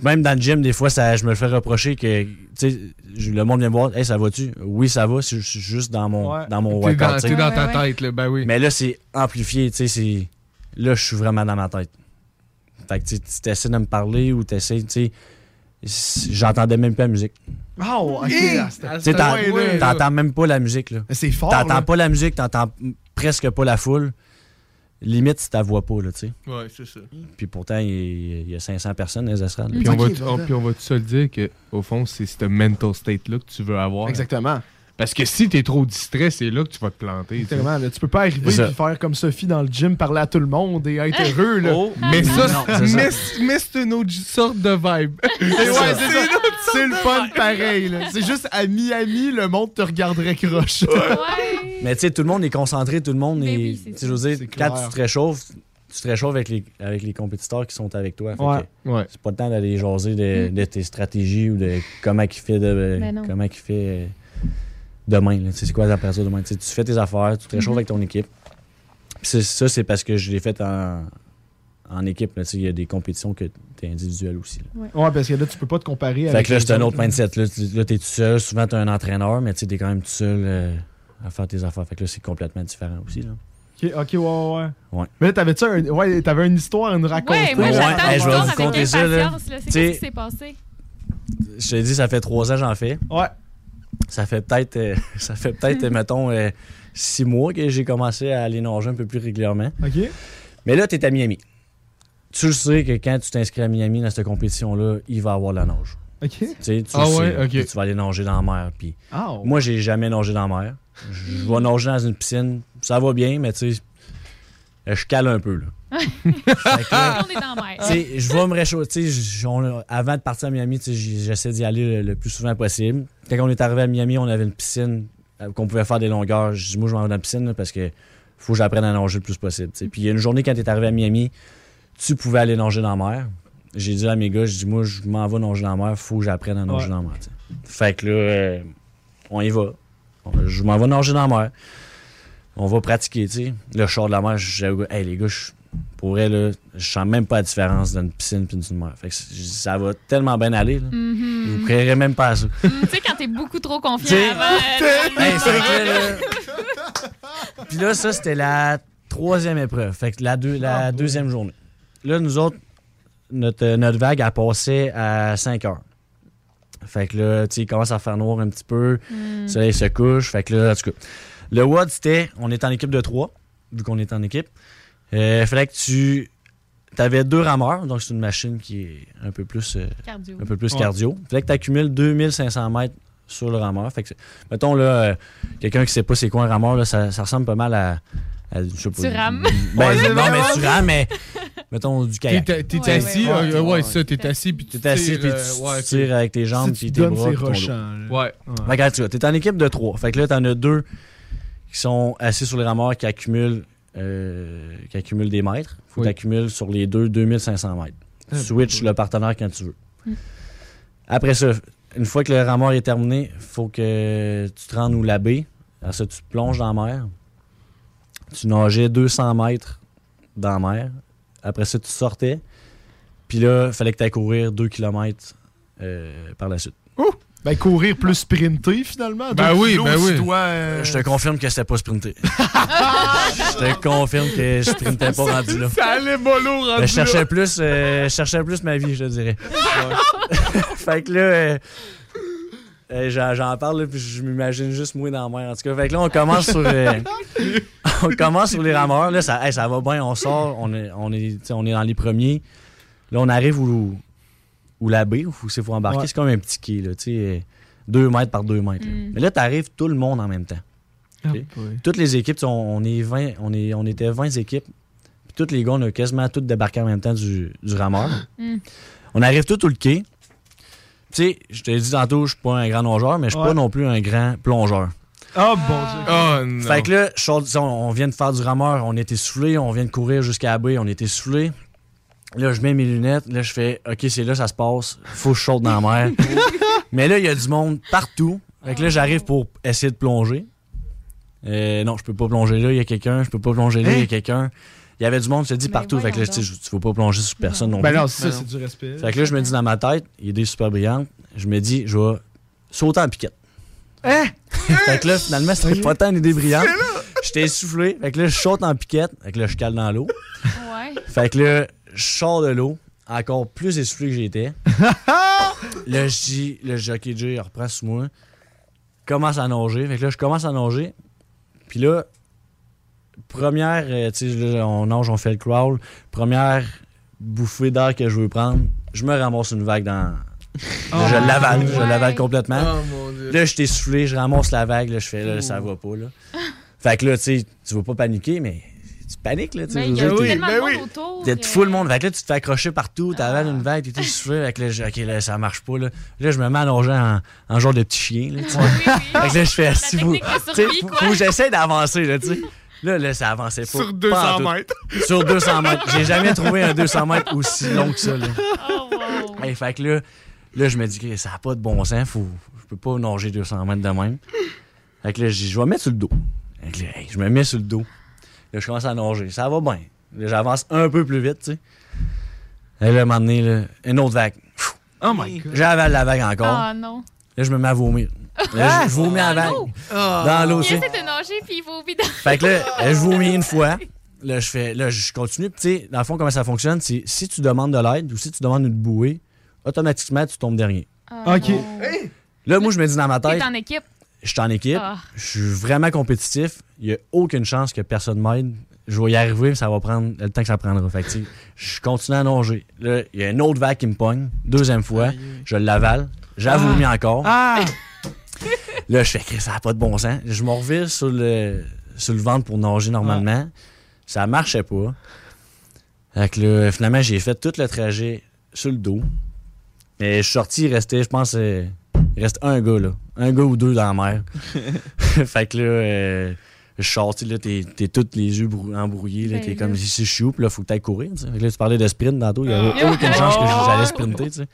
même dans le gym, des fois, ça, je me le fais reprocher que, tu sais, je- le monde vient me voir, hey, ça va-tu? Oui, ça va, c'est- je suis juste dans mon, Ouais. dans mon T'es workout. dans- t'es ta tête, là, ben oui. Mais là, c'est amplifié, tu sais, c'est. Là, je suis vraiment dans ma tête. Fait que tu sais, tu essaies de me parler ou tu essaies, tu sais, j'entendais même pas la musique. Ah, ok. Tu t'entends même pas la musique, là. C'est fort. T'entends là. pas la musique, t'entends presque pas la foule. Limite, si t'as voix pas, là, tu sais. Ouais, c'est ça. Puis pourtant, il y, y a 500 personnes dans les estrades. Puis on va, puis on va tout se le dire que au fond, c'est ce mental state-là que tu veux avoir. Exactement. Parce que si t'es trop distrait, c'est là que tu vas te planter. Exactement, là, tu peux pas arriver et faire comme Sophie dans le gym, parler à tout le monde et être heureux. Là. Mais ça, Non, c'est- c'est ça. mais, mais c'est une autre sorte de vibe. C'est le fun pareil. C'est juste à Miami, le monde te regarderait croche. Mais tu sais, tout le monde est concentré, tout le monde est. oui, je veux dire, quand tu te réchauffes, tu te réchauffes avec les, avec les compétiteurs qui sont avec toi. Ouais. C'est pas le temps d'aller jaser de, de tes stratégies ou de comment il fait de Ben comment il fait euh, demain. là. Tu sais, c'est quoi la température demain? Tu tu fais tes affaires, tu te réchauffes Mhm. avec ton équipe. Puis ça, c'est parce que je l'ai fait en, en équipe. Tu Il y a des compétitions que tu es individuel aussi. là. Ouais, parce que là, tu peux pas te comparer Fait avec. que là, c'est un autre mindset. Là, tu là, t'es tout seul. Souvent, t'as un entraîneur, mais tu es quand même tout seul euh, à faire tes affaires. Fait que là, c'est complètement différent aussi. Là. Ok, ok, ouais, ouais. Ouais. Mais là, t'avais-tu un... ouais, t'avais une histoire à nous raconter? Ouais, moi, Ouais, j'attends vais l'histoire vous avec impatience. C'est T'sais- qu'est-ce qui s'est passé? Je te dis, ça fait trois ans que j'en fais. Ouais. Ça fait peut-être, euh, ça fait peut-être, euh, mettons, euh, six mois que j'ai commencé à aller nager un peu plus régulièrement. OK. Mais là, t'es à Miami. tu le sais que quand tu t'inscris à Miami dans cette compétition-là, il va y avoir de la nage. OK. Tu sais, tu Ah le ouais, tu vas aller nager dans la mer. Puis ouais. Moi, j'ai jamais nagé dans la mer. Je vais nager dans une piscine. Ça va bien, mais tu sais, je cale un peu. Là. Je vais me réchauffer. on- Avant de partir à Miami, j'essaie d'y aller le, le plus souvent possible. Quand on est arrivé à Miami, on avait une piscine euh, qu'on pouvait faire des longueurs. Je dis, moi, je m'en vais dans la piscine là, parce que faut que j'apprenne à nager le plus possible. Puis il y a une journée, quand tu es arrivé à Miami, tu pouvais aller nager dans la mer. J'ai dit à mes gars, je dis, moi, je m'en vais nager dans la mer, faut que j'apprenne à nager Ouais. dans la mer. Fait que là, euh, on y va. Je m'en vais nager dans la mer. On va pratiquer, tu sais. Là, je sors de la mer, j'ai le goût, hey, les gars, je pour vrai, là, je sens même pas la différence d'une piscine et d'une mer. Fait que ça va tellement bien aller. Là. Mhm. Je vous créerez même pas à ça. Tu sais, quand t'es beaucoup trop confiant avant. euh, Hey, là, là- Puis là, ça, c'était la troisième épreuve. Fait que la, deux- la deuxième journée. Là, nous autres, notre, notre vague a passé à 5 heures. Fait que là, tu sais, il commence à faire noir un petit peu. Mm. Le soleil se couche. Fait que là, en tout cas, le WOD, c'était, on est en équipe de 3, vu qu'on est en équipe. Il fallait que tu. avais deux rameurs, donc c'est une machine qui est un peu plus, euh, Cardio. Un peu plus Ouais. cardio. Fallait que tu accumules 2500 mètres sur le rameur. Fait que, mettons, là, euh, quelqu'un qui sait pas c'est quoi un rameur, là, ça, ça ressemble pas mal à. à- je sais pas, Tu rames. Ben, Ouais, non, mais tu rames, mais mettons du kayak. T'es t'es assis, euh, ouais, ça, t'es assis, puis tu T'es assis, puis euh, tu, tu tires avec tes jambes, puis tu tes bras. Ouais. Fait que, regarde, tu vois, t'es en équipe de trois. Fait que là, t'en as deux qui sont assis sur les rameurs qui accumulent, euh, qui accumulent des mètres. Faut Oui. que t'accumules sur les deux 2500 mètres. Tu Ah, switches le partenaire quand tu veux. Après ça, une fois que le rameur est terminé, faut que tu te rendes où la baie. Après ça, tu te plonges dans la mer. Tu nageais 200 mètres dans la mer. Après ça, tu sortais. Puis là, il fallait que tu ailles courir 2 km par la suite. Ben, courir plus sprinter, finalement. Ben oui, ben oui. dois, euh, Je te confirme que c'était pas sprinté. je te confirme que je sprintais pas rendu là. Ça allait mollo rendu Ben, je cherchais là. plus, euh, je cherchais plus ma vie, je te dirais. fait que là, euh, euh, j'en, parle, là, puis je m'imagine juste mouiller dans la mer. En tout cas, fait que là, on commence sur, euh, on commence sur les rameurs. Là, ça, hey, ça va bien, on sort, on est, on est, on est dans les premiers. Là, on arrive où, où la baie, où il faut embarquer. Ouais. C'est comme un petit quai, là, tu sais, deux mètres par deux mètres. là. Mm. Mais là, t'arrives tout le monde en même temps. Ah. Toutes les équipes, tu on, on est 20, on, est, on était 20 équipes. Puis tous les gars, on a quasiment tous débarqué en même temps du, du rameur. Mm. On arrive tout au le quai. Tu sais, je t'ai dit tantôt, je suis pas un grand nageur, mais je suis Ouais. pas non plus un grand plongeur. Oh, bon Dieu. Oh, non. Fait que là, tu on, on vient de faire du rameur, on est essoufflé, on vient de courir jusqu'à la baie, on est essoufflé. Là, je mets mes lunettes, là, je fais OK, c'est là, ça se passe, faut que je saute dans la mer. Mais là, il y a du monde partout. Fait que là, j'arrive pour essayer de plonger. Euh, non, je peux pas plonger là, il y a quelqu'un, je peux pas plonger là, il y Hein? a quelqu'un. Il y avait du monde, je te dis, partout. Fait que là, tu sais, tu faut pas plonger sur personne non Ben plus. non, ça, c'est du respect. Fait que là, je me dis dans ma tête, idée super brillante, je me dis, je vais sauter en piquette. Hein? fait que là, finalement, c'était pas tant une idée brillante. J'étais essoufflé. Fait que là, je saute en piquette. Fait que là, je cale dans l'eau. Ouais. Fait que là, je sors de l'eau, encore plus essoufflé que j'étais. là, je dis, le jockey J reprend sous moi. Commence à nager. Fait que là, je commence à nager. Puis là, première, euh, tu sais, là, on nage, on fait le crawl. Première bouffée d'air que je veux prendre, je me ramasse une vague dans. Là, je l'avale, je l'avale complètement. Oh, mon Dieu. Là, je t'ai soufflé, je ramasse la vague, là, je fais là, ça va pas, là. Fait que là, tu sais, tu vas pas paniquer, mais tu paniques, là, tu sais. Tellement de monde autour. T'es que- full le monde. Fait que là, tu te fais accrocher partout, t'avales une vague, t'es tout soufflé. Fait que là, je- ok, là, ça marche pas, là. Là, je me mets à nager en, en genre de petit chien, là. Fait que là, je fais, si vous. faut, que j'essaie d'avancer, là, tu sais. Là, là, ça avançait pas. Sur pas en 200 tout. mètres. Sur 200 mètres. J'ai jamais trouvé un 200 mètres aussi long que ça, là. Oh, wow. Hey, fait que là, là, je me dis que ça n'a pas de bon sens. Faut, je peux pas nager 200 mètres de même. Fait que là, je vais me mettre sur le dos. Fait que là, hey, je me mets sur le dos. Là, je commence à nager. Ça va bien. J'avance un peu plus vite, tu sais. Et là, à un moment donné, là, une autre vague. Oh my god. J'avale la vague encore. Ah non. Là, je me mets à vomir. Là, je vomis la vague. Dans l'eau, Il essaie de nager puis il faut vite. Fait que là, je vomis une fois. Là, je fais, là, je continue. Puis, tu sais, dans le fond, comment ça fonctionne, c'est si tu demandes de l'aide ou si tu demandes une bouée, automatiquement, tu tombes derrière. Ok. Là, moi, je me dis dans ma T'es tête, en équipe. Je suis en équipe, Ah. je suis vraiment compétitif, il n'y a aucune chance que personne m'aide. je vais y arriver, mais ça va prendre le temps que ça prendra. Fait que, je continue à nager. Là, il y a une autre vague qui me pogne. Deuxième fois, je l'avale. J'avoue Ah. encore. Ah! Là, je fais que ça n'a pas de bon sens. Je me revire sur le, sur le ventre pour nager normalement. Ça marchait pas. Fait que là, finalement, j'ai fait tout le trajet sur le dos. Mais je suis sorti, il restait, je pense, euh, il reste un gars, là. Un gars ou deux dans la mer. fait que là, euh, je suis sorti, là, t'es t'es tous les yeux brou- embrouillés, là. Ben T'es comme si je suis où, puis là, faut que t'ailles courir. Fait que là, tu parlais de sprint tantôt, il y avait Ah. aucune chance que Oh. j'allais sprinter, tu sais.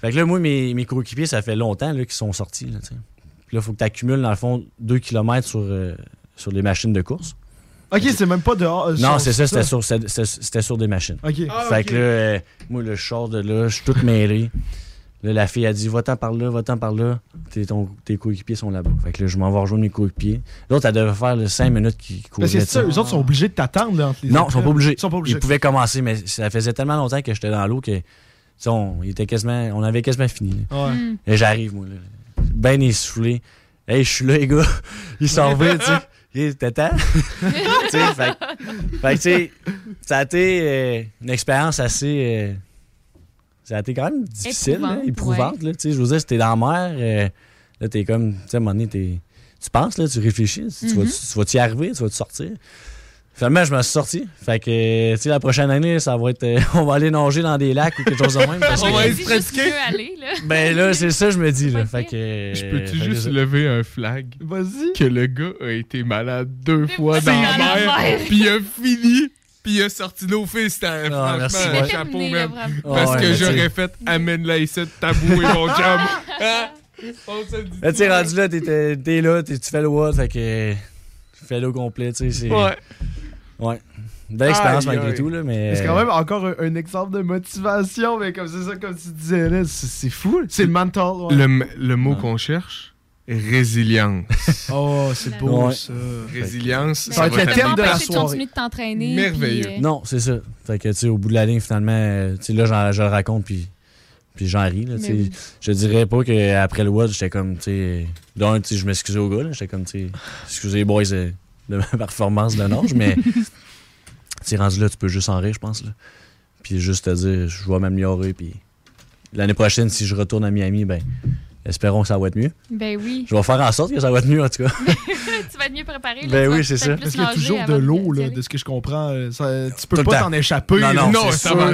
Fait que là, moi, mes, mes coéquipiers, ça fait longtemps là, qu'ils sont sortis. Là, tu sais. Puis là, il faut que tu accumules, dans le fond, 2 km sur, euh, sur les machines de course. Ok, c'est même pas dehors. euh, non, sur- c'est ça, c'était sur, c'était- c'était- c'était sur des machines. Ok. Ah, fait que là, euh, moi, le short de là, je suis tout mêlé. Là, la fille a dit Va-t'en par là, va-t'en par là. Tes, ton- tes coéquipiers sont là-bas. Fait que là, je m'en vais rejoindre mes coéquipiers. L'autre, elle devait faire 5 minutes qu'ils couraient. Parce que c'est ça, eux autres sont obligés de t'attendre là, entre les Non, ils sont pas obligés. Ils sont pas obligés. Ils pouvaient commencer, mais ça faisait tellement longtemps que j'étais dans l'eau que on, était quasiment, on avait quasiment fini. là. Ouais. Mm. Et j'arrive, moi, là. Ben essoufflé. Hey, je suis là, les gars. Ils sont revenus, tu sais. Hey, T'es temps? tu sais, fait, que- fait que, tu sais, ça a été euh, une expérience assez. euh, ça a été quand même difficile, Éprouvante, là, éprouvante. là, tu sais, je veux dire, c'était dans la mer. euh, là, t'es comme, tu sais, à un moment donné, t'es- tu penses, là, tu réfléchis. Tu vas- Mhm. tu vas-y arriver, tu vas te sortir. Finalement, je me suis sorti. Fait que, tu sais, la prochaine année, ça va être. euh, on va aller nager dans des lacs ou quelque chose de même. parce On que- va pratiqué. mieux aller, là. ben là, c'est ça, je me dis. Là. Fait que, Je peux-tu juste lever un flag? Vas-y. Que le gars a été malade deux fois dans la la mer, mer. puis il a fini, puis il a sorti nos fils. C'était un- Ah, merci, franchement un ouais. chapeau, vraiment. Parce Ouais, que j'aurais fait amène-la ici, tabou et mon chum. Dit Là, tu rendu là, t'es- t'es t'es là, t'es- tu fais le WOD, fait que. Tu fais le complet, tu sais. c'est- Ouais. Ouais. Belle expérience malgré tout, là, mais. Mais C'est quand même encore un, un exemple de motivation, mais comme c'est ça, comme tu disais là, c'est c'est fou. C'est le mental. ouais. Le, le mot qu'on cherche, résilience. Oh, c'est beau Ouais. ça. Résilience, Ça va être le thème de la soirée. continuer de t'entraîner. Merveilleux. puis, euh, Non, c'est ça. Fait que, tu sais, au bout de la ligne, finalement, euh, tu sais, là, j'en- je le raconte, puis. Puis j'en ris, là, oui. Je dirais pas qu'après le WOD, j'étais comme, tu sais. D'un, tu sais, je m'excusais au gars. J'étais comme, tu sais. Excusez, boys, euh, de ma performance de nage, mais. tu sais, rendu là, tu peux juste en rire, je pense, là. Puis juste te dire, je vais m'améliorer, puis. L'année prochaine, si je retourne à Miami, ben. Espérons que ça va être mieux. Ben oui. Je vais faire en sorte que ça va être mieux, en tout cas. tu vas être mieux préparé. là, Ben oui, c'est ça. plus Parce qu'il y a toujours de l'eau, de ce que je comprends. euh, ça- tu peux pas t'en échapper. Non, non, Non, c'est ça va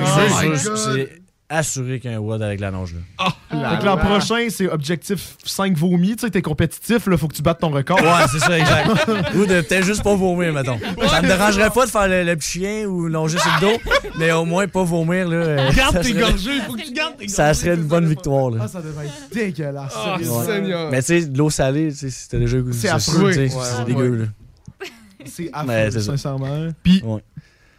Oh assuré qu'un WOD avec la nage, là. Ah, Fait que l'an prochain, c'est objectif 5 vomis. Tu sais, t'es compétitif, là, faut que tu battes ton record. Ouais, c'est ça, exact. ou de peut-être juste pas vomir, mettons. Ça me dérangerait pas de faire le, le petit chien ou longer sur le dos, mais au moins pas vomir, là. euh, Garde ça tes serait- gorgées, il faut que tu gardes tes gorgées. Ça serait une bonne victoire, là. Ah, ça devait être dégueulasse. Ah. Seigneur. Mais tu sais, de l'eau salée, tu sais, c'était déjà C'est affreux. C'est dégueu, là. C'est affreux, sincèrement. Puis.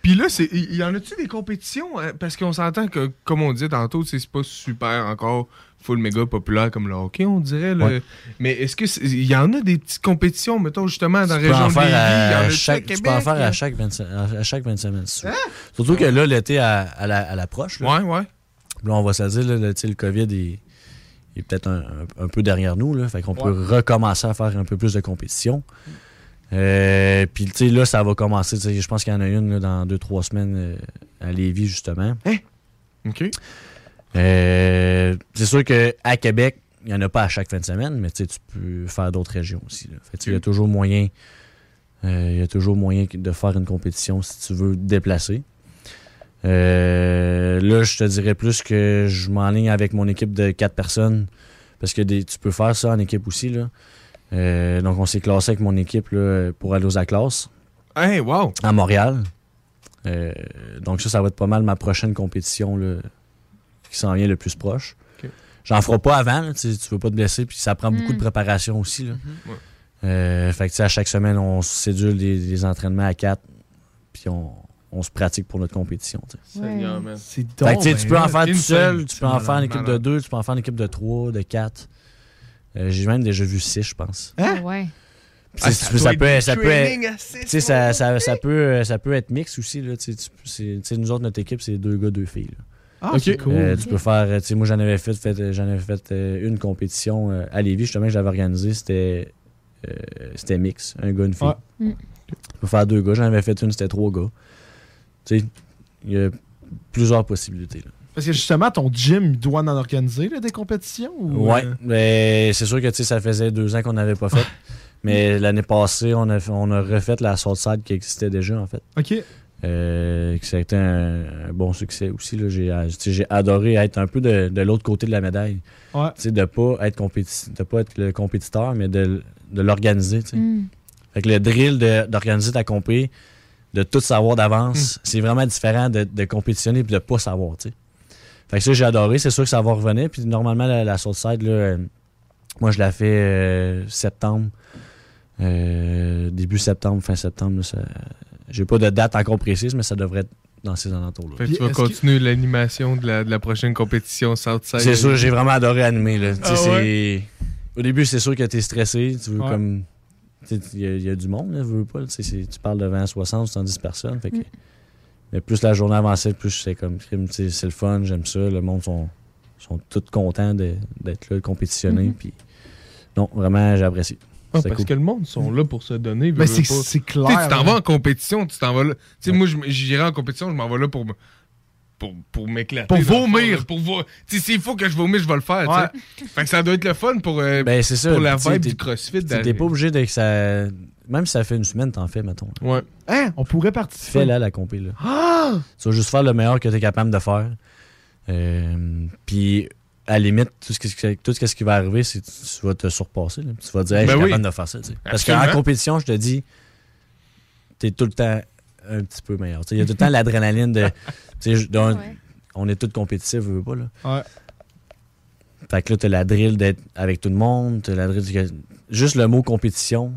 Puis là, il y en a-tu des compétitions? hein? Parce qu'on s'entend que, comme on disait tantôt, c'est pas super encore full méga populaire comme le hockey, on dirait. là. Ouais. Mais est-ce que il y en a des petites compétitions, mettons, justement, dans la région de Lévis? à tu peux en faire à chaque 25, à chaque 25 semaines, veux. Surtout que là, l'été à, à la- à l'approche, là, Ouais, ouais. Là, on va se dire, là, le, COVID est, est peut-être un, un- un peu derrière nous. Là, fait qu'on peut recommencer à faire un peu plus de compétition. Euh, Puis, tu sais, là, ça va commencer. Je pense qu'il y en a une là, dans deux, trois semaines euh, à Lévis, justement. OK. Euh, c'est sûr qu'à Québec, il n'y en a pas à chaque fin de semaine, mais tu peux faire d'autres régions aussi. là. Fait Il y a toujours moyen. euh, il y a toujours moyen de faire une compétition si tu veux te déplacer. Euh, là, je te dirais plus que je m'enligne avec mon équipe de quatre personnes parce que des, tu peux faire ça en équipe aussi. Là. Euh, donc, on s'est classé avec mon équipe là, pour aller aux A-classes Hey, wow! à Montréal. Euh, donc, ça, ça va être pas mal ma prochaine compétition là, qui s'en vient le plus proche. J'en ferai pas avant, là, tu veux pas te blesser, puis ça prend beaucoup Mm. de préparation aussi. Là. Ouais. Euh, fait que, tu sais, à chaque semaine, on sédule des, des entraînements à quatre, puis on, on se pratique pour notre compétition. man. C'est Fait que, tu sais, tu peux en faire tout seul, tu peux en faire en malade, équipe de deux, tu peux en faire en équipe de trois, de quatre. Euh, J'ai même déjà vu six, je pense. Hein? Ah Ouais. Ah, ça peut ça peut ça, ça, ça peut, euh, ça peut être mix aussi. Là, nous autres, notre équipe, c'est deux gars, deux filles. là. Ah, Ok. c'est cool. Euh, tu peux faire, tu sais, moi j'en avais fait, fait, j'en avais fait euh, une compétition euh, à Lévis, justement, que j'avais organisée, c'était, euh, c'était mix, un gars, une fille. Ouais. Tu peux faire deux gars. J'en avais fait une, c'était trois gars. Tu sais, il y a plusieurs possibilités. là. Parce que justement, ton gym, doit en organiser là, des compétitions? Ou, Ouais, euh, mais c'est sûr que tu sais, ça faisait deux ans qu'on n'avait pas fait. mais l'année passée, on a, fait- on a refait la Southside qui existait déjà, en fait. OK. Euh, que ça a été un, un bon succès aussi. là. J'ai, euh, tu sais, j'ai adoré être un peu de, de l'autre côté de la médaille. Ouais. Tu sais, de pas être compéti- de pas être le compétiteur, mais de, de l'organiser. Mm. Fait que le drill d'organiser ta compé, de tout savoir Mm. d'avance, c'est vraiment différent de, de compétitionner et de pas savoir. tu sais. Fait que ça, j'ai adoré. C'est sûr que ça va revenir. Puis normalement, la, la Southside, là, euh, moi, je la fais euh, septembre. Euh, début septembre, fin septembre. là, ça- J'ai pas de date encore précise, mais ça devrait être dans ces alentours-là. Fait que tu vas continuer l'animation de la, de la prochaine compétition Southside? C'est sûr, j'ai vraiment adoré animer. Là. Ah ouais? Au début, c'est sûr que tu es stressé. Tu veux Ouais. comme. Il y, a- il y a du monde, là, veux pas. Tu parles devant 60, 70 personnes. Fait que- Mm. Mais plus la journée avançait, plus c'est comme. C'est le fun, j'aime ça. Le monde sont, sont tous contents d'être là, de compétitionner. Mhm. Puis, non, vraiment, j'apprécie. Ah, parce cool. que le monde sont là pour se donner. Ben, veux, c'est- clair, Tu sais, Tu t'en hein. vas en compétition, tu t'en vas là. Tu sais, moi, j'irai en compétition, je m'en vais là pour me- pour, pour m'éclater. Pour vomir. Pour vo- s'il faut que je vomisse, je vais le faire. Fait que ça doit être le fun pour, euh, Ben, ça. pour la vibe du CrossFit. t'es- pas obligé de que ça. Même si ça fait une semaine, t'en fais, mettons. Ouais. Hein, on pourrait participer. Fais-la, la compé, là. Ah! Tu vas juste faire le meilleur que tu es capable de faire. Euh, Puis, à la limite, tout ce, qui, tout ce qui va arriver, c'est que tu vas te surpasser. là. Tu vas dire, hey, Ben je suis oui. capable de faire ça. tu sais. Parce qu'en compétition, je te dis, tu es tout le temps un petit peu meilleur. Il y a tout le temps l'adrénaline de. je- On est tous compétitifs, veux, veux pas. Là. Ouais. Fait que là, tu as la drill d'être avec tout le monde. t'as la drill du- Juste le mot compétition,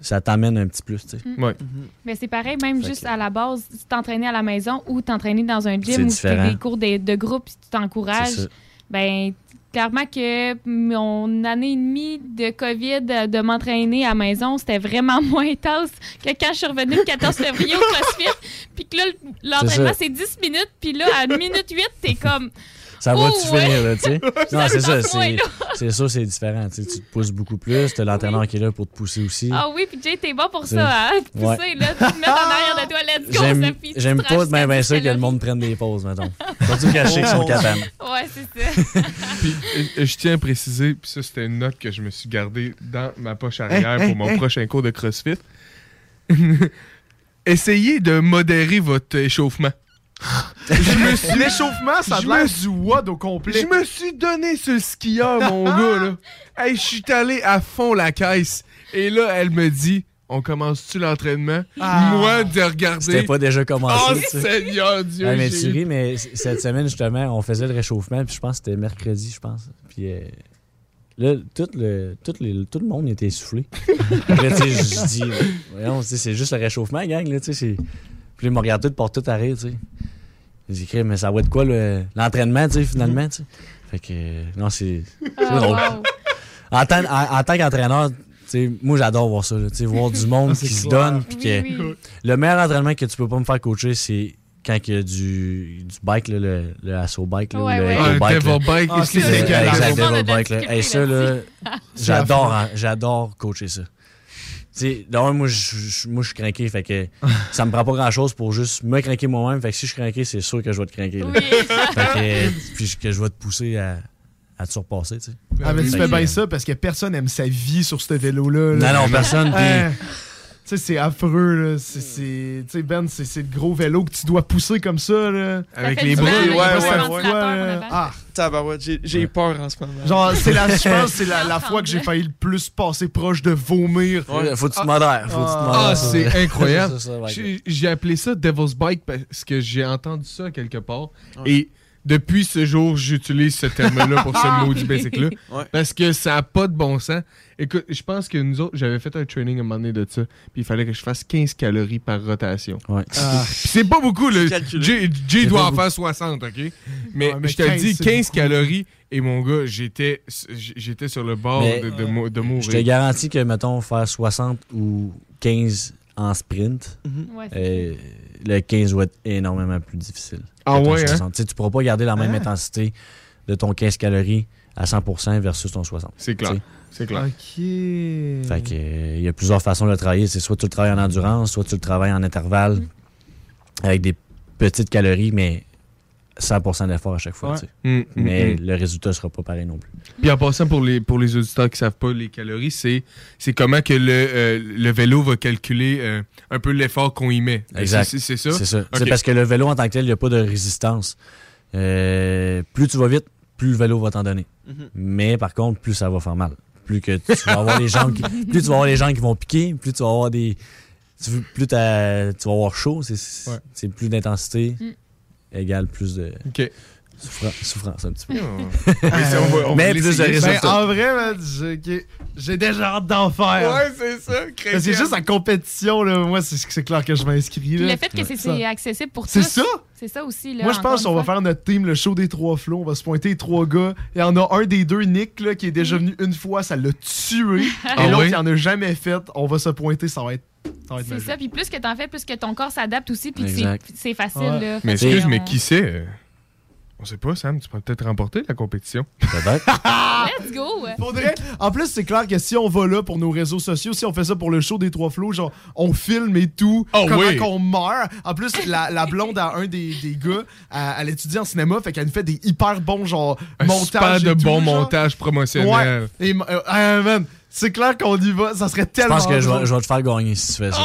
ça t'amène un petit plus. tu sais. Mm. Ouais. Mais c'est pareil, même Fait juste à la base, si t'entraîner à la maison ou t'entraîner dans un gym où tu fais des cours de, de groupe si tu t'encourages, ben clairement que mon année et demie de COVID de, de m'entraîner à la maison, c'était vraiment moins intense que quand je suis revenue le 14 février au CrossFit. Puis que là, l'entraînement, c'est 10 minutes. Puis là, à minute 8, t'es comme... Ça Oh, va-tu ouais. finir, là, tu sais? Non, c'est ça. C'est là. c'est différent. tu te pousses beaucoup plus. Tu as l'entraîneur qui est là pour te pousser aussi. Ah oui, puis Jay, t'es bon pour ça, hein? Te pousser, Ouais. là, tu te mets en arrière de toi, let's go, J'aime j'aime te pas ben à ça que le monde prenne des pauses, mettons. Quand je sais qu'ils sont capables. Ouais, c'est ça. Puis, euh, je tiens à préciser, puis ça, c'était une note que je me suis gardée dans ma poche arrière pour mon prochain cours de CrossFit. Essayez de modérer votre échauffement. Je me suis... L'échauffement, ça Je l'air me du WOD au complet. Je me suis donné le skieur, mon gars, là. Hey, je suis allé à fond la caisse. Et là, elle me dit On commence-tu l'entraînement? Ah. Moi, de regarder. C'était pas déjà commencé. Oh, tu sais. Seigneur Dieu. Ouais, mais tu ris, mais cette semaine, justement, on faisait le réchauffement, puis je pense que c'était mercredi, je pense. Puis euh, là, tout le, tout, les- tout le monde était essoufflé. Puis là, tu sais, je dis, voyons, c'est juste le réchauffement, gang, là, tu sais. c'est- Puis là, ils m'ont regardé tout pour tout arrêter, tu sais. J'ai dit, mais ça va être quoi le- l'entraînement, tu sais, finalement, tu sais? Fait que, euh, non, c'est Ah, drôle. wow. En tant, en, en tant qu'entraîneur, tu sais, moi, j'adore voir ça, là, tu sais, voir du monde Ah, qui se donne. puis Oui, que- oui. le meilleur entraînement que tu peux pas me faire coacher, c'est quand il y a du, du bike, là, le, le Asso Bike, là, Ouais, ou le ouais. Echo Ah, le Bike. Devil. Bike, Ah, c'est dégueulasse. exact, le Devil Bike, là. de Hey, ça, là, j'adore coacher ça. Tu sais, d'un, moi, je je- moi, je suis craqué, fait que ça me prend pas grand chose pour juste me craquer moi-même. Fait que si je suis craqué, c'est sûr que je vais te craquer. Oui. Fait que, puis que je vais te pousser à, à te surpasser, tu sais. Ah, mais tu fais bien ça parce que personne aime sa vie sur ce vélo-là. là. Non, non, personne. puis- sais, c'est affreux, là. C'est, c'est- Tu sais, Ben, c'est, c'est le gros vélo que tu dois pousser comme ça, là. Avec les bras. ouais, ouais, ouais. Ah, Tabarouette, j'ai- j'ai peur en ce moment. genre, c'est la, je pense que c'est la, la fois que j'ai failli le plus passer proche de vomir. Ouais, Faut que tu te modères. Faut que tu te Ah. modères. Ah, c'est incroyable. J'ai appelé ça Devil's Bike parce que j'ai entendu ça quelque part. Et depuis ce jour, j'utilise ce terme-là pour ce maudit bicycle-là. Ouais. Parce que ça n'a pas de bon sens. Écoute, je pense que nous autres, j'avais fait un training à un moment donné de ça. Puis il fallait que je fasse 15 calories par rotation. Ouais. Ah. Puis c'est pas beaucoup, là. C'est doit en faire 60, OK? Mais, Ouais, mais je te le 15, dis, c'est 15 beaucoup. calories. Et mon gars, j'étais j'étais sur le bord Mais- de, de, de Je te mourir. garantis que, mettons, faire 60 ou 15 en sprint, Ouais, c'est euh, le 15 va être énormément plus difficile. Ah ouais, hein? 60. Tu Tu pourras pas garder la même Ah. intensité de ton 15 calories à 100% versus ton 60. C'est clair. C'est clair. OK. Fait que, euh, il y a plusieurs façons de le travailler. C'est soit tu le travailles en endurance, soit tu le travailles en intervalle avec des petites calories, mais 100% d'effort à chaque fois. Ouais. tu sais. Mm, mm, mais mm. le résultat sera pas pareil non plus. Puis en passant, pour les, pour les auditeurs qui savent pas les calories, c'est, c'est comment que le, euh, le vélo va calculer euh, un peu l'effort qu'on y met. Exact. C'est, c'est ça? C'est ça. C'est parce que le vélo en tant que tel, il n'y a pas de résistance. Euh, plus tu vas vite, plus le vélo va t'en donner. Mhm. Mais par contre, plus ça va faire mal. Plus que tu vas avoir les jambes qui, plus tu vas avoir les jambes qui vont piquer, plus tu vas avoir des plus t'as- tu vas avoir chaud, c'est Ouais. c'est plus d'intensité. Égale plus de OK. Souffrance, souffrance un petit peu. Mais ça, on va- Mais. Ben, en vrai, j'ai déjà hâte d'en faire. Ouais, c'est ça. C'est juste la compétition, là. Moi, c'est c'est clair que je m'inscris. Le fait que c'est c'est accessible pour tous. C'est ça? C'est ça aussi. Là, Moi, je pense qu'on va faire notre team, le show des trois flots. On va se pointer les trois gars. Il y en a un des deux, Nick, là, qui est déjà venu une fois. Ça l'a tué. Et Ah l'autre, il en a jamais fait. On va se pointer. Ça va être, C'est ça. Puis plus que t'en fais, plus que ton corps s'adapte aussi. Puis que c'est- c'est facile. Ouais. Là. Mais excuse, on- mais qui sait? On sait pas, Sam, tu peux peut-être remporter la compétition. Peut-être. Let's go! Faudrait- En plus, c'est clair que si on va là pour nos réseaux sociaux, si on fait ça pour le show des trois flots, genre, on filme et tout, Oh comment oui. qu'on meurt. En plus, la, la blonde à un des, des gars, elle, elle étudie en cinéma, fait qu'elle nous fait des hyper bons, genre, Un montages. super de bons montages promotionnels. Ouais. Et, euh, ah, man, c'est clair qu'on y va. Ça serait Je tellement. pense que je vais, je vais te faire gagner si tu fais ça.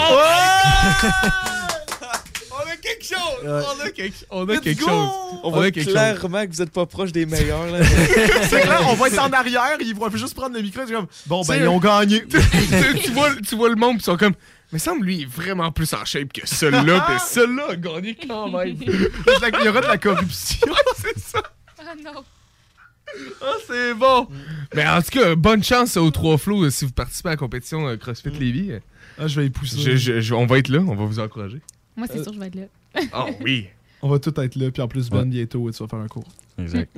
On a quelque chose! Ouais. On a quelque, on a Let's quelque go! chose. On On voit a quelque chose. clairement que vous êtes pas proche des meilleurs. Là. C'est clair, on va être en arrière, ils vont juste prendre le micro, c'est comme, bon, ben, C'est- ils ont gagné. tu, vois, tu vois le monde, pis ils sont comme. Mais semble lui il est vraiment plus en shape que celui-là, pis celui-là a gagné quand même. Il y aura de la corruption. c'est ça. Ah non! Ah, c'est bon. Mais en tout cas, bonne chance aux trois flots euh, si vous participez à la compétition euh, CrossFit Lévis. euh, Ah, je vais y pousser. je- je- je- on va être là, on va vous encourager. Moi, Euh, c'est sûr que je vais être là. Ah oui. On va tout être là, puis en plus, Ben, Ouais. bientôt, tu vas faire un cours. Exact.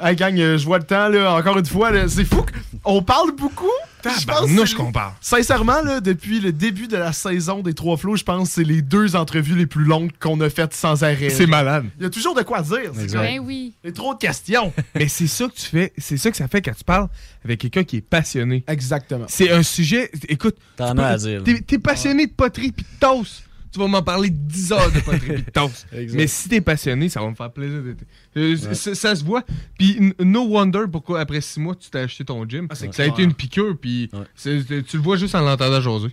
Hey, gang, euh, je vois le temps, là, encore une fois, là, c'est fou qu'on parle beaucoup. Je pense qu'on parle. Sincèrement, là, depuis le début de la saison des Trois Flots, je pense que c'est les deux entrevues les plus longues qu'on a faites sans arrêt. C'est malade. Il y a toujours de quoi dire. Ben oui. Il y a trop de questions. Mais c'est ça que tu fais, c'est ça que ça fait quand tu parles avec quelqu'un qui est passionné. Exactement. C'est un sujet, écoute, T'en as à dire. T'es, passionné de poterie pis de toast. Tu vas m'en parler 10 heures de poterie de toast. Mais si t'es passionné, ça va me faire plaisir. d'être- Euh, Ça se voit. Puis no wonder pourquoi après 6 mois tu t'es acheté ton gym. Ah, ça a été une piqûre puis tu le vois juste en l'entendant jaser.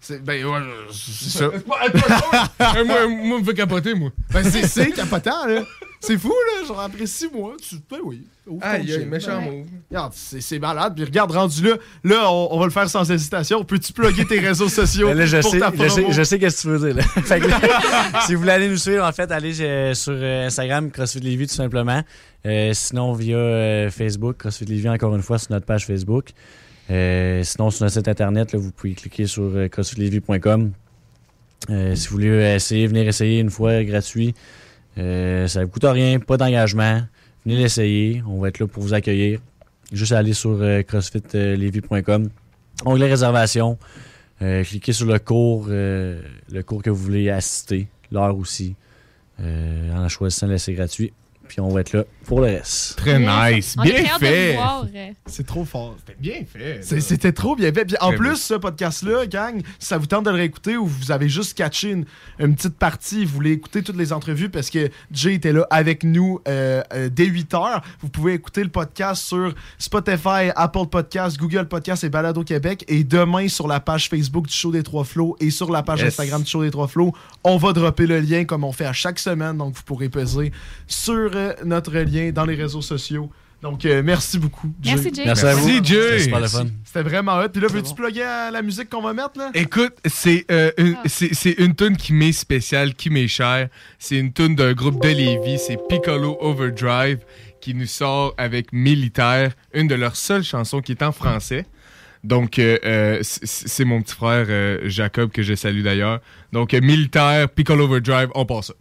C'est- Ben, ouais, c'est ça. Moi, moi, me fait capoter, moi. Ben, c'est, c'est capotant, là. C'est fou, là. Genre, après six mois, tu. Ben oui. ton Aïe, aïe, gym. méchant move. Regarde, c'est, c'est malade. Puis regarde, rendu là, là, on, on va le faire sans hésitation. Peux-tu plugger tes réseaux sociaux là, je pour sais, ta je sais, promo? je sais qu'est-ce que tu veux dire. Là. Fait que là, si vous voulez aller nous suivre, en fait, allez sur euh, Instagram, CrossFit Lévis, tout simplement. Euh, sinon, via euh, Facebook, CrossFit Lévis, encore une fois, sur notre page Facebook. Euh, sinon, sur notre site internet, là, vous pouvez cliquer sur euh, crossfitlévis.com. Euh, si vous voulez essayer, venir essayer une fois gratuit. Euh, ça ne coûte rien, pas d'engagement. Venez l'essayer, on va être là pour vous accueillir. Juste aller sur euh, crossfitlévis.com. Onglet réservation. Euh, cliquez sur le cours, euh, le cours que vous voulez assister, l'heure aussi, euh, en choisissant l'essai gratuit. Puis on va être là pour le reste. Très nice. On Bien fait. euh. C'est trop fort. C'était bien fait. C'était trop bien fait. Puis en Très plus, beau. ce podcast-là, gang, si ça vous tente de le réécouter ou vous avez juste catché une, une petite partie, vous voulez écouter toutes les entrevues parce que Jay était là avec nous euh, euh, dès 8 heures, vous pouvez écouter le podcast sur Spotify, Apple Podcast, Google Podcast et Balado Québec. Et demain, sur la page Facebook du Show des Trois Flots et sur la page Yes. Instagram du Show des Trois Flots, on va dropper le lien comme on fait à chaque semaine. Donc, vous pourrez peser sur euh, notre lien dans les réseaux sociaux. Donc, euh, merci beaucoup. Jay. Merci, Jay. Merci à vous. Merci, Jay. C'était super le fun. C'était vraiment hot. Puis là, veux-tu plugger à la musique qu'on va mettre, là? Écoute, c'est euh, une, Ah. c'est- une tune qui m'est spéciale, qui m'est chère. C'est une tune d'un groupe de Lévis, c'est Piccolo Overdrive, qui nous sort avec Militaire, une de leurs seules chansons qui est en français. Donc, euh, c'est mon petit frère euh, Jacob, que je salue d'ailleurs. Donc, euh, Militaire, Piccolo Overdrive, on passe ça.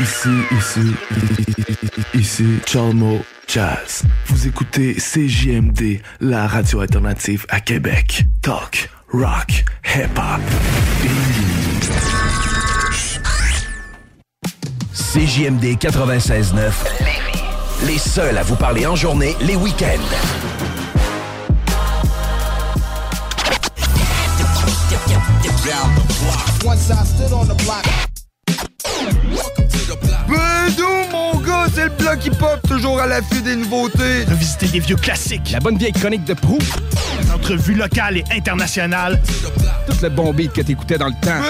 Ici, ici, ici Chalmo Jazz. Vous écoutez CJMD, la radio alternative à Québec. Talk, rock, hip-hop. CJMD 96.9, Lévis. Les seuls à vous parler en journée, les week-ends. Once I stood on the block. Toujours à l'affût des nouveautés. Revisiter des vieux classiques. La bonne vieille chronique de Prou. Des entrevues locales et internationales. Tout le bon beat que t'écoutais dans le temps.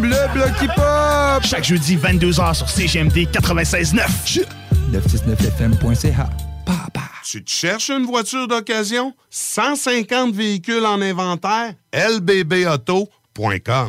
Le bloc hip-hop. Chaque jeudi, 22h sur CGMD 96.9. 969fm.ca. Tu te cherches une voiture d'occasion? 150 véhicules en inventaire? lbbauto.com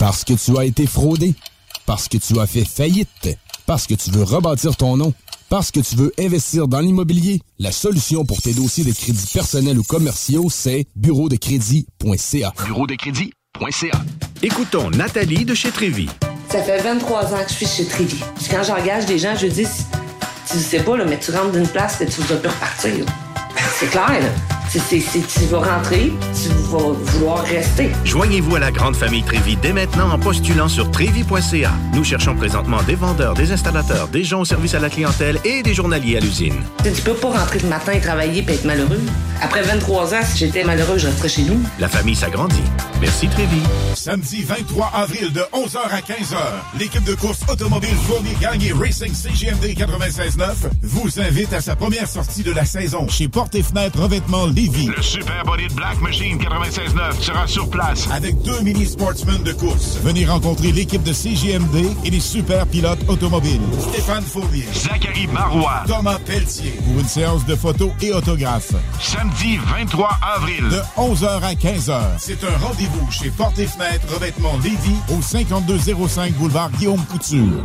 Parce que tu as été fraudé. Parce que tu as fait faillite. Parce que tu veux rebâtir ton nom. Parce que tu veux investir dans l'immobilier. La solution pour tes dossiers de crédits personnels ou commerciaux, c'est bureau de crédit.ca. Bureau de crédit.ca. Écoutons Nathalie de chez Trévy. Ça fait 23 ans que je suis chez Trévy. Puis quand j'engage des gens, je dis, tu sais pas, là, mais tu rentres d'une place et tu vas plus repartir. C'est clair, là. C'est- tu vas rentrer, tu vas vouloir rester. Joignez-vous à la grande famille Trévi dès maintenant en postulant sur trévi.ca. Nous cherchons présentement des vendeurs, des installateurs, des gens au service à la clientèle et des journaliers à l'usine. Tu sais, tu peux pas rentrer le matin et travailler et être malheureux. Après 23 ans, si j'étais malheureux, je resterais chez nous. La famille s'agrandit. Merci Trévi. Samedi 23 avril de 11h à 15h, l'équipe de course automobile Fournier Gagné Racing CGMD 96.9 vous invite à sa première sortie de la saison chez Porte et Fenêtre Revêtement Lévis. Le Super Body de Black Machine 96.9 sera sur place. Avec deux mini sportsmen de course. Venez rencontrer l'équipe de CGMD et les super pilotes automobiles. Stéphane Fournier. Zachary Marois. Thomas Pelletier. Pour une séance de photos et autographes. Samedi 23 avril. De 11h à 15h. C'est un rendez-vous chez Porte et Fenêtre Revêtement Lévis au 5205 boulevard Guillaume Couture.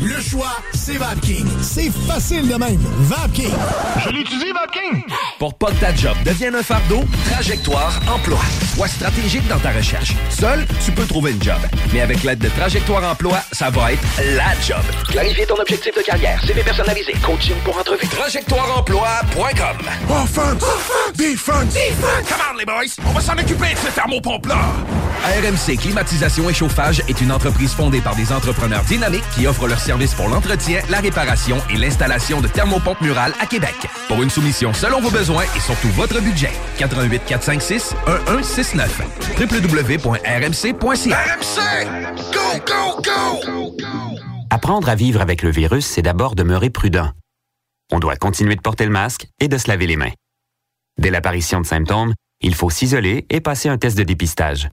le choix, c'est VapKing. C'est facile de même. VapKing. Je l'utilise, VapKing. Pour pas que ta job devienne un fardeau, Trajectoire Emploi. Sois stratégique dans ta recherche. Seul, tu peux trouver une job. Mais avec l'aide de Trajectoire Emploi, ça va être la job. Clarifier ton objectif de carrière, CV personnalisé, coaching pour entrevue. TrajectoireEmploi.com Offense! Defense! Come on, les boys. On va s'en occuper de ce thermopompe-là. RMC Climatisation et Chauffage est une entreprise fondée par des entrepreneurs dynamiques qui offrent leurs services pour l'entretien, la réparation et l'installation de thermopompes murales à Québec. Pour une soumission selon vos besoins et surtout votre budget. 88 456 1169 www.rmc.ca RMC! Go, go, go! Apprendre à vivre avec le virus, c'est d'abord demeurer prudent. On doit continuer de porter le masque et de se laver les mains. Dès l'apparition de symptômes, il faut s'isoler et passer un test de dépistage.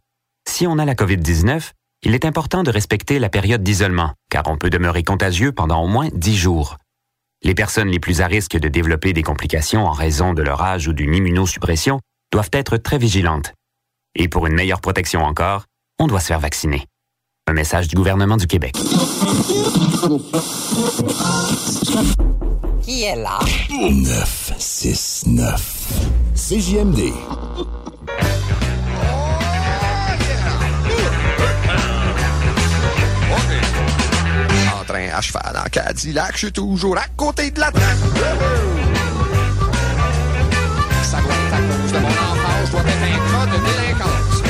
Si on a la COVID-19, il est important de respecter la période d'isolement, car on peut demeurer contagieux pendant au moins 10 jours. Les personnes les plus à risque de développer des complications en raison de leur âge ou d'une immunosuppression doivent être très vigilantes. Et pour une meilleure protection encore, on doit se faire vacciner. Un message du gouvernement du Québec. Qui est là? 969. CJMD. En train à cheval en Cadillac, je suis toujours à côté de la traque. Ça doit être à cause de mon enfance, je dois être un cas de délinquance.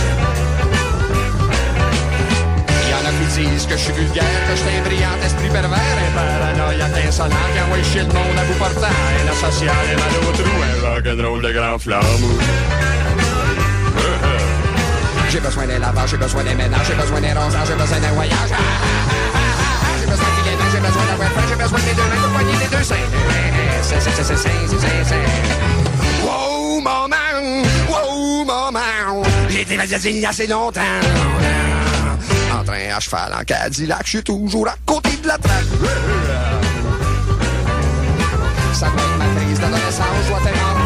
Il y en a qui disent que je suis vulgaire, que je suis un brillant esprit pervers, un paranoïaque insolent qui envoie chier le monde à bout portant, un asocial et mal au trou, un rock'n'roll de grand flamme. J'ai besoin d'un lavage, j'ai besoin d'un ménage, j'ai besoin d'un rosage, j'ai besoin d'un voyage. Ah, ah, ah, J'ai besoin mains, j'ai besoin d'un webframe, j'ai besoin des deux mains pour poigner les deux seins. C'est. Wow, maman, wow, maman, j'ai été assez longtemps. En train à cheval en Cadillac, je suis toujours à côté de la traque. Ça d'adolescence,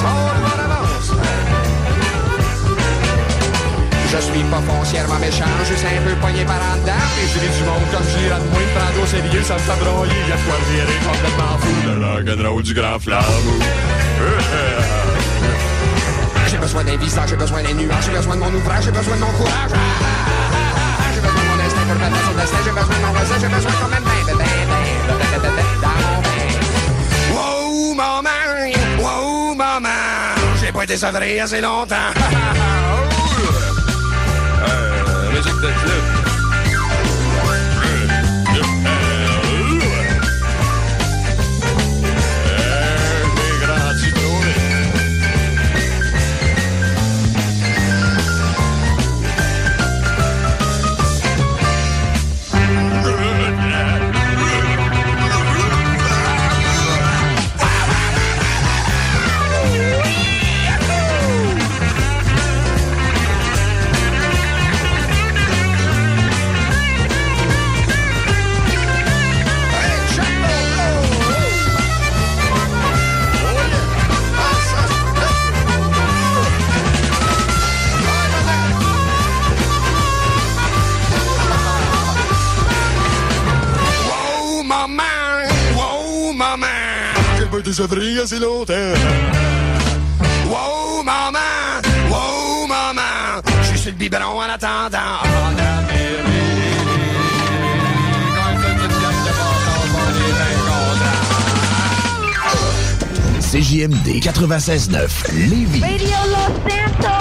Je suis pas foncièrement méchant, juste un peu pogné par en dedans. Et je dis du monde comme je dirais de moi, me prendre au sérieux, ça me fait broyer. Y'a quoi virer complètement fou, le rock'n'roll du grand flamme. J'ai besoin d'un visage, j'ai besoin d'un nuage, j'ai besoin de mon ouvrage, j'ai besoin de mon courage. J'ai besoin de mon instinct pour mettre sur destin, j'ai besoin de mon voisin, j'ai besoin de même mon bain. Wow, maman, wow, maman, j'ai pas été sevré assez longtemps. Euh, musique Sevré assez longtemps. Wow, maman! Wow, maman! Je suis sur le biberon en attendant. En CJMD 96.9 Lévis. Radio Los Santos!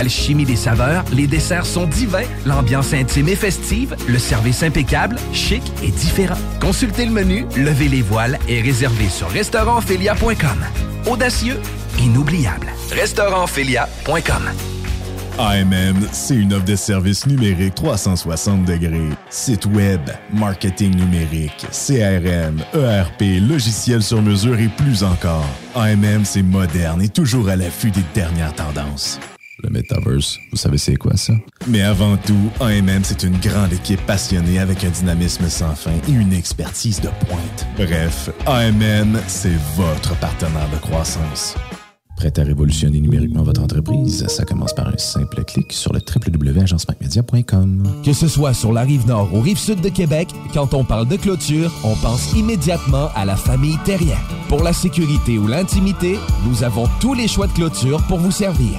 Alchimie des saveurs, les desserts sont divins, l'ambiance intime et festive, le service impeccable, chic et différent. Consultez le menu, levez les voiles et réservez sur restaurantphilia.com. Audacieux, inoubliable. Restaurantphilia.com. AMM, c'est une offre de services numériques 360 degrés. Site web, marketing numérique, CRM, ERP, logiciel sur mesure et plus encore. AMM, c'est moderne et toujours à l'affût des dernières tendances. Le Metaverse, vous savez c'est quoi ça? Mais avant tout, AMM, c'est une grande équipe passionnée avec un dynamisme sans fin et une expertise de pointe. Bref, AMM, c'est votre partenaire de croissance. Prêt à révolutionner numériquement votre entreprise? Ça commence par un simple clic sur le www.agencemacmedia.com. Que ce soit sur la rive nord ou rive sud de Québec, quand on parle de clôture, on pense immédiatement à la famille Terrien. Pour la sécurité ou l'intimité, nous avons tous les choix de clôture pour vous servir.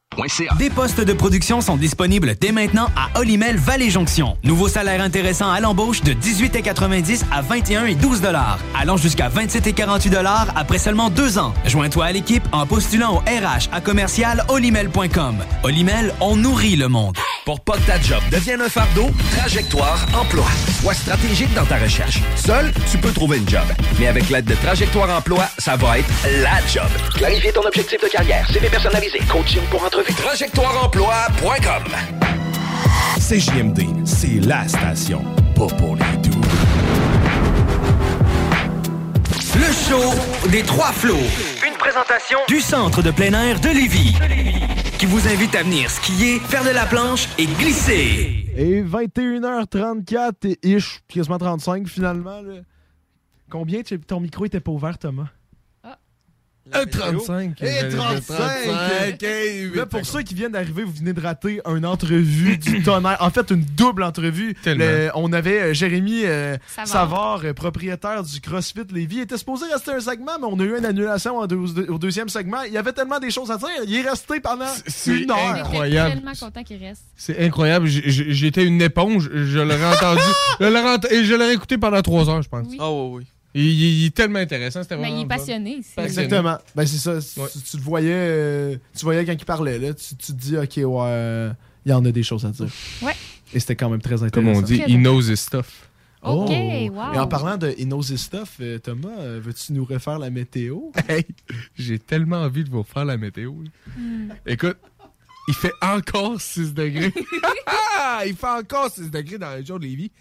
Des postes de production sont disponibles dès maintenant à Olimel Valley Jonction. Nouveau salaire intéressant à l'embauche de 18,90 à 21 et 12 dollars, allant jusqu'à 27 et 48 dollars après seulement deux ans. Joins-toi à l'équipe en postulant au RH à commercial olimel.com. Olimel, on nourrit le monde. Pour pas que ta job devienne un fardeau, Trajectoire Emploi. Sois stratégique dans ta recherche. Seul, tu peux trouver une job. Mais avec l'aide de Trajectoire Emploi, ça va être la job. Clarifier ton objectif de carrière, CV personnalisé, coaching pour entrevue. TrajectoireEmploi.com CJMD, c'est la station. Pas pour les doux. Le show des trois flots. Une présentation du centre de plein air de Lévis. Qui vous invite à venir skier, faire de la planche et glisser. Et 21h34 et ish, quasiment 35 finalement. là. Combien? Tu- ton micro était pas ouvert, Thomas? Un 35. Et 35! 35, hey, Là, pour ceux qui viennent d'arriver, vous venez de rater une entrevue du tonnerre. En fait, une double entrevue. Tellement. Le- on avait euh, Jérémy euh, Savard. Savard, euh, propriétaire du CrossFit Lévis. Il était supposé rester un segment, mais on a eu une annulation en deux- au deuxième segment. Il y avait tellement des choses à dire. Il est resté pendant c'est une heure. incroyable. tellement content qu'il reste. C'est incroyable. J'étais une éponge. Je l'aurais entendu. je et je l'aurais écouté pendant trois heures, je pense. Oui. Ah oui, oui. Il, il- il est tellement intéressant. C'était Mais il est passionné. c'est- Exactement. Ben, c'est ça. Tu, tu le voyais, euh, tu voyais quand il parlait, là. Tu, tu te dis, OK, ouais, euh, il y en a des choses à dire. Ouais. Et c'était quand même très intéressant. Comme on dit, Très he knows his stuff. Oh. OK, wow. Et en parlant de He knows his stuff, euh, Thomas, euh, veux-tu nous refaire la météo? Hey, j'ai tellement envie de vous refaire la météo. Hmm. Écoute, il fait encore 6 degrés. il fait encore 6 degrés dans la région de Lévis.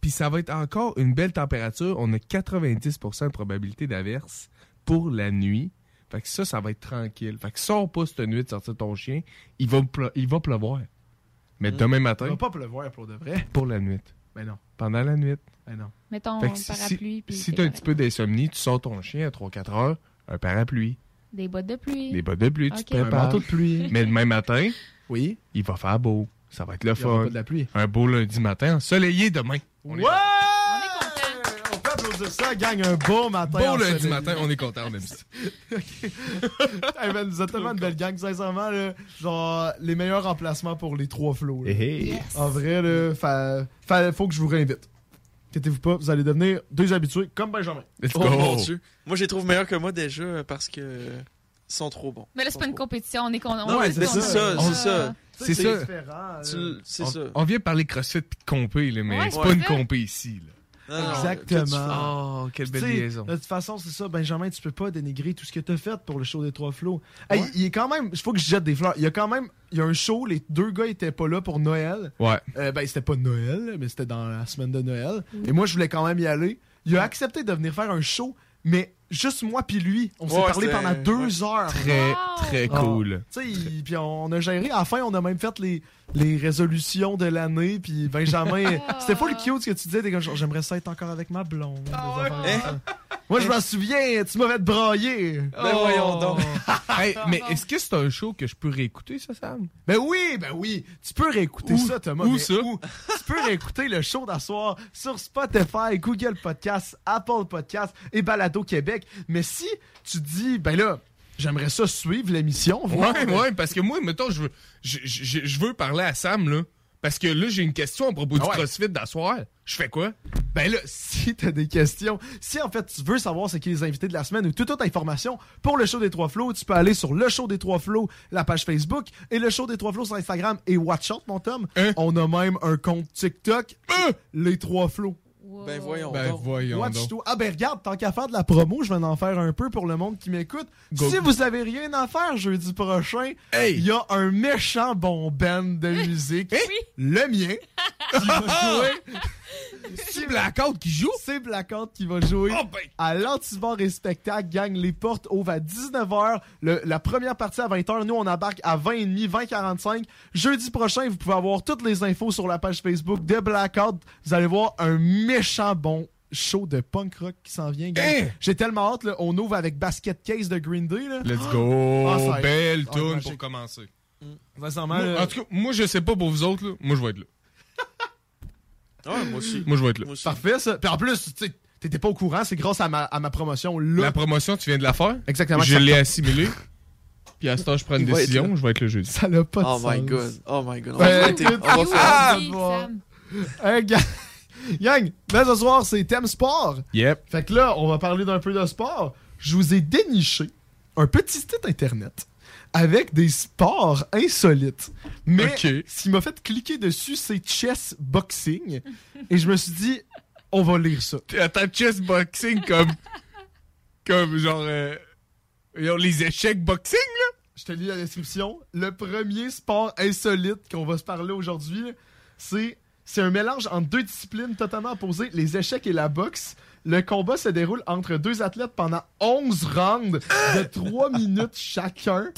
Puis ça va être encore une belle température. On a 90% de probabilité d'averse pour la nuit. Fait que ça, ça va être tranquille. Fait que sors pas cette nuit de sortir ton chien. Il va, il va pleuvoir. Mais demain matin, Il va pas pleuvoir pour de vrai. pour la nuit. Ben non. Pendant la nuit. Ben non. Mets ton Fait que si- parapluie. Si t'es t'as un petit peu d'insomnie, tu sors ton chien à 3-4 heures, un parapluie. Des bottes de pluie. Des bottes de pluie, tu te prépares. Un manteau de pluie. Mais demain matin, oui, il va faire beau. Ça va être le Il fun. pas de la pluie. Un beau lundi matin, ensoleillé demain. On est Ouais! content. On peut applaudir dire ça, gang, un beau matin. Bon lundi matin, on est content, on aime ça. Hey, man, vous êtes tellement une belle gang, sincèrement, là. Genre, les meilleurs emplacements pour les trois flots. Hey. En vrai, là, fa- fa- faut que je vous réinvite. Inquiétez-vous pas, vous allez devenir deux habitués comme Benjamin. Oh mon dieu. Moi, je les trouve meilleurs que moi déjà euh, parce que euh, ils sont trop bons. Mais là, c'est pas une compétition, on est con. Non, c'est content. ça, On- c'est ça. C'est ça. C'est on, ça. on vient parler crossfit de compé, là, mais Ouais, c'est pas une compé ici. Là. Non, Exactement. Oh, quelle belle liaison. De toute façon, c'est ça, Benjamin, tu peux pas dénigrer tout ce que t'as fait pour le show des trois flots. Hey, il est quand même, il faut que je jette des fleurs. Il y a quand même, il y a un show, les deux gars étaient pas là pour Noël. Ouais. Euh, ben, c'était pas Noël, mais c'était dans la semaine de Noël. Mm. Et moi, je voulais quand même y aller. Il a accepté de venir faire un show, mais juste moi puis lui. On s'est Ouais, parlé pendant deux ouais. heures. Très, très Ah. cool. Tu sais, puis on a géré. À la fin, on a même fait les, les résolutions de l'année. Puis Benjamin, c'était pas le cute ce que tu disais. t'es comme genre, J'aimerais ça être encore avec ma blonde. affaires comme Hein? Moi, je m'en souviens, tu m'as fait brailler. Ben voyons donc. Hey, mais est-ce que c'est un show que je peux réécouter, ça, Sam? Ben oui, ben oui. Tu peux réécouter Où- ça, Thomas. où ça? Tu peux réécouter le show d'asseoir sur Spotify, Google Podcast, Apple Podcast et Balado Québec. Mais si tu dis, ben là, j'aimerais ça suivre l'émission. Ouais, ouais, parce que moi, mettons, je veux, je, je- je veux parler à Sam, là. Parce que là, j'ai une question à propos Ah du ouais. CrossFit d'asseoir. Je fais quoi? Ben là, si t'as des questions, si en fait tu veux savoir c'est qui les invités de la semaine ou toute autre information pour le show des trois flots, tu peux aller sur le show des trois flots, la page Facebook et le show des trois flots sur Instagram et Watch Out, mon Tom. Hein? On a même un compte TikTok, les trois flots. Ben voyons Ben donc. voyons Watch donc. tout. Ah ben regarde, tant qu'à faire de la promo, je vais en faire un peu pour le monde qui m'écoute. Si vous avez rien à faire jeudi prochain, il Hey! y a un méchant bon band de musique, le mien, qui va jouer. C'est Blackout qui joue? C'est Blackout qui va jouer Oh ben! à l'Antivore et Spectacle. Gang, les portes ouvrent à 19h. Le- la première partie à 20h. Nous, on embarque à 20h30, 20h45. Jeudi prochain, vous pouvez avoir toutes les infos sur la page Facebook de Blackout. Vous allez voir un méchant bon show de punk rock qui s'en vient. gang. Hein? J'ai tellement hâte. là. On ouvre avec Basket Case de Green Day. Là. Let's go! Ah, va être- Belle ah, tune pour commencer. Moi, là, en tout cas, moi, je sais pas pour vous autres, là. Moi, je vais être là. Ouais, moi aussi. Moi, je vais être là. Parfait ça. Puis en plus, tu sais, t'étais pas au courant. C'est grâce à ma, à ma promotion là. La promotion, tu viens de la faire? Exactement. Je l'ai assimilé. Puis à ce temps, je prends une Il va être décision. là. Je vais être le jeudi. Ça n'a pas de Oh sens. my god. Oh my god. On Ben, va écoute, On va faire. Ah, Vas-y, bon. Sam. Hey, gang, gang, ben ce soir, c'est thème sport. Yep. Fait que là, on va parler d'un peu de sport. Je vous ai déniché un petit site internet avec des sports insolites. Mais Ok. ce qui m'a fait cliquer dessus, c'est chess boxing. Et je me suis dit, on va lire ça. Attends, chess boxing comme. comme genre. euh, genre les échecs boxing, là? Je te lis la description. Le premier sport insolite qu'on va se parler aujourd'hui, c'est c'est un mélange entre deux disciplines totalement opposées, les échecs et la boxe. Le combat se déroule entre deux athlètes pendant 11 rounds de 3 minutes chacun.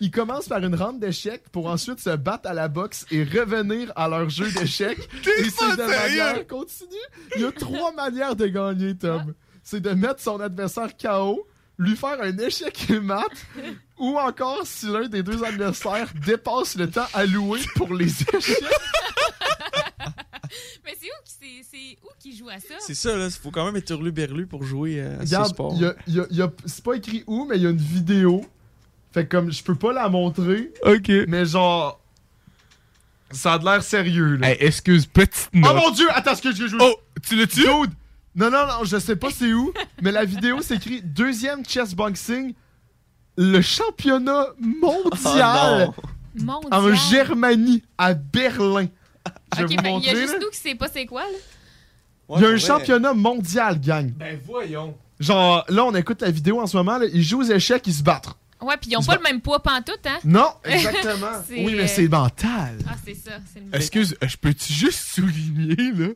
Ils commencent par une ronde d'échecs pour ensuite se battre à la boxe et revenir à leur jeu d'échecs. et c'est de manière continue. Il y a trois manières de gagner, Tom. C'est de mettre son adversaire KO, lui faire un échec et mat, ou encore si l'un des deux adversaires dépasse le temps alloué pour les échecs. Mais c'est où qui c'est- c'est où qui joue à ça? C'est ça, là. Faut quand même être hurlu-berlu pour jouer euh, à ce Regarde, sport. il y a- y a- il y a- c'est pas écrit où, mais il y a une vidéo. Fait que comme je peux pas la montrer, Ok. mais genre. Ça a de l'air sérieux, là. Hey, excuse, petite Oh note. mon dieu! Attends, ce que je joue. Oh, tu l'as tué? Non, non, non, je sais pas c'est où, mais la vidéo s'écrit deuxième chess boxing, le championnat mondial Mondial. en Germanie, à Berlin. Je vais Ok, vous fait, il y a juste là. nous qui sait pas c'est quoi, là. Il y a un championnat mondial, gang. Ben voyons. Genre, là, on écoute la vidéo en ce moment, là, ils jouent aux échecs, ils se battent. Ouais, puis ils ont Ils pas le même poids pantoute, hein? Non, exactement. Oui, mais euh, c'est mental. Ah, c'est ça. C'est le Excuse, je peux-tu juste souligner, là,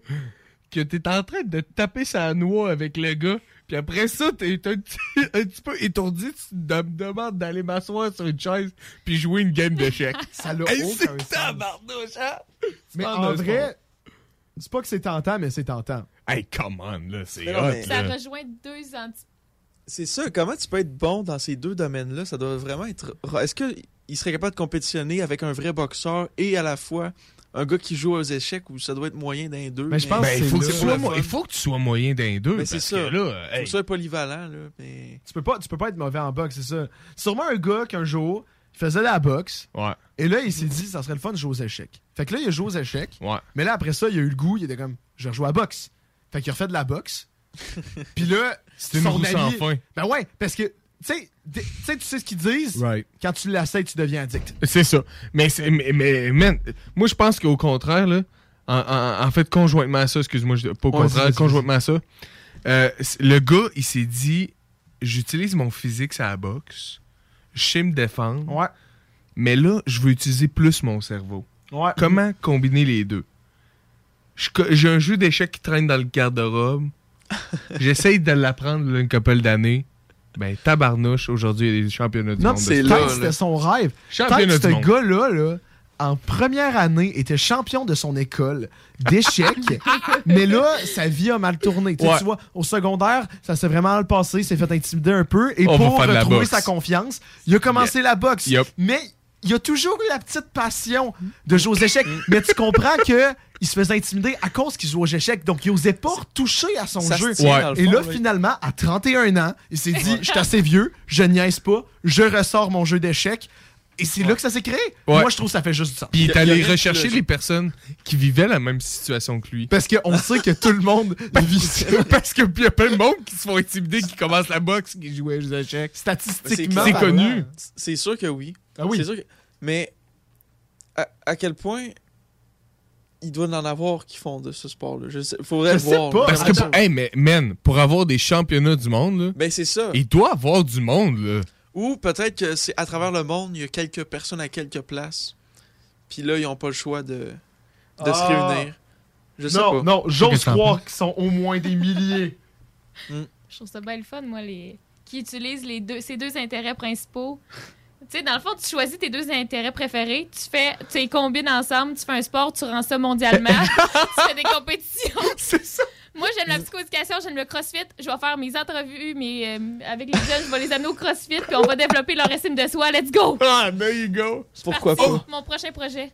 que t'es en train de taper sa noix avec le gars, puis après ça, t'es un petit, un petit peu étourdi, tu me demandes d'aller m'asseoir sur une chaise, puis jouer une game d'échecs. Ça l'a Hey, aucun c'est sens. hein? Mais en vrai, c'est pas que c'est tentant, mais c'est tentant. Hey, come on, là, c'est hot, mais- Ça rejoint deux anti... C'est ça. Comment tu peux être bon dans ces deux domaines-là? Ça doit vraiment être. Est-ce qu'il serait capable de compétitionner avec un vrai boxeur et à la fois un gars qui joue aux échecs où ça doit être moyen d'un deux. Mais je pense Ben, il, faut que c'est tu sois le mo- fun. il faut que tu sois moyen d'un deux. Mais c'est parce ça. là, Faut hey, que ça polyvalent, là. Mais... Tu peux pas, tu peux pas être mauvais en boxe, c'est ça. Sûrement un gars qu'un jour, il faisait de la boxe. Ouais. Et là, il s'est dit, ça serait le fun de jouer aux échecs. Fait que là, il a joué aux échecs. Ouais. Mais là, après ça, il a eu le goût, il était comme, je vais rejouer à la boxe. Fait qu'il a refait de la boxe. Puis là, C'est une roue sans fin. Ben ouais, parce que, tu sais, tu sais, tu sais ce qu'ils disent? Right. Quand tu l'essayes, tu deviens addict. C'est ça. Mais, mais, mais, man, moi, je pense qu'au contraire, là, en, en- en fait, conjointement à ça, excuse-moi, pas au Ouais, contraire, conjointement à ça, euh, le gars, il s'est dit j'utilise mon physique à la boxe, je sais me défendre, Ouais. mais là, je veux utiliser plus mon cerveau. Ouais. Comment combiner les deux? J'ai un jeu d'échecs qui traîne dans le garde-robe. J'essaye de l'apprendre une couple d'années. Ben, tabarnouche, aujourd'hui, il y a des championnats du Non, monde. de c'est là. C'était son rêve. Championnat ce du gars-là, là, en première année, était champion de son école d'échecs. mais là, sa vie a mal tourné. Tu sais, Ouais. tu vois, au secondaire, ça s'est vraiment mal passé. Il s'est fait intimider un peu. Et On pour retrouver sa confiance, il a commencé la boxe. Mais il a toujours eu la petite passion de jouer aux échecs. mais tu comprends que il se faisait intimider à cause qu'il jouait aux échecs. Donc, il osait pas toucher à son Ça jeu. tient, dans le Et fond, là, oui. finalement, à 31 ans, il s'est dit Je suis assez vieux, je niaise pas, je ressors mon jeu d'échecs. Et c'est là que ça s'est créé. Ouais. Moi, je trouve que ça fait juste du sens. Puis il est y allé y rechercher les personnes qui vivaient la même situation que lui. Parce qu'on sait que tout le monde vit ça. Parce que puis il y a plein de monde qui se font intimider, qui commencent la boxe, qui jouent aux échecs. Statistiquement, C'est connu. C'est sûr que oui. Ah oui. C'est sûr que... Mais à, à quel point il doit en avoir qui font de ce sport-là? Je sais, faudrait Je le sais voir. pas. Parce que, Attends. hey, mais, man, pour avoir des championnats du monde, là, Ben c'est ça. il doit avoir du monde, là. Ou peut-être que c'est à travers le monde, il y a quelques personnes à quelques places. Puis là, ils n'ont pas le choix de, de se Ah. réunir. Je sais non, pas. non, j'ose croire qu'ils sont au moins des milliers. Je trouve ça bien le fun, moi, les... qui utilisent les deux, ces deux intérêts principaux. Tu sais, dans le fond, tu choisis tes deux intérêts préférés, tu fais, tu les combines ensemble, tu fais un sport, tu rends ça mondialement, tu fais des compétitions. C'est ça. Moi, j'aime la psychoéducation, j'aime le crossfit. Je vais faire mes entrevues mes, euh, avec les jeunes, je vais les amener au crossfit, puis on va développer leur estime de soi. Let's go! Ah, there you go. Pourquoi pas? Mon prochain projet.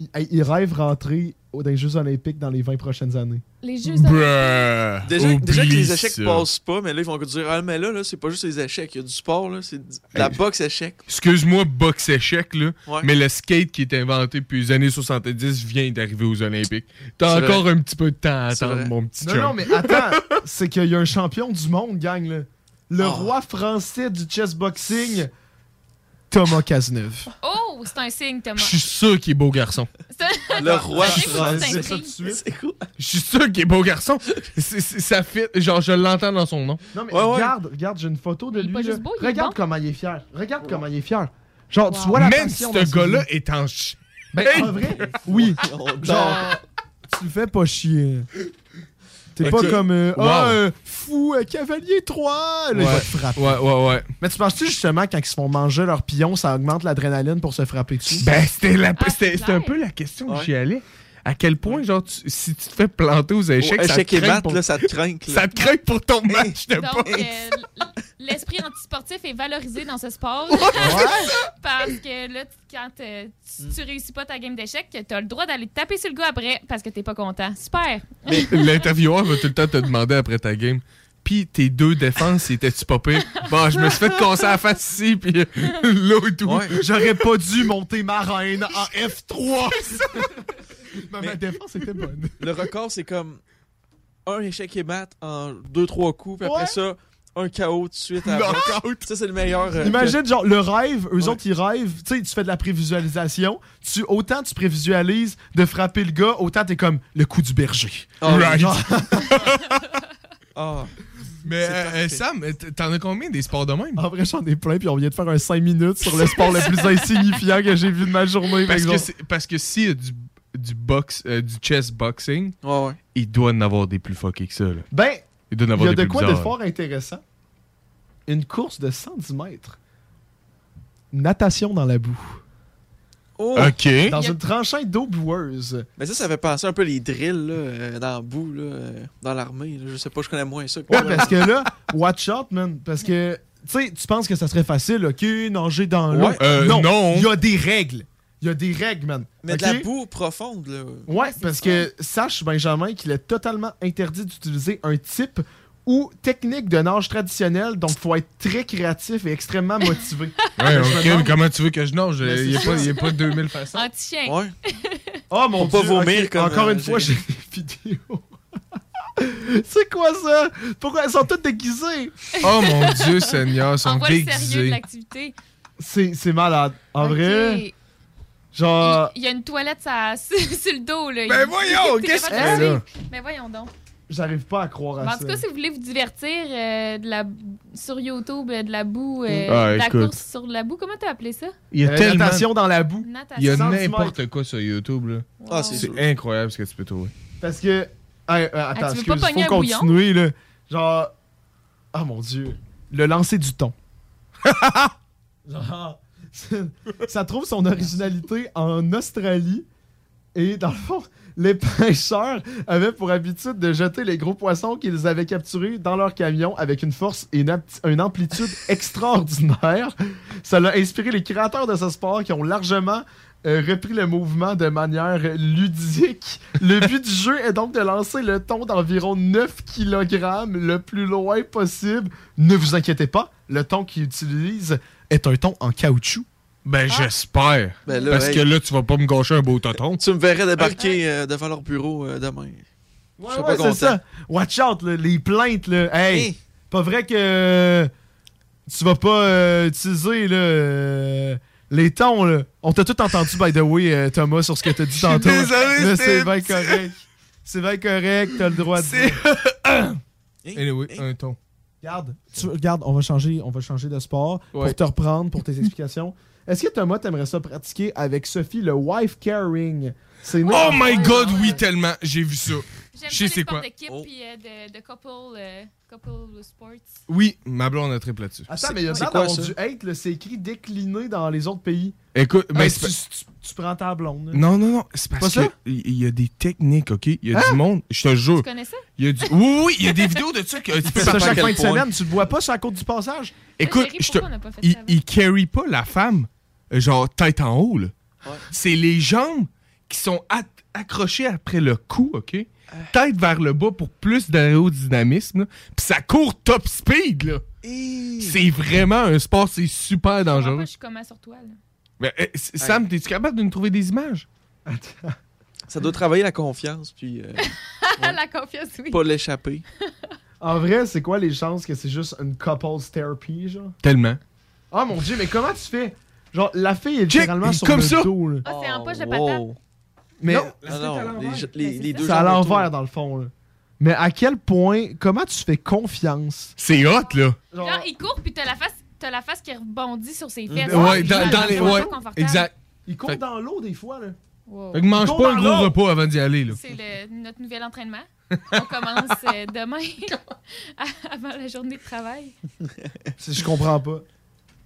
Il, il rêve rentrer dans les Jeux Olympiques dans les 20 prochaines années. Les Jeux Bruh. Déjà, déjà que les échecs ça. passent pas, mais là, ils vont dire Ah, mais là, là c'est pas juste les échecs, il y a du sport, là, c'est de la Hey. boxe échec. Excuse-moi, boxe échec, là. Ouais. Mais le skate qui est inventé depuis les années 70 vient d'arriver aux Olympiques. T'as encore vrai. un petit peu de temps à attendre, mon petit Non, chum. non, mais attends, c'est qu'il y a un champion du monde, gang, là. Le Oh. roi français du chessboxing, Thomas Cazeneuve. Oh, c'est un signe, Thomas. Je suis sûr qu'il est beau garçon. Le roi français. c'est quoi? Je suis sûr qu'il est beau garçon. C'est- c'est- ça fit. Genre, je l'entends dans son nom. Non, mais Ouais, ouais. regarde, regarde, j'ai une photo de Il est lui. pas là. juste beau, il est regarde bon. comment il est fier. Regarde comment il est fier. Genre, tu Wow. vois la Même passion ce ses gars-là yeux. est en ch... Ben, Hey! en vrai, oui. Genre, tu le fais pas chier. T'es pas comme euh, Wow. Ah, euh, fou, euh, cavalier 3. Là, il va Ouais. te frapper. Ouais, ouais, ouais. Mais tu penses-tu justement quand ils se font manger leur pion, ça augmente l'adrénaline pour se frapper dessus? Ben, c'était la- Ah, un peu la question que Ouais. j'y allais. À quel point, genre, tu- si tu te fais planter aux échecs, ça te mat, pour... là, ça te craint. là. ça te craint pour ton match de Donc, boxe. euh, l'esprit antisportif est valorisé dans ce sport. parce que là, tu- quand euh, tu, tu réussis pas ta game d'échecs, t'as le droit d'aller te taper sur le gars après parce que t'es pas content. Super! L'intervieweur va tout le temps te demander après ta game. Puis tes deux défenses, étais-tu pas pire? Bon, je me suis fait casser la face ici, puis l'autre tout. Ouais. J'aurais pas dû monter ma reine en F3. Mais ma défense était bonne. Le record, c'est comme un échec et mat en 2-3 coups, puis après Ouais. ça, un KO tout de suite. à. Ça, c'est le meilleur. euh, Imagine, genre, le rêve, eux Ouais. autres, ils rêvent. Tu sais, tu fais de la prévisualisation. Tu, autant tu prévisualises de frapper le gars, autant t'es comme le coup du berger. Ah, Right. Ah. Mais euh, parfait. Sam, t- t'en as combien des sports de même? en vrai, j'en ai plein, puis on vient de faire un 5 minutes sur le sport le plus insignifiant que j'ai vu de ma journée. par Parce que, parce que s'il y a du, du, box, euh, du chess boxing, Ouais, ouais. il doit en avoir des plus fuckés que ça. Là. Ben, Il doit en il y avoir a des de plus quoi de fort intéressant? Une course de 110 mètres. Natation dans la boue. Oh! OK. Dans une tranchée d'eau boueuse. Mais ça, ça fait penser un peu les drills là, euh, dans le bout, là, euh, dans l'armée. là. Je sais pas, je connais moins ça. que Ouais, toi, parce que là, watch out, man. Parce que, tu sais, tu penses que ça serait facile, OK, nager dans l'eau. Ouais. Euh, non, non. il y a des règles. Il y a des règles, man. Mais de Ok? la boue profonde, là. Ouais, parce que sache, Benjamin, qu'il est totalement interdit d'utiliser un type ou technique de nage traditionnelle, donc faut être très créatif et extrêmement motivé. Ouais, ok, demande- comment tu veux que je nage? Mais Il n'y a, c'est pas- ça. il y a pas 2000 façons. Anti-chien. Ouais. Oh mon Faut dieu. pas vomir comme, Encore euh, une fois, j'ai des vidéos. C'est quoi ça? Pourquoi elles sont toutes déguisées? Oh mon Dieu, Seigneur, ils On sont voit le sérieux de déguisés. l'activité. C'est c'est malade. En vrai, genre, Il y a une toilette ça- sur, sur le dos, là. Ben Il- voyons, qu'est-ce de fait, là? suivre. Ben voyons donc. J'arrive pas à croire à en ça. tout cas, si vous voulez vous divertir euh, de la, sur YouTube, euh, de la boue, euh, Ah, de la écoute. course sur de la boue, comment t'as appelé ça? Il y a Euh, tellement... natation dans la boue. Il y a n'importe quoi sur YouTube, là. Ah, c'est incroyable ce que tu peux trouver. Parce que. Hey, euh, attends, Ah, tu veux excuse, faut continuer, là. Genre. Ah mon dieu. Le lancer du thon. Genre. Ça trouve son originalité en Australie. Et dans le fond, les pêcheurs avaient pour habitude de jeter les gros poissons qu'ils avaient capturés dans leur camion avec une force et une, amplitude extraordinaire. Ça l'a inspiré les créateurs de ce sport qui ont largement euh, repris le mouvement de manière ludique. Le but du jeu est donc de lancer le thon d'environ 9 kg le plus loin possible. Ne vous inquiétez pas, le thon qu'ils utilisent est un thon en caoutchouc. Ben, j'espère. Ben Parce hey. que là, tu vas pas me gâcher un beau tonton. Tu me verrais débarquer euh, devant leur bureau euh, demain. Je Ouais, pas c'est ça. Watch out, là, les plaintes, là. Hey, pas vrai que euh, tu vas pas euh, utiliser là, euh, les tons, là. On t'a tout entendu, by the way, euh, Thomas, sur ce que t'as dit tantôt. désolé, c'est bien correct. C'est bien correct, t'as le droit de dire. Anyway, un ton. Regarde, tu, regarde, on va changer, on va changer de sport Ouais. pour te reprendre pour tes explications. Est-ce que Thomas t'aimerais ça pratiquer avec Sophie le wife carrying? C'est Oh my god, oui, tellement. J'ai vu ça. J'aime ça les c'est sports d'équipe puis euh, de, de couple, euh, couple sports. Oui, ma blonde a triple là-dessus. Attends, mais il y a quoi, d'avoir ça? du hate, là, c'est écrit décliné dans les autres pays. Écoute, ben, Hey, c'est tu, pas- tu- tu prends ta blonde. là. Non, non, non. C'est Pas parce ça? que il il y a des techniques, OK? Il y a Hein? du monde. Je te jure. Tu connais ça? Il y a du... Oui, oui, il y a des vidéos de ça que tu Tu peux fais ça pas chaque faire fin de semaine, tu le vois pas sur la côte du passage. Écoute, je te... il, il carry pas la femme, euh, genre tête en haut, là. C'est les jambes qui sont at- accrochées après le cou, OK? Tête vers le bas pour plus d'aérodynamisme. là. Puis ça court top speed, là. C'est vraiment un sport, c'est super dangereux. je suis comment sur toi, là. Mais, euh, c- Sam, es-tu capable de nous trouver des images? Ça doit travailler la confiance, puis euh, La confiance, oui. pas l'échapper. En vrai, c'est quoi les chances que c'est juste une couples therapy, genre? Tellement. Oh mon dieu, mais comment tu fais? Genre, la fille est littéralement sur comme le ça. dos, là. Ah, c'est en poche de wow. patate. Mais Non, Ah non, les, les, les deux c'est à jambes autour. l'envers, dans le fond, là. Mais à quel point, comment tu fais confiance? C'est hot, là. Genre, il court, puis t'as la face, t'as la face qui rebondit sur ses fesses. Ouais, dans, dans les. Ouais, pas confortable. exact. Il court Fait- dans l'eau, des fois, là. Wow. Fait que mange pas un gros l'eau. repas avant d'y aller, là. C'est le- notre nouvel entraînement. On commence euh, demain, avant la journée de travail. Je comprends pas.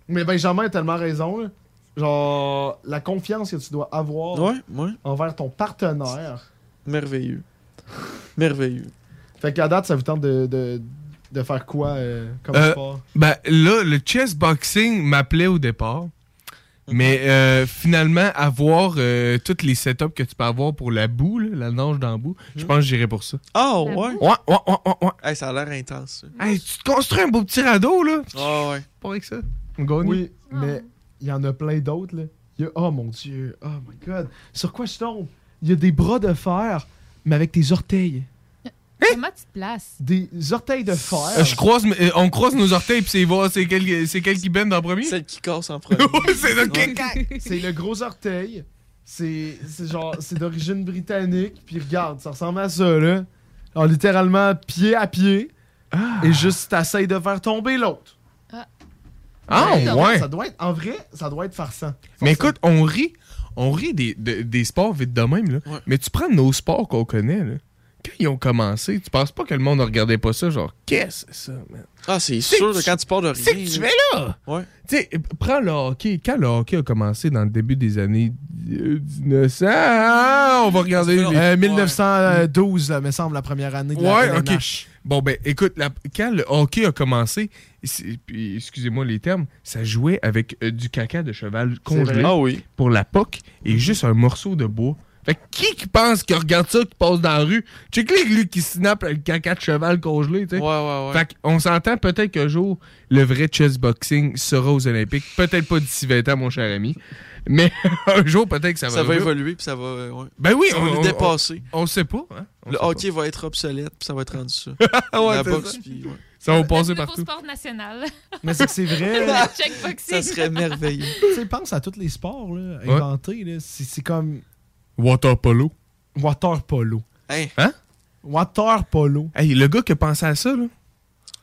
Mais Benjamin a tellement raison, là. Genre, la confiance que tu dois avoir Ouais, ouais. envers ton partenaire. Merveilleux. Merveilleux. Fait qu'à date, ça vous tente de, de, de faire quoi euh, comme Euh, sport? Ben là, le chess boxing m'appelait au départ. Mais euh, finalement, avoir euh, tous les setups que tu peux avoir pour la boue, là, la nage dans la boue, je pense que j'irais pour ça. Oh, ouais. Ouais, ouais, ouais, ouais, ouais. Hey, ça a l'air intense. ça. Hey, tu te construis un beau petit radeau, là. Ah ouais. Pas avec ça. Oui, mais il y en a plein d'autres, là. Il y a- Oh mon dieu, oh my god. Sur quoi je tombe? Il y a des bras de fer, mais avec des orteils. Comment tu te places? Des orteils de fer. Euh, je croise, euh, on croise nos orteils puis c'est voir c'est quel, c'est quel qui bend en premier. Celle qui casse en premier. c'est le Ouais. C'est le gros orteil. C'est c'est genre, c'est d'origine britannique. Puis regarde, ça ressemble à ça, là. Alors, littéralement, pied à pied. Et juste, t'essayes de faire tomber l'autre. Ah, ouais. Ça doit être, en vrai, ça doit être farçant. Mais écoute, on rit, on rit des, de- des sports vite de même, là. Mais tu prends nos sports qu'on connaît, là. Quand ils ont commencé, tu penses pas que le monde ne regardait pas ça, genre, qu'est-ce que c'est ça, man? Ah, c'est sûr, que tu- quand tu pars de rien. C'est que tu fais là! Ouais. Tu sais, prends le hockey. Quand le hockey a commencé dans le début des années euh, 1900, on va regarder. les- Euh, 1912, là, me semble, la première année de la Ouais, ok. Bon, ben, écoute, la- quand le hockey a commencé, excusez-moi les termes, ça jouait avec euh, du caca de cheval congelé. Ah oui. pour la POC et juste un morceau de bois. Fait que qui qui pense qui regarde ça, qui passe dans la rue? Check les lui qui snap le caca de cheval congelé, tu sais. Ouais, ouais, ouais. Fait qu'on s'entend peut-être qu'un jour, le vrai chess boxing sera aux Olympiques. Peut-être pas d'ici 20 ans, mon cher ami. Mais un jour, peut-être que ça va Ça va évoluer, puis ça va. euh, ouais. Ben oui, ça va on- le dépasser. On, on sait pas, hein? On le sait hockey va être obsolète, puis ça va être rendu ça. Ouais, la boxe, ça. puis. ouais. Ça va passer partout. sport national. Mais c'est que c'est vrai. Le checkboxing. Ça serait merveilleux. Tu sais, pense à tous les sports là, inventés. là. C'est c'est comme Water polo. water polo. Hein? Hein? Water polo. Hey, le gars qui a pensé à ça, là.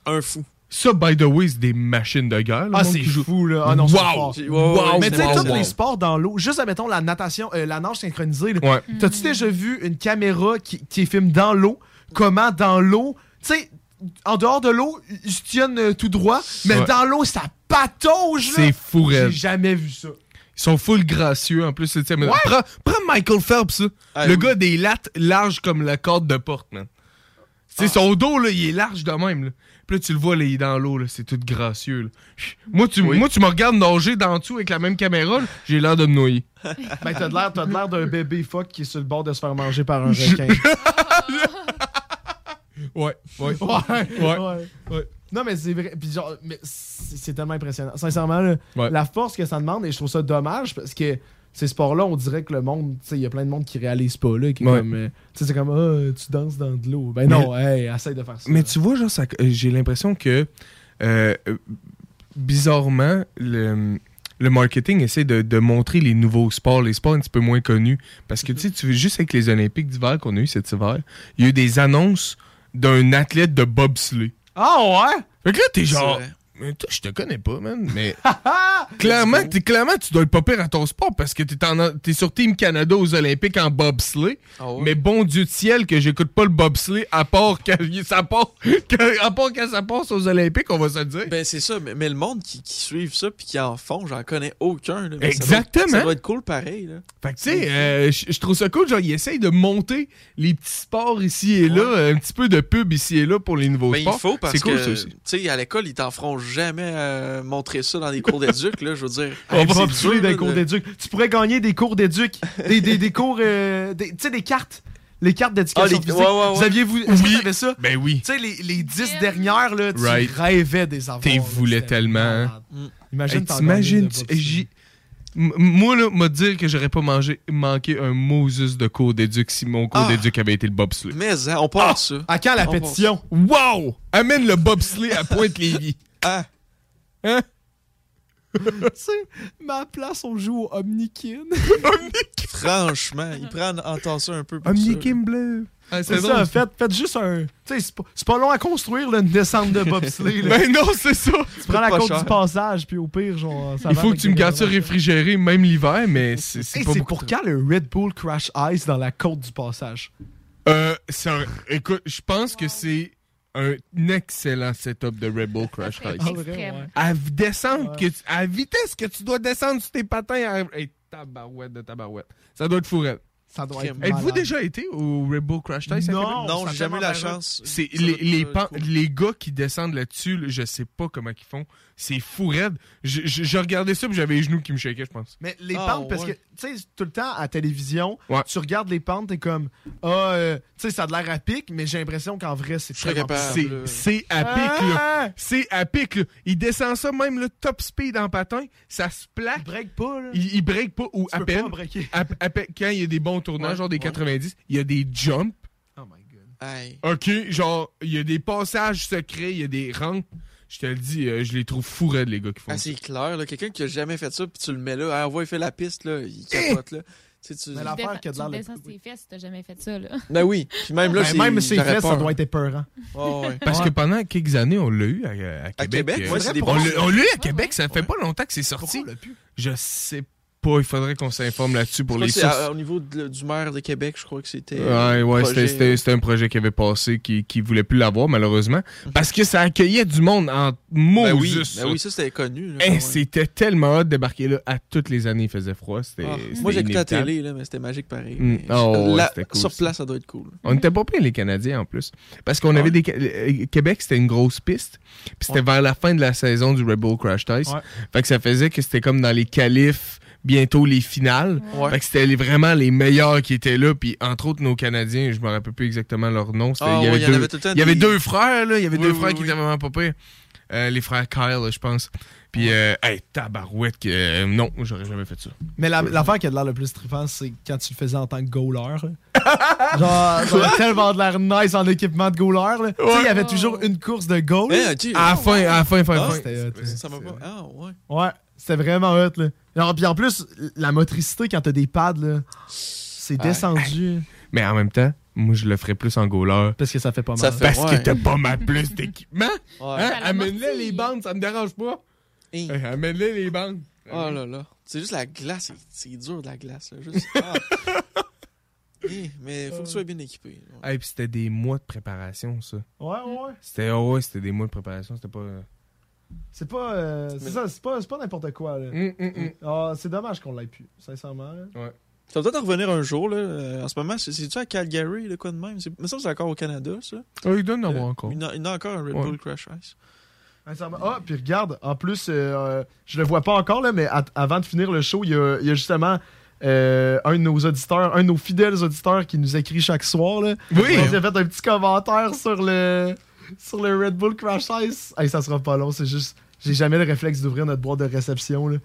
Un fou. Ça, by the way, c'est des machines de guerre. Ah, c'est fou, là. Ah non, c'est wow! fort. Ouais, ouais, wow! Mais tu sais, wow, tous wow. les sports dans l'eau, juste, admettons, la natation, euh, la nage synchronisée. Ouais. T'as-tu déjà vu une caméra qui, qui filme dans l'eau? Comment dans l'eau? Tu sais, en dehors de l'eau, ils se tiennent euh, tout droit, mais Ouais. dans l'eau, ça patauge, là. C'est fou. J'ai jamais vu ça. Ils sont full gracieux en plus. tu sais, mais Prends, prends Michael Phelps, ça. Ah, le oui. gars des lattes larges comme le cadre de porte, man. Tu sais, son dos, là, il est large de même. Là. Puis là, tu le vois, là, il est dans l'eau, là, c'est tout gracieux. là. Moi, tu, moi, tu me regardes nager dans dessous avec la même caméra, j'ai l'air de me noyer. Ben, t'as de l'air, t'as de l'air d'un bébé phoque qui est sur le bord de se faire manger par un requin. Ouais, ouais. ouais, Ouais. ouais. Non, mais c'est vrai. Puis genre, mais c'est tellement impressionnant. Sincèrement, là, Ouais. la force que ça demande, et je trouve ça dommage parce que ces sports-là, on dirait que le monde, tu sais, il y a plein de monde qui réalise pas, là. Qui Ouais. comme, euh, tu sais, c'est comme, ah, tu danses dans de l'eau. Ben non, hey, essaye de faire ça. Mais tu vois, genre, ça- euh, j'ai l'impression que, euh, euh, bizarrement, le, le marketing essaie de, de montrer les nouveaux sports, les sports un petit peu moins connus. Parce que, tu sais, tu veux juste avec les Olympiques d'hiver qu'on a eu cet hiver, il y a eu des annonces d'un athlète de bobsleigh. Ah ouais? Fait que là, t'es genre. Mais toi, je te connais pas, man. Mais clairement, t'es, clairement, tu dois être pas pire à ton sport parce que t'es, en, t'es sur Team Canada aux Olympiques en bobsleigh. Ah? Mais bon Dieu de ciel que j'écoute pas le bobsleigh à part quand ça part, à part quand ça passe aux Olympiques, on va se le dire. Ben, c'est ça, mais, mais le monde qui, qui suivent ça puis qui en font, j'en connais aucun. là. Exactement. Ça doit, ça doit être cool pareil. Là. Fait que tu sais, euh, je trouve ça cool, genre, ils essayent de monter les petits sports ici et là, un petit peu de pub ici et là pour les nouveaux Ben, sports. il faut parce C'est cool, que, tu sais, à l'école, ils t'en feront jamais euh, montrer ça dans des cours d'éduc, là, je veux dire. On va des là, cours d'éduc. Tu pourrais gagner des cours d'éduc. Des, des, des cours. euh, tu sais, des cartes. Les cartes d'éducation Ah, les- physique. ouais, ouais, ouais. Vous Oui. t'avais ça? Ben oui. Tu sais, les, les 10 dernières, là, tu Right. rêvais des avoir. T'es là, voulais tellement. malade. Imagine Hey, T'imagines, tu- Moi, là, m'a dire que j'aurais pas mangé, manqué un Moses de cours d'éduc si mon cours Ah. d'éduc avait été le bobsleigh. Mais hein, on pense ça. À quand la On pétition? Wow! Amène le bobsleigh à Pointe-Lévis. Ah, Hein? tu sais, ma place, on joue au Omnikin. franchement, ils prennent ça un peu pour ça. Omnikim bleu. C'est ça, faites, faites juste un. Tu sais, c'est pas, c'est pas long à construire, là, une descente de bobsleigh. là. Ben non, c'est ça. tu prends la pas côte cher. du passage, puis au pire, genre. ça Il va faut que avec tu me des gardes ça réfrigéré même l'hiver, mais c'est c'est Hey, pas c'est beaucoup pour quand le Red Bull Crash Ice dans la côte du passage? Euh, c'est un- Écoute, je pense que c'est un excellent setup de serait Ice. extrême. ouais. À descendre, que tu- à vitesse que tu dois descendre sur tes patins. À... Hey, tabarouette de tabarouette. Ça doit être fourrette. Ça doit être. Êtes-vous déjà été au Red Bull Crash Ice? à Non. Non, j'ai jamais eu la chance. C'est les, les, les gars qui descendent là-dessus, là, je sais pas comment ils font. C'est fou raide. Je, je- je regardais ça puis j'avais les genoux qui me shakaient, je pense. Mais les Ah, pentes, parce ouais. que, tu sais, tout le temps à télévision, Ouais. tu regardes les pentes, t'es comme, ah, euh, tu sais, ça a de l'air à pic, mais j'ai l'impression qu'en vrai, c'est tellement capable. C'est à pic, là. Ah! C'est à pic, là. Il descend ça même, le top speed en patin. Ça se Il plaque. break pas, là. Il, il break pas ou Tu à peux peine. pas breaker. À- à peine- quand il y a des bons tournages, Ouais, genre des ouais. 90, il y a des jumps. Oh my god. OK, genre, il y a des passages secrets, il y a des rampes. Je te le dis, euh, je les trouve fous raides, les gars qui font Ah, ça. c'est clair, là. Quelqu'un qui a jamais fait ça, puis tu le mets là, ah, on va, il fait la piste, là, il capote, là. Tu sais, tu... Mais Tu l'affaire qui a de tu l'air descends fesses si t'as jamais fait ça, là. Ben oui. Puis même là, Ben, même ses fesses, ça doit être épeurant. Ouais, ouais. Parce Ouais. que pendant quelques années, on l'a eu à, à Québec. Québec, euh, ouais, c'est des on l'a on l'a eu à Québec, ouais. ça fait pas longtemps que c'est Pourquoi sorti. on l'a pu? Je sais pas. Il faudrait qu'on s'informe là-dessus pour les sources. à- au niveau de- du maire de Québec, je crois que c'était. Ouais, ouais, projet- c'était- c'était c'était un projet qui avait passé qui, qui voulait plus l'avoir, malheureusement. Parce que ça accueillait du monde en mots. Ben oui, ben oui, ça c'était connu. là, Eh. C'était tellement hot de débarquer là. À toutes les années, il faisait froid. C'était. Ah, c'était moi j'écoutais la télé, là, mais c'était magique pareil. Mm. Oh, ouais, là, c'était cool, sur place, ça doit être cool. On était pas plein les Canadiens en plus. Parce qu'on avait des. Euh, Québec, c'était une grosse piste. Puis c'était Ouais. vers la fin de la saison du Red Bull Crash. Ouais. Fait que ça faisait que c'était comme dans les qualifs, bientôt les finales. Ouais. Fait que c'était les- vraiment les meilleurs qui étaient là. Puis entre autres, nos Canadiens, je me rappelle plus exactement leur nom. Ah il y avait, il y en deux, avait tout le temps il y avait des- deux frères, là. Il y avait Oui, deux oui, frères oui, qui étaient vraiment pas pires. Euh, les frères Kyle, je pense. Puis, euh, hey, tabarouette, que, euh, non, j'aurais jamais fait ça. Mais la- l'affaire qui a de l'air le plus trippant, c'est quand tu le faisais en tant que goaler. Genre, tellement de l'air nice en équipement de goaler. Tu sais, il y avait toujours une course de goal. Eh, tu- À la fin, à la fin, Ah. Ça m'a pas. Ah, ouais. Ouais, c'était vraiment hot. Là. Alors, puis en plus, la motricité quand t'as des pads, là, c'est Ah, descendu. Mais en même temps, moi, je le ferais plus en goaler. Parce que ça fait pas mal. Ça fait- Parce ouais. que t'as pas mal plus d'équipement. Ouais. Hein? Amène-les les bandes, ça me dérange pas. Hey. Hey, Amène-les les bandes. Oh là là. C'est juste la glace, c'est- dur de la glace. Là. Juste, ah. Hey, mais faut que tu sois bien équipé. Hey, puis c'était des mois de préparation, ça. Ouais, ouais. C'était, oh ouais, c'était des mois de préparation, c'était pas... C'est pas, euh, c'est ça, c'est pas, c'est pas n'importe quoi. Là. hum, hum, hum. Ah, c'est dommage qu'on l'ait plus, sincèrement. là. Ouais. Ça va peut-être en revenir un jour. Là. Euh, en ce moment, c'est- c'est-tu à Calgary, le quoi de même? C'est- Mais ça, c'est encore au Canada, ça. Ah, il doit en avoir Euh, encore. Il y en a- il y en a encore un Red Ouais. Bull Crash Ice. Sincèrement. Ah, puis regarde, en plus, euh, euh, je le vois pas encore, là, mais à- avant de finir le show, il y a, il y a justement euh, un de nos auditeurs, un de nos fidèles auditeurs qui nous écrit chaque soir. Là. Oui. Il a fait un petit commentaire sur le, sur le Red Bull Crash Ice. Hey, ça sera pas long, c'est juste. J'ai jamais le réflexe d'ouvrir notre boîte de réception. Là.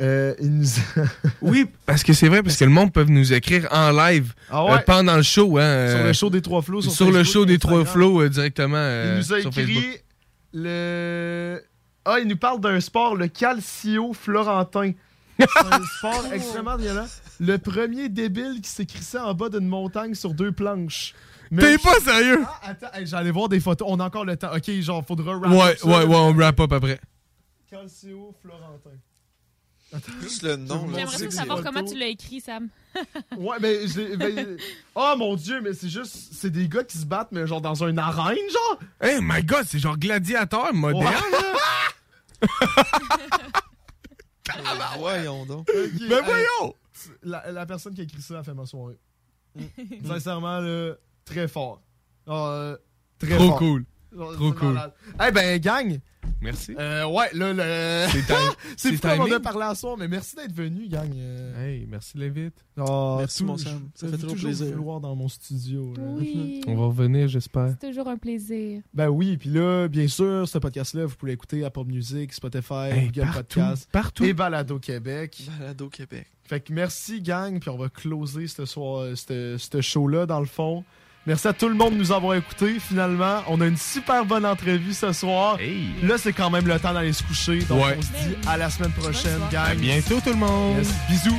Euh, il nous Oui, parce que c'est vrai, parce que le monde peut nous écrire en live Ah ouais? euh, pendant le show. Hein, sur euh, le show des trois flots. Sur, sur le show des trois flots euh, directement euh, Il nous a écrit le. Ah, il nous parle d'un sport, le calcio florentin. C'est un sport extrêmement violent. Le premier débile qui crissé en bas d'une montagne sur deux planches. Mais- T'es pas sérieux? Ah, attends, hey, j'allais voir des photos. On a encore le temps. Ok, genre, faudra wrap Ouais, up ça, ouais, ouais, on wrap up après. Calcio florentin. Juste le nom. là. J'aimerais savoir photos. comment tu l'as écrit, Sam. Ouais, mais ben, Oh mon dieu, mais c'est juste. C'est des gars qui se battent, mais genre dans un arène, genre. Hey my god, c'est genre gladiateur moderne. Ouais. Ah, voyons donc. Ok, Ben hey, voyons! La, la personne qui a écrit ça a fait ma soirée. Sincèrement, là, très fort. Ah, euh, très Trop fort. cool. Genre, Trop cool. Eh ben, gang! Merci. Euh, ouais, là, le. C'est comme on a parlé à soir, mais merci d'être venu, gang. Euh, Hey, merci l'invite. ah, Merci, tout- mon Sam. Ça je- fait toujours plaisir. vouloir dans mon studio. là. Oui. On va revenir, j'espère. C'est toujours un plaisir. Ben oui, puis là, bien sûr, ce podcast-là, vous pouvez l'écouter à Apple Music, Spotify, Hey, Google partout, Podcast partout. et Balado Québec. Balado Québec. Fait que merci, gang, puis on va closer ce soir, ce ce show-là, dans le fond. Merci à tout le monde de nous avoir écoutés, finalement. On a une super bonne entrevue ce soir. Hey. Là, c'est quand même le temps d'aller se coucher, donc Ouais. on se dit à la semaine prochaine, gang. À bientôt tout le monde. Yes, Bisous.